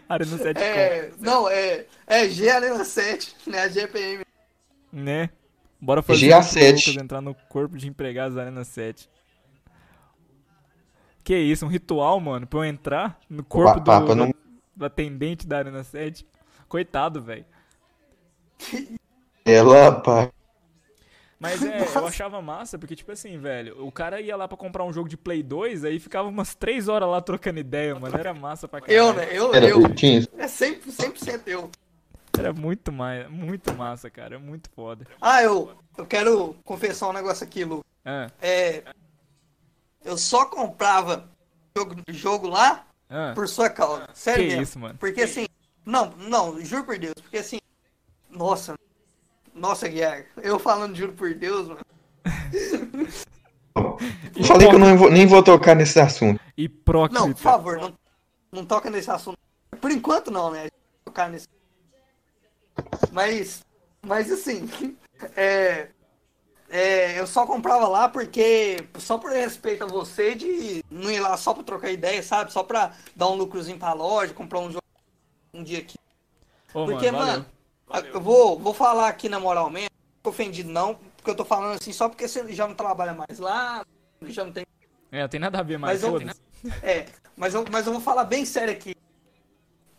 Arena 7 É, não, é, é G Arena 7, né? A GPM. com, né? Bora fazer GA7. um entrar no corpo de empregados da Arena 7. Que isso, um ritual, mano, pra eu entrar no corpo do, Papa, não- do atendente da Arena 7. Coitado, velho. Ela, pá. Mas é, eu achava massa, porque, tipo assim, velho, o cara ia lá pra comprar um jogo de Play 2, aí ficava umas 3 horas lá trocando ideia, mano. Era massa pra caralho. Eu, né? Eu, Era, eu. tinha isso. É 100%, 100% eu. Era muito, mais, muito massa, cara. Muito foda. Ah, eu, eu quero confessar um negócio aqui, Lu. Ah, É, eu só comprava jogo, jogo lá ah, por sua causa. Sério Que mesmo. isso, mano. Porque assim, não, não, juro por Deus, porque assim, nossa, nossa, Guiar, eu falando juro por Deus, mano. Eu falei que eu não vou- nem vou tocar nesse assunto. hipócrita. Não, por favor, não, não toca nesse assunto. Por enquanto não, né? Tocar nesse. Mas, mas assim, é, é, eu só comprava lá porque, só por respeito a você, de não ir lá só pra trocar ideia, sabe? Só pra dar um lucrozinho pra loja, comprar um jogo um dia aqui. Ô, Porque, mano, mano, valeu. eu vou, vou falar aqui na moral mesmo, não fico ofendido não, porque eu tô falando assim só porque você já não trabalha mais lá, já não tem É, não tem nada a ver mais, mas eu, é, mas eu, mas eu vou falar bem sério aqui.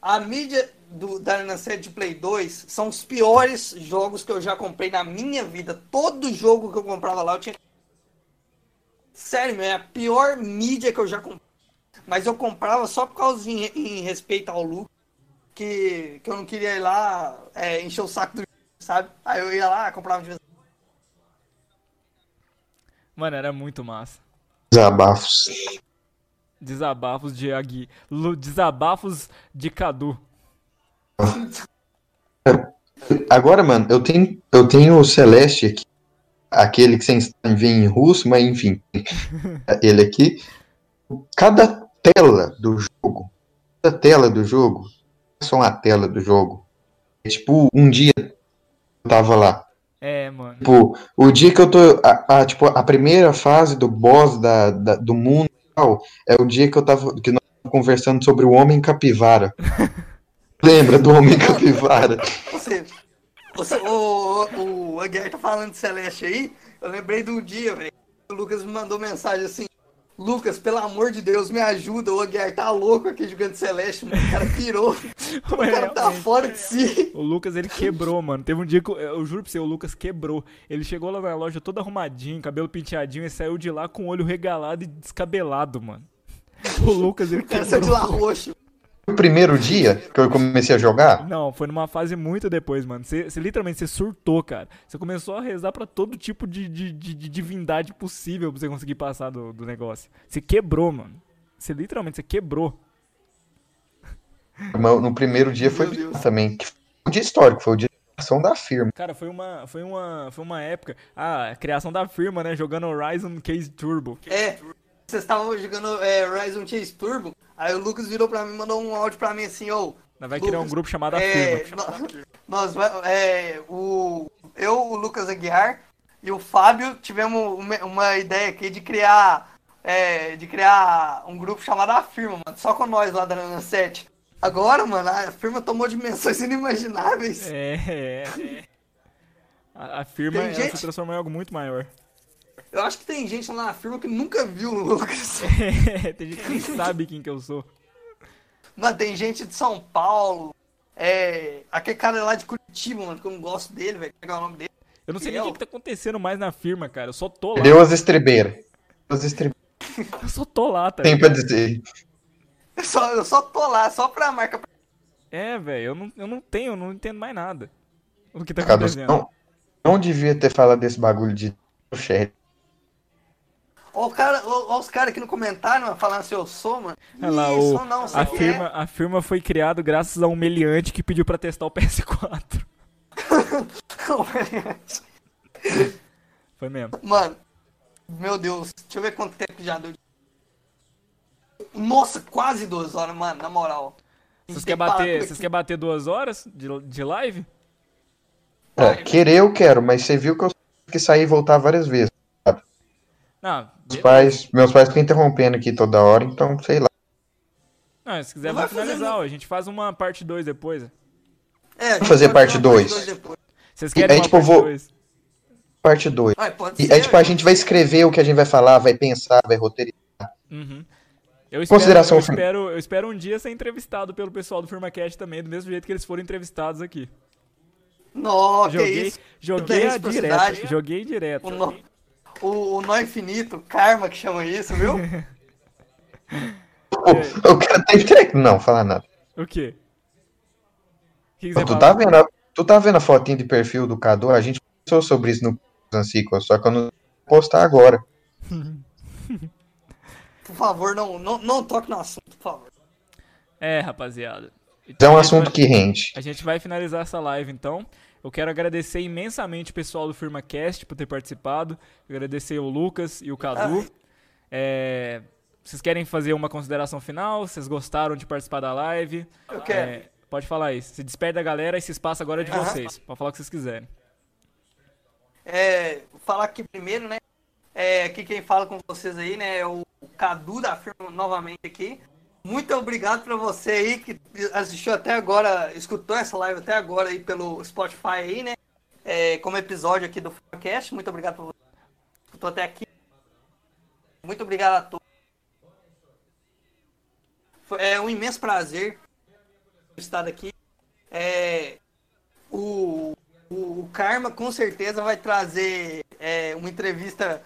A mídia do, da 7 de Play 2 são os piores jogos que eu já comprei na minha vida. Todo jogo que eu comprava lá eu tinha. Sério, é a pior mídia que eu já comprei. Mas eu comprava só por causa em, em respeito ao lucro. Que, que eu não queria ir lá é, encher o saco do jogo, sabe? Aí eu ia lá, comprava de vez em Mano, era muito massa. Desabafos. Desabafos de Agui. Lu- Desabafos de Cadu. Agora, mano, eu tenho, eu tenho o Celeste aqui. Aquele que sem ver em russo, mas enfim. Ele aqui. Cada tela do jogo. Cada tela do jogo. É só uma tela do jogo. É tipo, um dia eu tava lá. É, mano. Tipo, o dia que eu tô. A, a- tipo, a primeira fase do boss da, da- do mundo é o dia que eu tava. Que nós conversando sobre o Homem Capivara. Lembra do Homem Capivara? Você, você, o, o, o Aguiar tá falando de Celeste aí. Eu lembrei de um dia, velho. O Lucas me mandou mensagem assim: Lucas, pelo amor de Deus, me ajuda. O Aguiar tá louco aqui jogando Celeste, mano. O cara pirou. o cara tá fora de si. O Lucas, ele quebrou, mano. Teve um dia que, eu, eu juro pra você, o Lucas quebrou. Ele chegou lá na loja todo arrumadinho, cabelo penteadinho, e saiu de lá com o olho regalado e descabelado, mano. O Lucas, ele O cara saiu de lá roxo. O primeiro dia que eu comecei a jogar, Não, foi numa fase muito depois, mano. Você, você literalmente você surtou, cara. Você começou a rezar pra todo tipo de, de, de- de divindade possível pra você conseguir passar do, do negócio. Você quebrou, mano. Você literalmente, você quebrou. no primeiro dia foi também, que foi um dia histórico, foi o dia da criação da firma. Cara, foi uma, foi uma, foi uma época. Ah, a criação da firma, né? Jogando Horizon Case Turbo. É, vocês estavam jogando é, Horizon Chase Turbo. Aí o Lucas virou pra mim, mandou um áudio pra mim assim, ô. Nós vai criar um Lucas, grupo chamado a é, firma. nós vai- é, o, eu, o Lucas Aguiar e o Fábio tivemos uma, uma ideia aqui de criar é, de criar um grupo chamado A Firma, mano, só com nós lá da Nana 7. Agora, mano, a firma tomou dimensões inimagináveis. É, é. é. A, firma gente- se transformou em algo muito maior. Eu acho que tem gente lá na firma que nunca viu o Lucas. Tem gente que nem sabe quem que eu sou. Mano, tem gente de São Paulo, é, aquele cara lá de Curitiba, mano, que eu não gosto dele, velho, pegar o nome dele. Eu não sei nem o que, que tá acontecendo mais na firma, cara. Eu só tô lá. Deu as estribeiras. As estribeiras. Eu só tô lá, tá Tem pra dizer. Eu só, eu só tô lá, só pra marca. É, velho, eu não, eu não tenho, eu não entendo mais nada. O que tá acontecendo? não, não devia ter falado desse bagulho de chat. Ó, o cara, ó, ó os caras aqui no comentário, mano, falando se eu sou, mano. Olha lá, Ih, o, sou não, você a, quer. firma, a firma foi criada graças a um meliante que pediu pra testar o PS4. Foi mesmo. Mano, meu Deus, deixa eu ver quanto tempo já deu. Nossa, quase duas horas, mano, na moral. Vocês querem bater, vocês querem bater duas horas de, de live? É, querer eu quero, mas você viu que eu tive que sair e voltar várias vezes. Não, Meus pais, meus pais ficam interrompendo aqui toda hora, então sei lá. Não, se quiser, vamos finalizar. fazer, ó, A gente faz uma parte 2 depois. É, a gente fazer parte uma dois. depois. Vocês E querem aí, uma tipo, parte vou- 2? Parte 2. Ai, pode E ser, aí, tipo, a gente vai escrever o que a gente vai falar, vai pensar, vai roteirizar. Uhum. Eu espero, Consideração eu, final. espero, eu espero um dia ser entrevistado pelo pessoal do FirmaCast também, do mesmo jeito que eles foram entrevistados aqui. Nossa, que Joguei, isso. joguei Tem a reciprocidade. direto. Joguei direto. O nó, o, o nó infinito, karma que chama isso, viu? O cara tem técnico. Não, fala nada. O quê? Que, que Tu tá, vendo a, tu tá vendo a fotinha de perfil do Cadu? A gente pensou sobre isso no Zancico, só que eu não vou postar agora. Por favor, não, não, não toque no assunto, por favor. É, rapaziada. É um assunto vai- que rende. A gente vai finalizar essa live então. Eu quero agradecer imensamente o pessoal do FirmaCast por ter participado. Agradecer o Lucas e o Cadu. É, Vocês querem fazer uma consideração final? Vocês gostaram de participar da live? Eu quero. É, pode falar aí. Se despede da galera, esse espaço agora é de Aham. vocês. Pode falar o que vocês quiserem. É, vou falar aqui primeiro, né? É, aqui quem fala com vocês aí, né? É o Cadu da firma novamente aqui. Muito obrigado pra você aí que assistiu até agora, escutou essa live até agora aí pelo Spotify aí, né? É, como episódio aqui do podcast. Muito obrigado por você que escutou até aqui. Muito obrigado a todos. Foi- É um imenso prazer estar aqui. É, o, o, o Karma com certeza vai trazer é, uma entrevista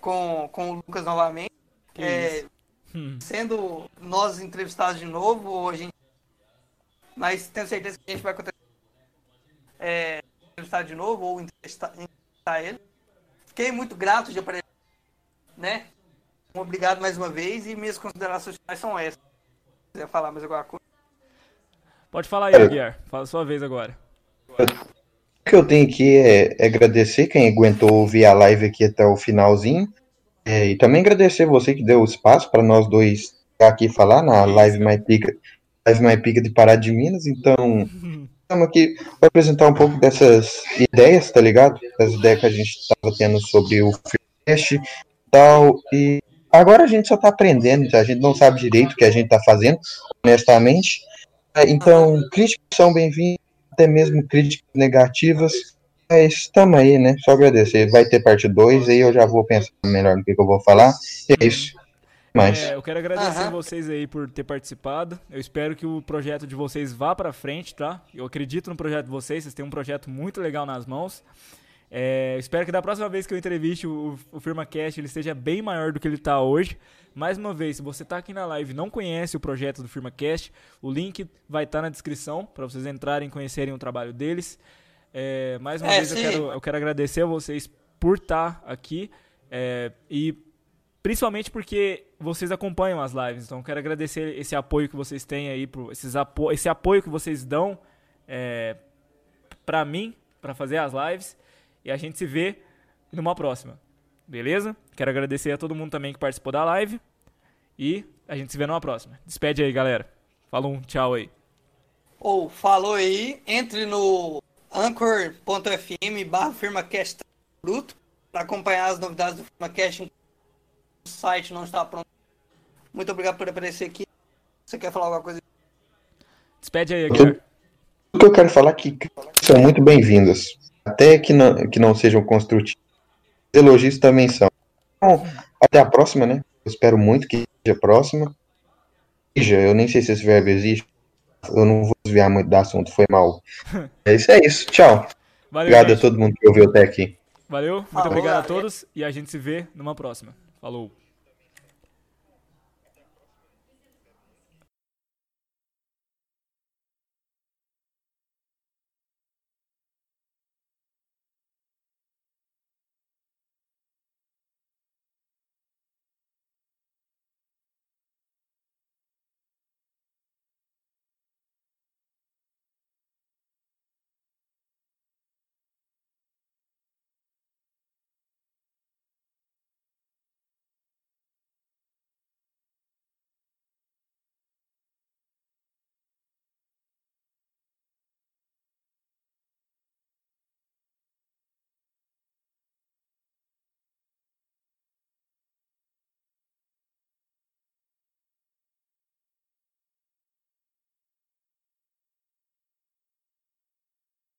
com, com o Lucas novamente. É. Hum. sendo nós entrevistados de novo, a gente. Mas tenho certeza que a gente vai acontecer. É, entrevistar de novo ou entrevistar, entrevistar ele. Fiquei muito grato de aparecer. Né? Obrigado mais uma vez e minhas considerações finais são essas. Se quiser falar mais alguma coisa. Pode falar aí, É. Guiar. Fala a sua vez agora. O que eu tenho aqui é, é agradecer quem aguentou ouvir a live aqui até o finalzinho. É, e também agradecer você que deu espaço para nós dois aqui falar na live mais pica, live mais pica de Pará de Minas. Então, estamos aqui para apresentar um pouco dessas ideias, tá ligado? Das ideias que a gente estava tendo sobre o Filmcast e tal. E agora a gente só está aprendendo, a gente não sabe direito o que a gente está fazendo, honestamente. É, Então, críticas são bem-vindas até mesmo críticas negativas. Mas estamos aí, né? Só agradecer. Vai ter parte 2, aí eu já vou pensar melhor no que, que eu vou falar. E é isso. mais. É, eu quero agradecer Aham. vocês aí por ter participado. Eu espero que o projeto de vocês vá pra frente, tá? Eu acredito no projeto de vocês, vocês têm um projeto muito legal nas mãos. É, eu espero que da próxima vez que eu entreviste o, o FirmaCast ele esteja bem maior do que ele está hoje. Mais uma vez, se você está aqui na live e não conhece o projeto do FirmaCast, o link vai estar na descrição para vocês entrarem e conhecerem o trabalho deles. É, mais uma É, vez eu quero, eu quero agradecer a vocês por estar aqui é, e principalmente porque vocês acompanham as lives. Então eu quero agradecer esse apoio que vocês têm aí, pro, esses apo esse apoio que vocês dão é, para mim, para fazer as lives. E a gente se vê numa próxima. Beleza? Quero agradecer a todo mundo também que participou da live. E a gente se vê numa próxima. Despede aí, galera. Falou um tchau aí. Ou falou aí, entre no anchor.fm barra firmacast bruto para acompanhar as novidades do firmacast. O site não está pronto. Muito obrigado por aparecer aqui. Você quer falar alguma coisa? Despede aí, Aguiar. O que eu quero falar é que são muito bem-vindas. Até que não, que não sejam construtivas. Elogios também são. Então, até a próxima, né? Eu espero muito que seja a próxima. Eu nem sei se esse verbo existe. Eu não vou desviar muito do assunto, foi mal. É isso, é isso. Tchau. Valeu, Obrigado a gente. todo mundo que ouviu até aqui. Valeu. Muito Falou, obrigado a galera. todos. E a gente se vê numa próxima. Falou.